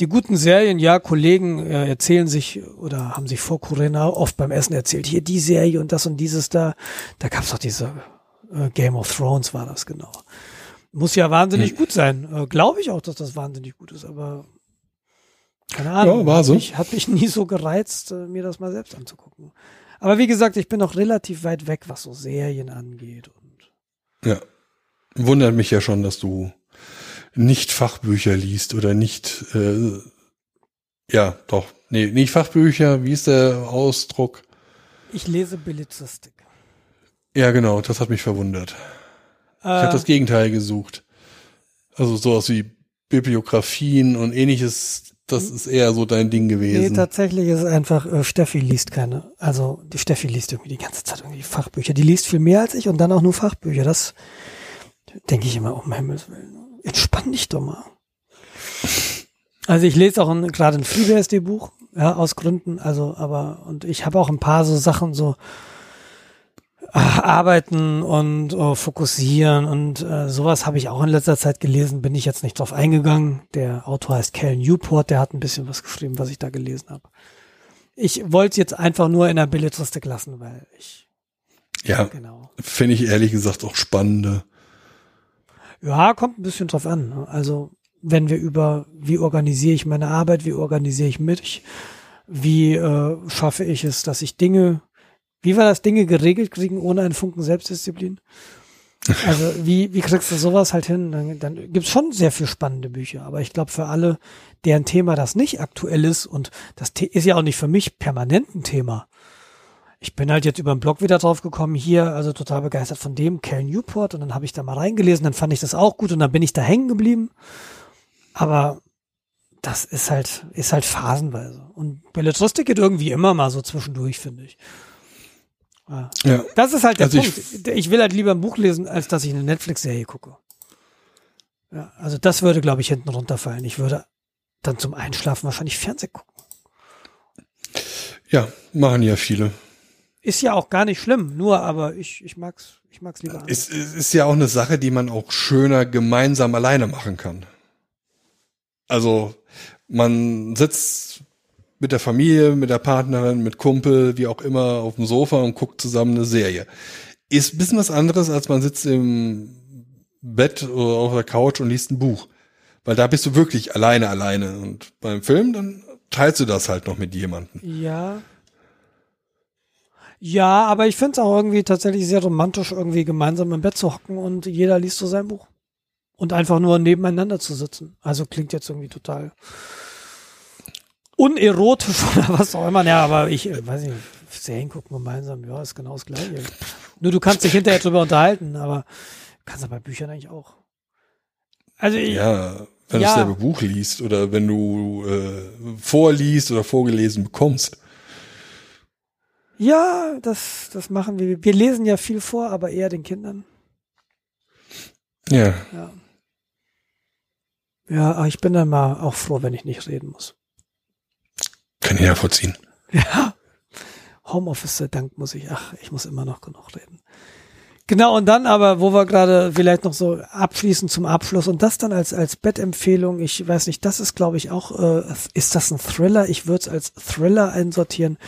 Die guten Serien, ja, Kollegen äh, erzählen sich oder haben sich vor Corinna oft beim Essen erzählt, hier die Serie und das und dieses da. Da gab's doch diese äh, Game of Thrones war das genau. Muss ja wahnsinnig gut sein. Äh, glaube ich auch, dass das wahnsinnig gut ist, aber keine Ahnung. Ja, war so. Mich, hat mich nie so gereizt, äh, mir das mal selbst anzugucken. Aber wie gesagt, ich bin noch relativ weit weg, was so Serien angeht. Und Ja. Wundert mich ja schon, dass du nicht Fachbücher liest oder nicht, äh, ja, doch, nee, nicht Fachbücher, wie ist der Ausdruck? ich lese Belletristik. Ja, genau, das hat mich verwundert. Ich habe Äh, das Gegenteil gesucht. Also sowas wie Bibliografien und ähnliches, das ist eher so dein Ding Nee, gewesen. tatsächlich ist es einfach, äh, Steffi liest keine. Also die Steffi liest irgendwie die ganze Zeit irgendwie Fachbücher. Die liest viel mehr als ich und dann auch nur Fachbücher. Das denke ich immer, um Himmels Willen. Entspann dich doch mal. Also ich lese auch gerade ein FreeBSD-Buch, ja, aus Gründen, also, aber, und ich habe auch ein paar so Sachen, so äh, Arbeiten und äh, Fokussieren und äh, sowas habe ich auch in letzter Zeit gelesen, bin ich jetzt nicht drauf eingegangen. Der Autor heißt Cal Newport, der hat ein bisschen was geschrieben, was ich da gelesen habe. Ich wollte es jetzt einfach nur in der Belletristik lassen, weil ich, ja, genau. finde ich ehrlich gesagt auch spannende. Ja, kommt ein bisschen drauf an. ne? Also, wenn wir über, wie organisiere ich meine Arbeit, wie organisiere ich mich, wie äh, schaffe ich es, dass ich Dinge, wie war das, Dinge geregelt kriegen ohne einen Funken Selbstdisziplin? Also, wie, wie kriegst du sowas halt hin? Dann, dann gibt's schon sehr viel spannende Bücher. Aber ich glaube, für alle, deren Thema das nicht aktuell ist, und das ist ja auch nicht für mich permanent ein Thema, ich bin halt jetzt über den Blog wieder drauf gekommen, hier, also total begeistert von dem, Cal Newport, und dann habe ich da mal reingelesen, dann fand ich das auch gut und dann bin ich da hängen geblieben. Aber das ist halt, ist halt phasenweise. Und Belletristik geht irgendwie immer mal so zwischendurch, finde ich. Ja. Ja, Das ist halt der Also ich- Punkt. Ich, will halt lieber ein Buch lesen, als dass ich eine Netflix-Serie gucke. Ja, also das würde, glaube ich, hinten runterfallen. Ich würde dann zum Einschlafen wahrscheinlich Fernsehen gucken. ja, machen ja viele. Ist ja auch gar nicht schlimm, nur aber ich, ich mag's, ich mag's lieber anders. Es, es ist ja auch eine Sache, die man auch schöner gemeinsam alleine machen kann. Also man sitzt mit der Familie, mit der Partnerin, mit Kumpel, wie auch immer, auf dem Sofa und guckt zusammen eine Serie. Ist ein bisschen was anderes, als man sitzt im Bett oder auf der Couch und liest ein Buch. Weil da bist du wirklich alleine, alleine. Und beim Film, dann teilst du das halt noch mit jemandem. Ja. Ja, aber ich finde es auch irgendwie tatsächlich sehr romantisch, irgendwie gemeinsam im Bett zu hocken und jeder liest so sein Buch. Und einfach nur nebeneinander zu sitzen. Also klingt jetzt irgendwie total unerotisch oder was auch immer. Ja, aber ich äh, weiß nicht, Serien gucken gemeinsam, ja, ist genau das Gleiche. Nur du kannst dich hinterher drüber unterhalten, aber kannst du bei Büchern eigentlich auch. Also ich, Ja, wenn Ja. du dasselbe Buch liest oder wenn du äh, vorliest oder vorgelesen bekommst. Ja, das, das machen wir. Wir lesen ja viel vor, aber eher den Kindern. Ja, Ja. Ja, ich bin dann mal auch froh, wenn ich nicht reden muss. kann ich nachvollziehen. Ja. Homeoffice sei Dank muss ich, ach, ich muss immer noch genug reden. Genau, und dann aber, wo wir gerade vielleicht noch so abschließen zum Abschluss und das dann als, als Bettempfehlung, ich weiß nicht, das ist glaube ich auch, äh, ist das ein Thriller? Ich würde es als Thriller einsortieren.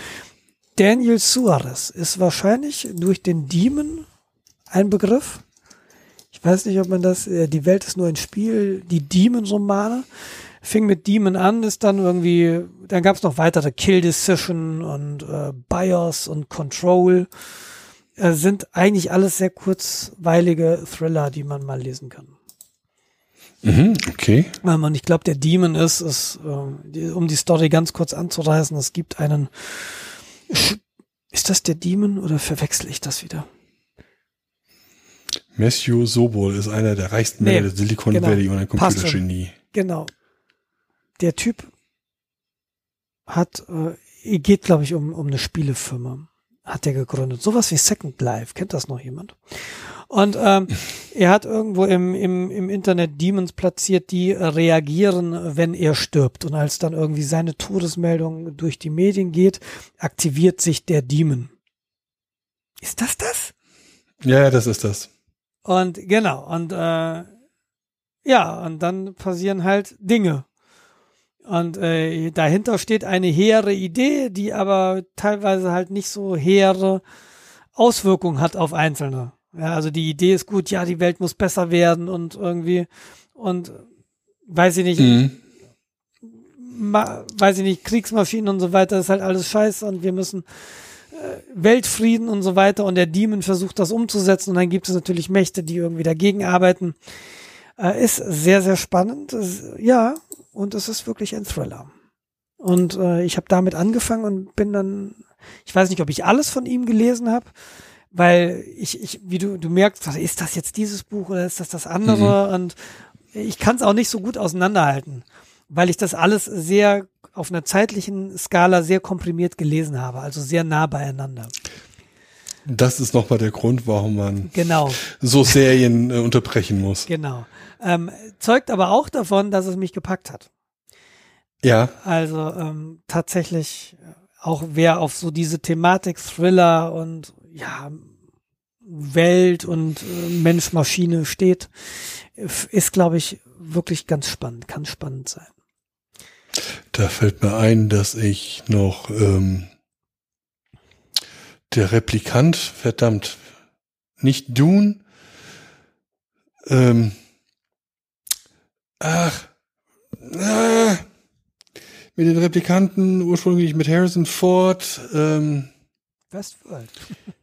Daniel Suarez ist wahrscheinlich durch den Demon ein Begriff. Ich weiß nicht, ob man das, äh, die Welt ist nur ein Spiel, die Demon-Romane. Fing mit Demon an, ist dann irgendwie, dann gab es noch weitere Kill Decision und äh, BIOS und Control. Äh, sind eigentlich alles sehr kurzweilige Thriller, die man mal lesen kann. Mhm, okay. Ähm, Und ich glaube, der Demon ist, ist äh, die, um die Story ganz kurz anzureißen, es gibt einen. Ist das der Demon oder verwechsel ich das wieder? Matthew Sobol ist einer der reichsten Nee, Männer der Silicon genau. Valley und ein. Computergenie. Genau. Der Typ hat, äh, geht, glaube ich, um, um eine Spielefirma. hat er gegründet. Sowas wie Second Life. Kennt das noch jemand? Und ähm, er hat irgendwo im, im, im Internet Demons platziert, die reagieren, wenn er stirbt. Und als dann irgendwie seine Todesmeldung durch die Medien geht, aktiviert sich der Demon. Ist das das? Ja, das ist das. Und genau, und äh, ja, und dann passieren halt Dinge. Und äh, dahinter steht eine hehre Idee, die aber teilweise halt nicht so hehre Auswirkungen hat auf Einzelne. Ja, also die Idee ist gut, ja, die Welt muss besser werden und irgendwie und weiß ich nicht, Mhm. ma, weiß ich nicht, Kriegsmaschinen und so weiter ist halt alles scheiße und wir müssen äh, Weltfrieden und so weiter und der Demon versucht das umzusetzen und dann gibt es natürlich Mächte, die irgendwie dagegen arbeiten. Äh, ist sehr, sehr spannend. Es, ja, und es ist wirklich ein Thriller. Und äh, ich habe damit angefangen und bin dann, ich weiß nicht, ob ich alles von ihm gelesen habe, weil ich, ich, wie du, du merkst, ist das jetzt dieses Buch oder ist das das andere? Und ich kann es auch nicht so gut auseinanderhalten, weil ich das alles sehr auf einer zeitlichen Skala sehr komprimiert gelesen habe, also sehr nah beieinander. Das ist nochmal der Grund, warum man Genau, so Serien äh, unterbrechen muss. genau. Ähm, zeugt aber auch davon, dass es mich gepackt hat. Ja, Also ähm, tatsächlich auch wer auf so diese Thematik Thriller und ja Welt und äh, Mensch-Maschine steht, ist glaube ich wirklich ganz spannend, kann spannend sein. da fällt mir ein, dass ich noch ähm, der Replikant, verdammt, nicht Dune, ähm, ach, ah, mit den Replikanten, ursprünglich mit Harrison Ford, ähm, Westworld.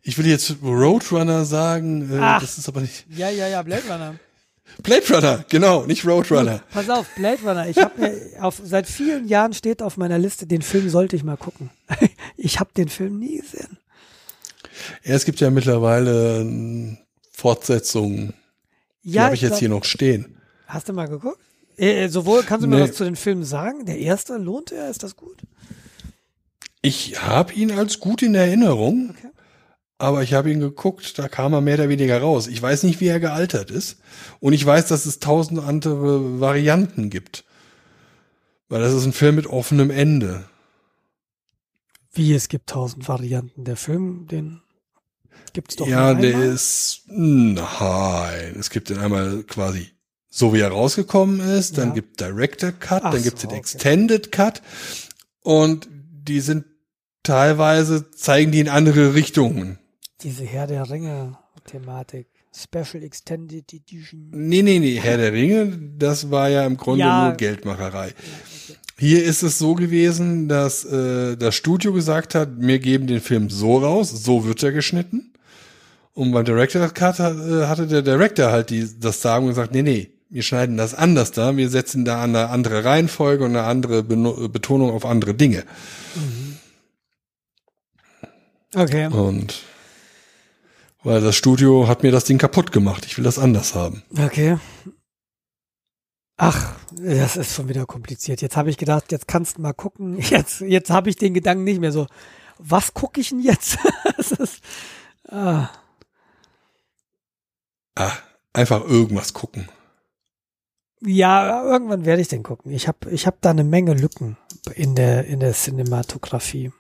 ich will jetzt Roadrunner sagen, äh, Ach. das ist aber nicht, Ja, ja, ja, Blade Runner. Blade Runner, genau, nicht Roadrunner. Pass auf, Blade Runner. Ich habe mir auf seit vielen Jahren steht auf meiner Liste, den Film sollte ich mal gucken. Ich habe den Film nie gesehen. Ja, es gibt ja mittlerweile ähm, Fortsetzungen, die Ja, habe ich jetzt glaub- hier noch stehen. Hast du mal geguckt? Äh, äh, sowohl kannst du mir Nee. was zu den Filmen sagen? Der erste lohnt er? Ist das gut? Ich habe ihn als gut in Erinnerung, Okay. aber ich habe ihn geguckt, da kam er mehr oder weniger raus. Ich weiß nicht, wie er gealtert ist. Und ich weiß, dass es tausend andere Varianten gibt. Weil das ist ein Film mit offenem Ende. Wie es gibt tausend Varianten. Der Film, den gibt's doch ja, nur der einmal. ist, nein, es gibt den einmal quasi so wie er rausgekommen ist, dann Ja. gibt Director Cut, Ach dann gibt's so, den okay. Extended Cut und die sind teilweise, zeigen die in andere Richtungen. Diese Herr der Ringe Thematik. Special Extended Edition. Nee, nee, nee, Herr der Ringe, das war ja im Grunde Ja. nur Geldmacherei. Hier ist es so gewesen, dass äh, das Studio gesagt hat, wir geben den Film so raus, so wird er geschnitten. Und beim Director Cut äh, hatte der Director halt die, das Sagen und gesagt, nee, nee, wir schneiden das anders da, wir setzen da eine andere Reihenfolge und eine andere Betonung auf andere Dinge. Okay. Und weil das Studio hat mir das Ding kaputt gemacht, ich will das anders haben. Okay. Ach, das ist schon wieder kompliziert. Jetzt habe ich gedacht, jetzt kannst du mal gucken. Jetzt, jetzt habe ich den Gedanken nicht mehr so. Was gucke ich denn jetzt? ist, ah, Ah, einfach irgendwas gucken. ja, irgendwann werde ich den gucken. Ich habe, ich habe da eine Menge Lücken in der in der Cinematografie.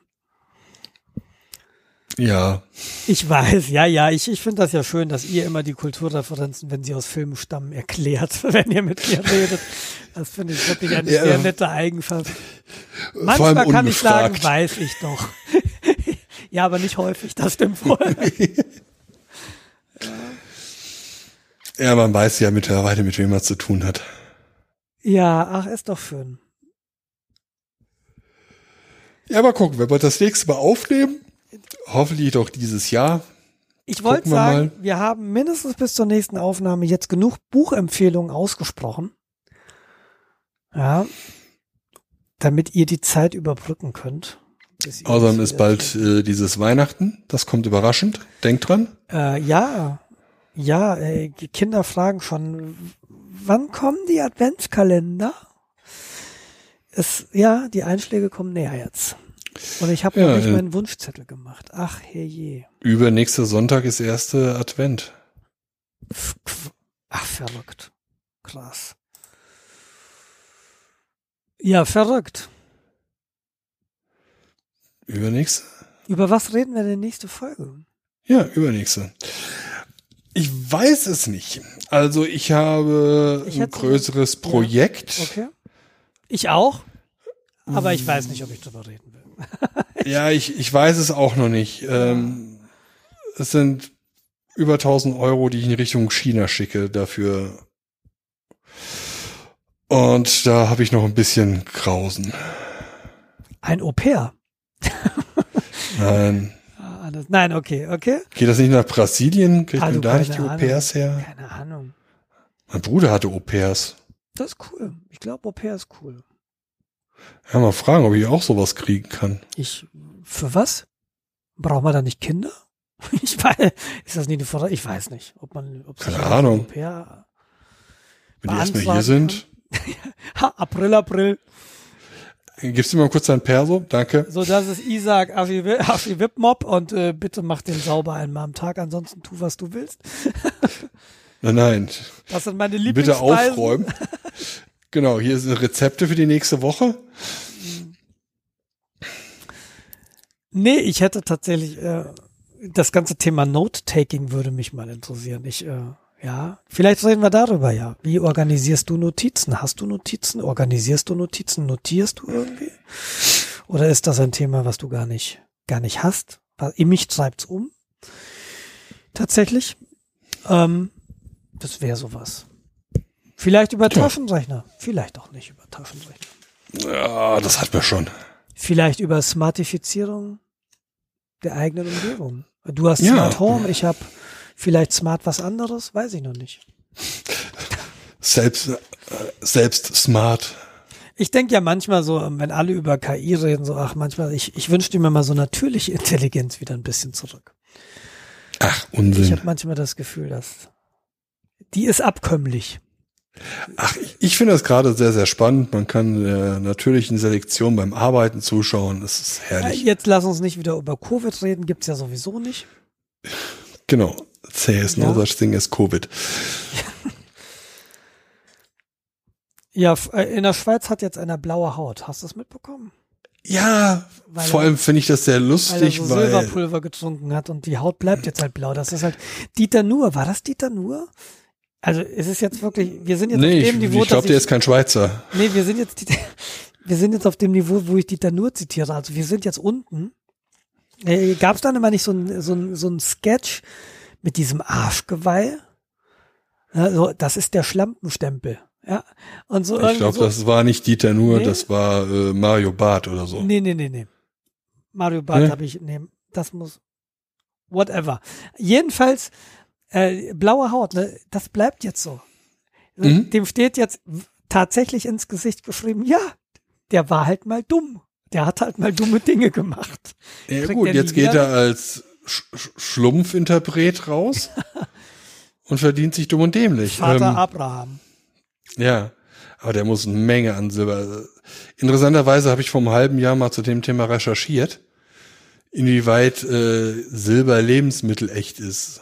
Ja, Ich weiß, ja, ja, ich, ich finde das ja schön, dass ihr immer die Kulturreferenzen, wenn sie aus Filmen stammen, erklärt, wenn ihr mit mir redet. Das finde ich wirklich eine Ja. sehr nette Eigenschaft. Manchmal kann ich sagen, ungefragt. weiß ich doch. ja, aber nicht häufig, das stimmt wohl. Ja, man weiß ja mittlerweile, mit wem man zu tun hat. ja, ach, ist doch schön. Ja, mal gucken, wenn wir das nächste Mal aufnehmen, hoffentlich doch dieses Jahr. Ich wollte Gucken wir sagen, wir haben mindestens bis zur nächsten Aufnahme jetzt genug Buchempfehlungen ausgesprochen. Ja. Damit ihr die Zeit überbrücken könnt. Außerdem ist bald äh, dieses Weihnachten. Das kommt überraschend. Denkt dran. Äh, ja, ja, äh, die Kinder fragen schon, wann kommen die Adventskalender? Es, ja, die Einschläge kommen näher jetzt. Und ich habe Ja, noch nicht äh, meinen Wunschzettel gemacht. Ach, herrje. Übernächster Sonntag ist erste Advent. Ach, verrückt. Krass. Ja, verrückt. Übernächste? Über was reden wir denn nächste Folge? Ja, übernächste. Ich weiß es nicht. Also ich habe Ich ein größeres Projekt. Okay. Ich auch. Aber ich weiß nicht, ob ich drüber reden will. Ja, ich, ich weiß es auch noch nicht. Ähm, es sind über 1000 Euro, die ich in Richtung China schicke dafür. Und da habe ich noch ein bisschen Grausen. Ein Au pair. Nein. Ah, Nein, okay, okay. Geht das nicht nach Brasilien? Kriegt Ah, man da nicht die keine Au pairs her? Keine Ahnung. Mein Bruder hatte Au pairs. Das ist cool. Ich glaube, Au pair ist cool. Ja, mal fragen, ob ich auch sowas kriegen kann. Ich, für was? Braucht man da nicht Kinder? Ich weiß, ist das nicht eine Frage? Ich weiß nicht, ob man, ob Keine Ahnung. Pair, Wenn die erstmal hier sind. ha, April, April. Gibst du mir mal kurz dein Perso? Danke. So, das ist Isaac Affi, Wipmop und äh, bitte mach den sauber einmal am Tag, ansonsten tu, was du willst. Nein, nein. Das sind meine Bitte Lieblingsspeisen. aufräumen. Genau, hier sind Rezepte für die nächste Woche. Nee, ich hätte tatsächlich, äh, das ganze Thema Note-Taking würde mich mal interessieren. Ich, äh, ja, vielleicht reden wir darüber, ja. Wie organisierst du Notizen? Hast du Notizen? Organisierst du Notizen? Notierst du irgendwie? Oder ist das ein Thema, was du gar nicht, gar nicht hast? Weil Mich treibt's um. Tatsächlich. Ähm, das wäre sowas. Vielleicht über Tja. Taschenrechner. Vielleicht auch nicht über Taschenrechner. Ja, das hat man schon. Vielleicht über Smartifizierung der eigenen Umgebung. Du hast Ja. Smart Home, ich habe vielleicht Smart was anderes, weiß ich noch nicht. Selbst, äh, selbst smart. Ich denke ja manchmal so, wenn alle über KI reden, so, ach, manchmal, ich, ich wünschte mir mal so natürliche Intelligenz wieder ein bisschen zurück. Ach, Ich Unsinn. habe manchmal das Gefühl, dass die ist abkömmlich. Ach, ich, finde das gerade sehr, sehr spannend. Man kann der natürlichen Selektion beim Arbeiten zuschauen. Das ist Äh, herrlich. Jetzt lass uns nicht wieder über Covid reden, gibt's ja sowieso nicht. Genau. Say is no Ja. such thing as Covid. Ja, äh, in der Schweiz hat jetzt einer blaue Haut. Hast du das mitbekommen? Ja, Weil vor allem finde ich das sehr Weil er lustig, so weil, Silberpulver getrunken hat und die Haut bleibt jetzt halt blau. Das ist halt Dieter Nuhr. War das Dieter Nuhr? Also es ist jetzt wirklich, wir sind jetzt nee, auf ich, dem Niveau, ich glaube, der ist kein Schweizer. nee, wir sind jetzt, wir sind jetzt auf dem Niveau, wo ich Dieter Nuhr zitiere. Also wir sind jetzt unten. Äh, Gab es dann immer nicht so ein, so ein, so ein Sketch mit diesem Arschgeweih? Ja, so, das ist der Schlampenstempel. Ja, und so Ich glaube, so, das war nicht Dieter nur, Nee. das war äh, Mario Barth oder so. Nee, nee, nee, nee. Mario Barth Nee? habe ich, nee, das muss, whatever. Jedenfalls, äh, blaue Haut, ne, das bleibt jetzt so. Mhm. Dem steht jetzt tatsächlich ins Gesicht geschrieben, ja, der war halt mal dumm. Der hat halt mal dumme Dinge gemacht. Ja Kriegt gut, jetzt geht er als Sch Sch Schlumpfinterpret raus und verdient sich dumm und dämlich. Vater Ähm, Abraham. Ja, aber der muss eine Menge an Silber. Interessanterweise habe ich vor einem halben Jahr mal zu dem Thema recherchiert, inwieweit äh, Silber Lebensmittel echt ist.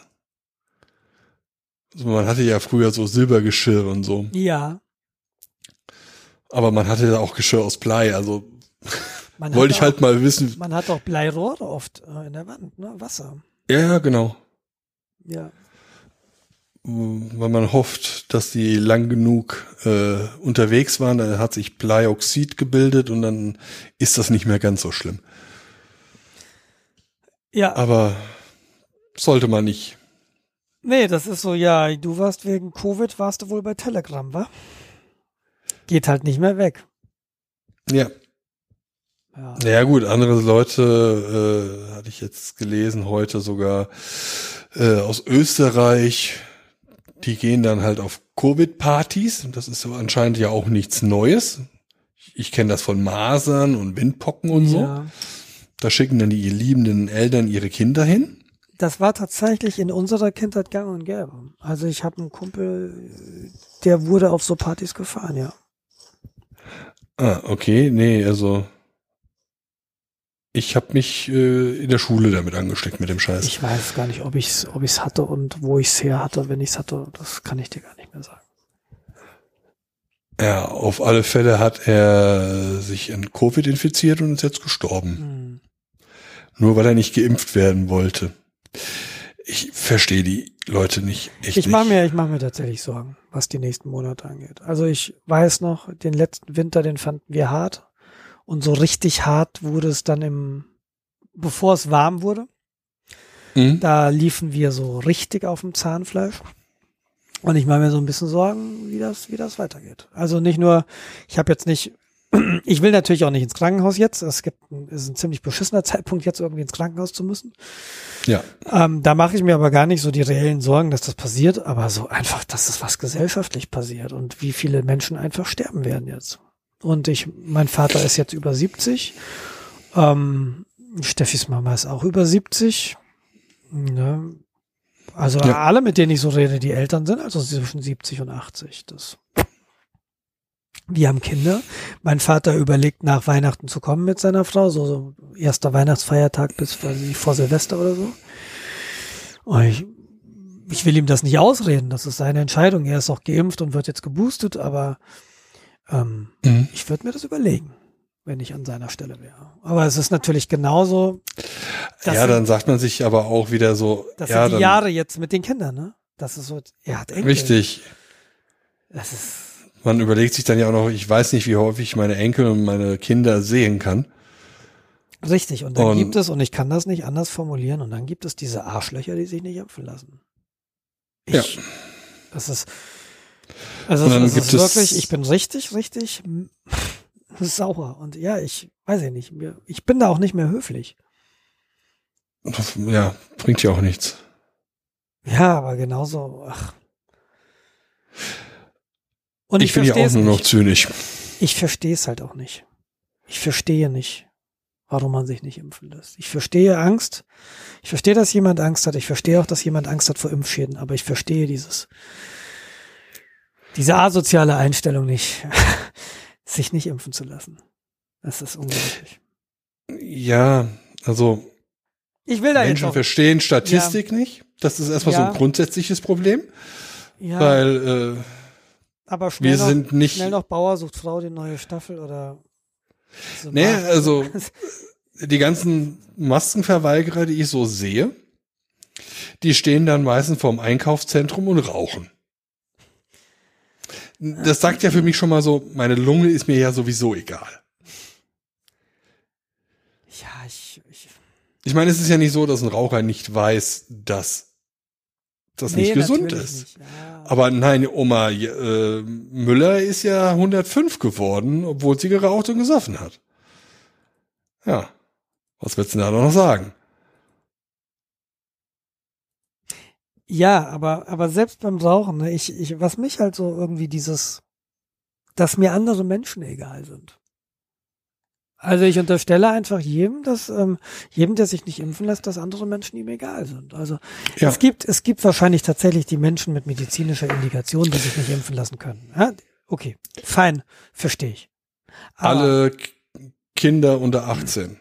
Also man hatte ja früher so Silbergeschirr und so, Ja. aber man hatte ja auch Geschirr aus Blei. Also Man wollte ich halt auch, mal wissen. Man hat auch Bleirohre oft äh, in der Wand, ne? Wasser. Ja, ja, genau. Ja. Weil man hofft, dass die lang genug äh, unterwegs waren, dann hat sich Bleioxid gebildet und dann ist das nicht mehr ganz so schlimm. Ja, Aber sollte man nicht. Nee, das ist so, ja, du warst wegen Covid, warst du wohl bei Telegram, wa? Geht halt nicht mehr weg. Ja. Ja. Ja gut, andere Leute, äh, hatte ich jetzt gelesen heute sogar äh, aus Österreich, die gehen dann halt auf Covid-Partys. Das ist so anscheinend ja auch nichts Neues. Ich kenne das von Masern und Windpocken und so. Ja. Da schicken dann die liebenden Eltern ihre Kinder hin. Das war tatsächlich in unserer Kindheit gang und gäbe. Also ich habe einen Kumpel, der wurde auf so Partys gefahren, ja. Ah, okay, nee, also Ich habe mich äh, in der Schule damit angesteckt mit dem Scheiß. Ich weiß gar nicht, ob ich es ob ich's hatte und wo ich es her hatte, wenn ich es hatte. Das kann ich dir gar nicht mehr sagen. Ja, auf alle Fälle hat er sich an Covid infiziert und ist jetzt gestorben. Hm. Nur weil er nicht geimpft werden wollte. Ich verstehe die Leute nicht. Echt Ich mache mir, ich mache mir tatsächlich Sorgen, was die nächsten Monate angeht. Also ich weiß noch, den letzten Winter, den fanden wir hart. Und so richtig hart wurde es dann im, bevor es warm wurde. Hm? Da liefen wir so richtig auf dem Zahnfleisch. Und ich mache mir so ein bisschen Sorgen, wie das, wie das weitergeht. Also nicht nur, ich habe jetzt nicht, ich will natürlich auch nicht ins Krankenhaus jetzt. Es gibt, ist ein ziemlich beschissener Zeitpunkt, jetzt irgendwie ins Krankenhaus zu müssen. Ja. Ähm, da mache ich mir aber gar nicht so die reellen Sorgen, dass das passiert, aber so einfach, dass es was gesellschaftlich passiert und wie viele Menschen einfach sterben werden jetzt. Und ich, mein Vater ist jetzt über 70. Ähm, Steffis Mama ist auch über 70. Ne? Also Ja. alle, mit denen ich so rede, die Eltern sind also zwischen 70 und 80. Das. Wir haben Kinder. Mein Vater überlegt, nach Weihnachten zu kommen mit seiner Frau, so, so erster Weihnachtsfeiertag bis vor Silvester oder so. Und ich, ich will ihm das nicht ausreden, das ist seine Entscheidung. Er ist auch geimpft und wird jetzt geboostet, aber ähm, Mhm. ich würde mir das überlegen, wenn ich an seiner Stelle wäre. Aber es ist natürlich genauso. Ja, dann sagt man sich aber auch wieder so, Das ja, sind die Jahre jetzt mit den Kindern, ne? Das ist so, er hat Enkel. richtig. Das ist, Man überlegt sich dann ja auch noch, ich weiß nicht, wie häufig ich meine Enkel und meine Kinder sehen kann. richtig. Und dann Und- gibt es, und ich kann das nicht anders formulieren, und dann gibt es diese Arschlöcher, die sich nicht impfen lassen. Ich, Ja. Das ist, also es gibt ist es- wirklich, ich bin richtig, richtig sauer. Und ja, ich weiß ich nicht, ich bin da auch nicht mehr höflich. Ja, bringt ja auch nichts. Ja, aber genauso, ach. Und ich ich, bin ja auch nur noch zynisch. Ich verstehe es halt auch nicht. Ich verstehe nicht, warum man sich nicht impfen lässt. Ich verstehe Angst. Ich verstehe, dass jemand Angst hat. Ich verstehe auch, dass jemand Angst hat vor Impfschäden. Aber ich verstehe dieses, diese asoziale Einstellung nicht, sich nicht impfen zu lassen. Das ist unglaublich. Ja, also Ich will da jetzt Menschen auch, verstehen Statistik nicht. Das ist erstmal so Ja. ein grundsätzliches Problem, ja, weil äh, aber schnell wir noch, sind nicht. schnell noch Bauer sucht Frau die neue Staffel oder so Nee, nach- also die ganzen Maskenverweigerer, die ich so sehe, die stehen dann meistens vorm Einkaufszentrum und rauchen. Das sagt ja für mich schon mal so, meine Lunge ist mir ja sowieso egal. ja, ich, ich Ich meine, es ist ja nicht so, dass ein Raucher nicht weiß, dass das nee, nicht gesund ist. nicht. Ja. Aber nein, Oma äh, Müller ist ja 105 geworden, obwohl sie geraucht und gesoffen hat. Ja. Was willst du denn da noch sagen? Ja, aber, aber selbst beim Rauchen, ne, ich, ich, was mich halt so irgendwie dieses, dass mir andere Menschen egal sind. Also ich unterstelle einfach jedem, dass ähm, jedem, der sich nicht impfen lässt, dass andere Menschen ihm egal sind. Also Ja. es gibt es gibt wahrscheinlich tatsächlich die Menschen mit medizinischer Indikation, die sich nicht impfen lassen können. Ja, okay, fein, verstehe ich. Aber, Alle K Kinder unter 18,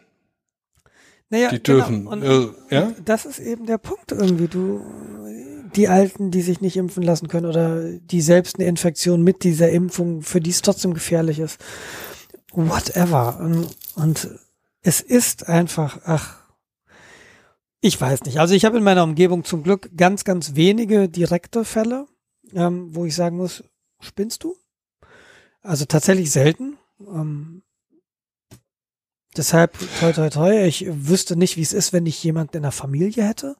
naja, die dürfen. Genau. Und, äh, ja? Das ist eben der Punkt irgendwie. Du, die Alten, die sich nicht impfen lassen können oder die selbst eine Infektion mit dieser Impfung, für die es trotzdem gefährlich ist. Whatever. Und, und es ist einfach, ach, ich weiß nicht. Also ich habe in meiner Umgebung zum Glück ganz, ganz wenige direkte Fälle, ähm, wo ich sagen muss, spinnst du? Also tatsächlich selten. Ähm, Deshalb, toi, toi, toi, ich wüsste nicht, wie es ist, wenn ich jemanden in der Familie hätte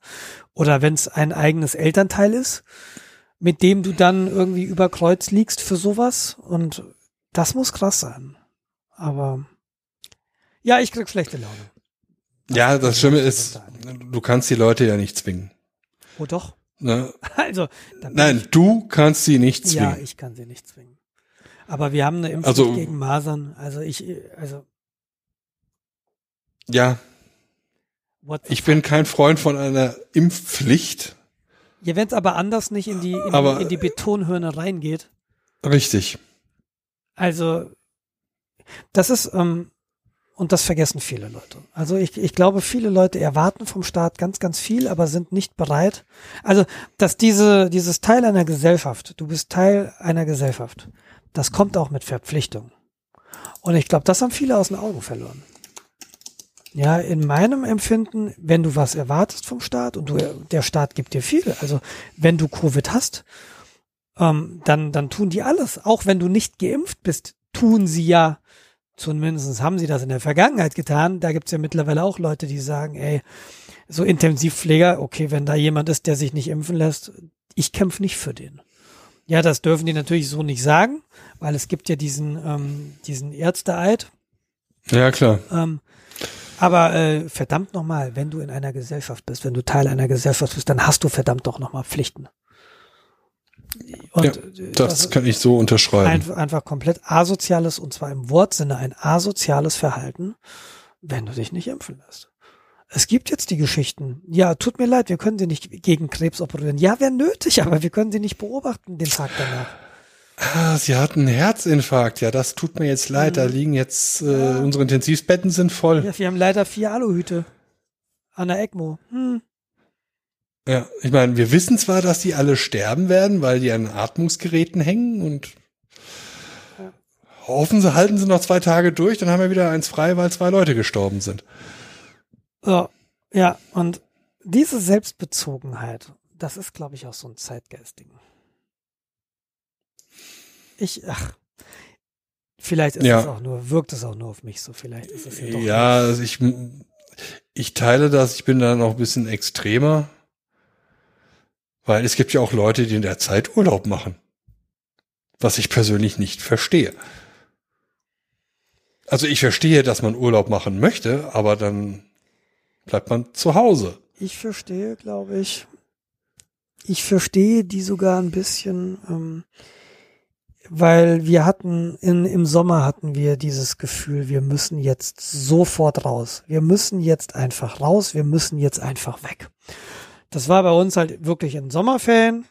oder wenn es ein eigenes Elternteil ist, mit dem du dann irgendwie über Kreuz liegst für sowas und das muss krass sein. Aber ja, ich krieg schlechte Laune. ja, das Schlimme das ist, du kannst die Leute ja nicht zwingen. Oh doch. Ne? Also, Nein, ich, du kannst sie nicht ja, zwingen. ich kann sie nicht zwingen. Aber wir haben eine Impfung Also- gegen Masern. Also ich, also Ja, ich bin kein Freund von einer Impfpflicht. Ja, wenn es aber anders nicht in die, in, Aber- die, in die Betonhirne reingeht. Richtig. Also, das ist, ähm, Und das vergessen viele Leute. Also ich, ich glaube, viele Leute erwarten vom Staat ganz, ganz viel, aber sind nicht bereit. Also, dass diese, dieses Teil einer Gesellschaft, du bist Teil einer Gesellschaft, das kommt auch mit Verpflichtung. Und ich glaube, das haben viele aus den Augen verloren. Ja, in meinem Empfinden, wenn du was erwartest vom Staat und du, der Staat gibt dir viel, also wenn du Covid hast, ähm, dann, dann tun die alles. Auch wenn du nicht geimpft bist, tun sie ja Zumindest haben sie das in der Vergangenheit getan. Da gibt's ja mittlerweile auch Leute, die sagen, ey, so Intensivpfleger, okay, wenn da jemand ist, der sich nicht impfen lässt, ich kämpfe nicht für den. Ja, das dürfen die natürlich so nicht sagen, weil es gibt ja diesen, ähm, diesen Ärzteeid. Ja, klar. Ähm, aber äh, verdammt nochmal, wenn du in einer Gesellschaft bist, wenn du Teil einer Gesellschaft bist, dann hast du verdammt doch nochmal Pflichten. Und ja, äh, das, das kann ich so unterschreiben. Einfach, einfach komplett asoziales, und zwar im Wortsinne ein asoziales Verhalten, wenn du dich nicht impfen lässt. Es gibt jetzt die Geschichten. Ja, tut mir leid, wir können sie nicht gegen Krebs operieren. Ja, wäre nötig, aber wir können sie nicht beobachten den Tag danach. Ah, sie hatten einen Herzinfarkt. Ja, das tut mir jetzt leid. Mhm. Da liegen jetzt, äh, ja. unsere Intensivbetten sind voll. Ja, wir haben leider vier Aluhüte an der ECMO. Hm. Ja, ich meine, wir wissen zwar, dass die alle sterben werden, weil die an Atmungsgeräten hängen und ja. hoffen sie, halten sie noch zwei Tage durch, dann haben wir wieder eins frei, weil zwei Leute gestorben sind. Ja, ja, und diese Selbstbezogenheit, das ist, glaube ich, auch so ein Zeitgeistding. Ich, ach, vielleicht ist ja. es auch nur, wirkt es auch nur auf mich so, vielleicht ist es ja doch. Ja, also ich, ich teile das, ich bin da noch ein bisschen extremer. Weil es gibt ja auch Leute, die in der Zeit Urlaub machen. Was ich persönlich nicht verstehe. Also ich verstehe, dass man Urlaub machen möchte, aber dann bleibt man zu Hause. Ich verstehe, glaube ich. Ich verstehe die sogar ein bisschen, ähm, weil wir hatten in, im Sommer hatten wir dieses Gefühl, wir müssen jetzt sofort raus. Wir müssen jetzt einfach raus. Wir müssen jetzt einfach weg. Das war bei uns halt wirklich in Sommerferien.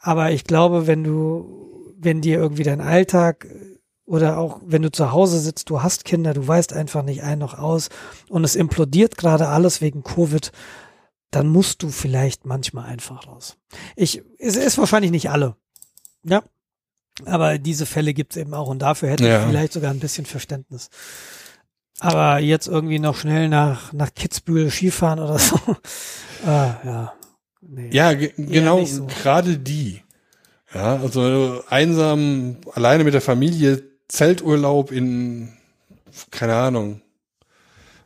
Aber ich glaube, wenn du, wenn dir irgendwie dein Alltag oder auch wenn du zu Hause sitzt, du hast Kinder, du weißt einfach nicht ein noch aus und es implodiert gerade alles wegen Covid, dann musst du vielleicht manchmal einfach raus. Ich, es ist wahrscheinlich nicht alle. Ja. Aber diese Fälle gibt es eben auch und dafür hätte ja. ich vielleicht sogar ein bisschen Verständnis. Aber jetzt irgendwie noch schnell nach, nach Kitzbühel Skifahren oder so. ah, ja. Nee. Ja, genau, so. gerade die. Ja, also einsam, alleine mit der Familie, Zelturlaub in, keine Ahnung,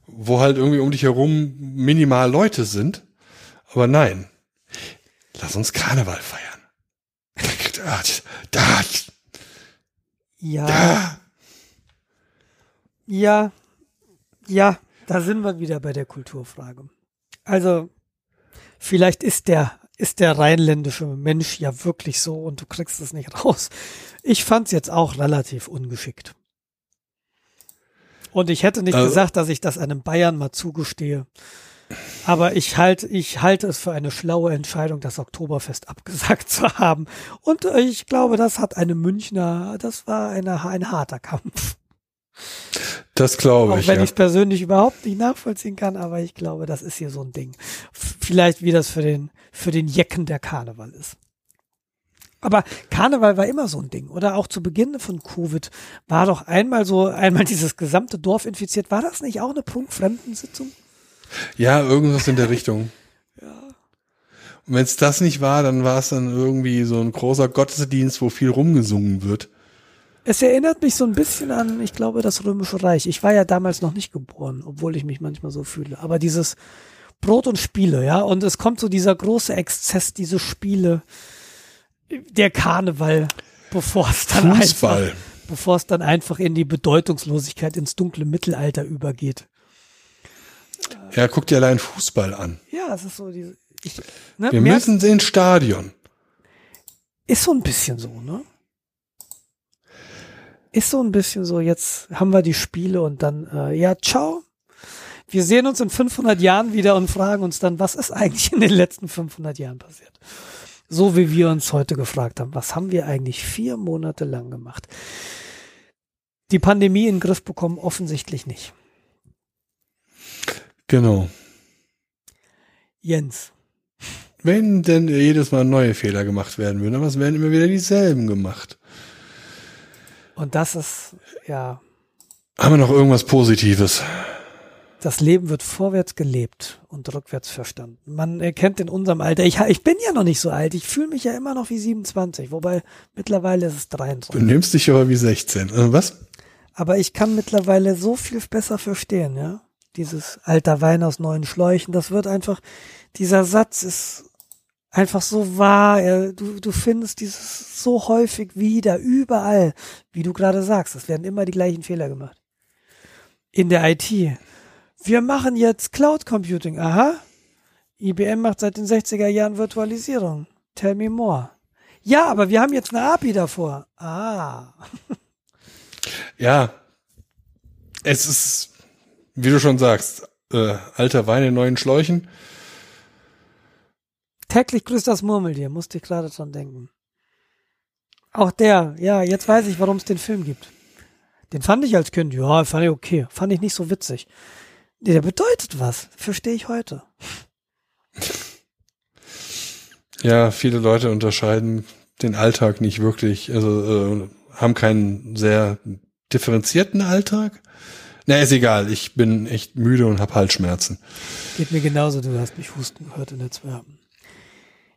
wo halt irgendwie um dich herum minimal Leute sind. Aber nein, lass uns Karneval feiern. Da, da, ja. Da. Ja, ja, da sind wir wieder bei der Kulturfrage. Also, vielleicht ist der, ist der rheinländische Mensch ja wirklich so und du kriegst es nicht raus. Ich fand's jetzt auch relativ ungeschickt. Und ich hätte nicht also, gesagt, dass ich das einem Bayern mal zugestehe. Aber ich halte, ich halte es für eine schlaue Entscheidung, das Oktoberfest abgesagt zu haben. Und ich glaube, das hat eine Münchner, das war eine, ein harter Kampf. Das glaube ich. Auch wenn ja. ich es persönlich überhaupt nicht nachvollziehen kann, aber ich glaube, das ist hier so ein Ding. Vielleicht wie das für den, für den Jecken der Karneval ist. Aber Karneval war immer so ein Ding. Oder auch zu Beginn von Covid war doch einmal so, einmal dieses gesamte Dorf infiziert. War das nicht auch eine Punktfremdensitzung? Ja, irgendwas in der Richtung. ja. Und wenn es das nicht war, dann war es dann irgendwie so ein großer Gottesdienst, wo viel rumgesungen wird. Es erinnert mich so ein bisschen an, ich glaube, das Römische Reich. Ich war ja damals noch nicht geboren, obwohl ich mich manchmal so fühle. Aber dieses Brot und Spiele, ja, und es kommt so dieser große Exzess, diese Spiele, der Karneval, bevor es dann Fußball. einfach, bevor es dann einfach in die Bedeutungslosigkeit, ins dunkle Mittelalter übergeht. Ja, guck dir allein Fußball an. Ja, es ist so diese. Ich, ne, Wir müssen ins Stadion. Ist so ein bisschen so, ne? Ist so ein bisschen so, jetzt haben wir die Spiele und dann, äh, ja, ciao. Wir sehen uns in 500 Jahren wieder und fragen uns dann, was ist eigentlich in den letzten 500 Jahren passiert? So wie wir uns heute gefragt haben, was haben wir eigentlich vier Monate lang gemacht? Die Pandemie in den Griff bekommen offensichtlich nicht. Genau. Jens. Wenn denn jedes Mal neue Fehler gemacht werden würden, aber es werden immer wieder dieselben gemacht. Und das ist, ja, Haben wir noch irgendwas Positives? das Leben wird vorwärts gelebt und rückwärts verstanden. Man erkennt in unserem Alter, ich, ich bin ja noch nicht so alt, ich fühle mich ja immer noch wie 27, wobei mittlerweile ist es Du 23. nimmst dich aber wie 16. Äh, was? Aber ich kann mittlerweile so viel besser verstehen, ja. Dieses alter Wein aus neuen Schläuchen, das wird einfach, dieser Satz ist einfach so wahr. Du, du findest dieses so häufig wieder, überall, wie du gerade sagst. Es werden immer die gleichen Fehler gemacht. In der IT. Wir machen jetzt Cloud Computing. Aha. IBM macht seit den 60er Jahren Virtualisierung. Tell me more. Ja, aber wir haben jetzt eine API davor. Ah. Ja. Es ist, wie du schon sagst, äh, alter Wein in neuen Schläuchen. Täglich grüßt das Murmeltier, musste ich gerade dran denken. Auch der, ja, jetzt weiß ich, warum es den Film gibt. Den fand ich als Kind, ja, fand ich okay, fand ich nicht so witzig. Nee, der bedeutet was, verstehe ich heute. Ja, viele Leute unterscheiden den Alltag nicht wirklich, also äh, haben keinen sehr differenzierten Alltag. Na, ist egal, ich bin echt müde und habe Halsschmerzen. Geht mir genauso, du hast mich husten gehört in der zwei.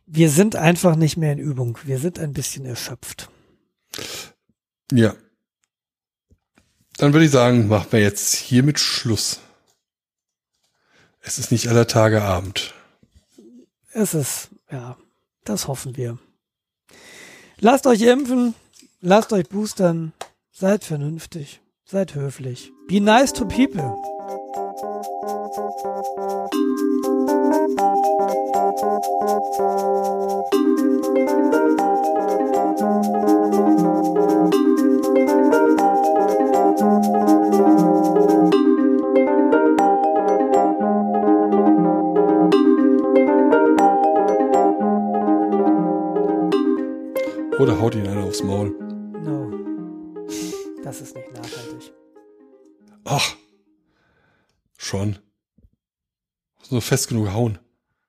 Wir sind einfach nicht mehr in Übung, wir sind ein bisschen erschöpft. Ja. Dann würde ich sagen, machen wir jetzt hiermit Schluss. Es ist nicht aller Tage Abend. Es ist, ja, das hoffen wir. Lasst euch impfen, lasst euch boostern, seid vernünftig, seid höflich. Be nice to people. Oder haut ihn einer aufs Maul. No. Das ist nicht nachhaltig. Ach. Schon. Muss nur fest genug hauen.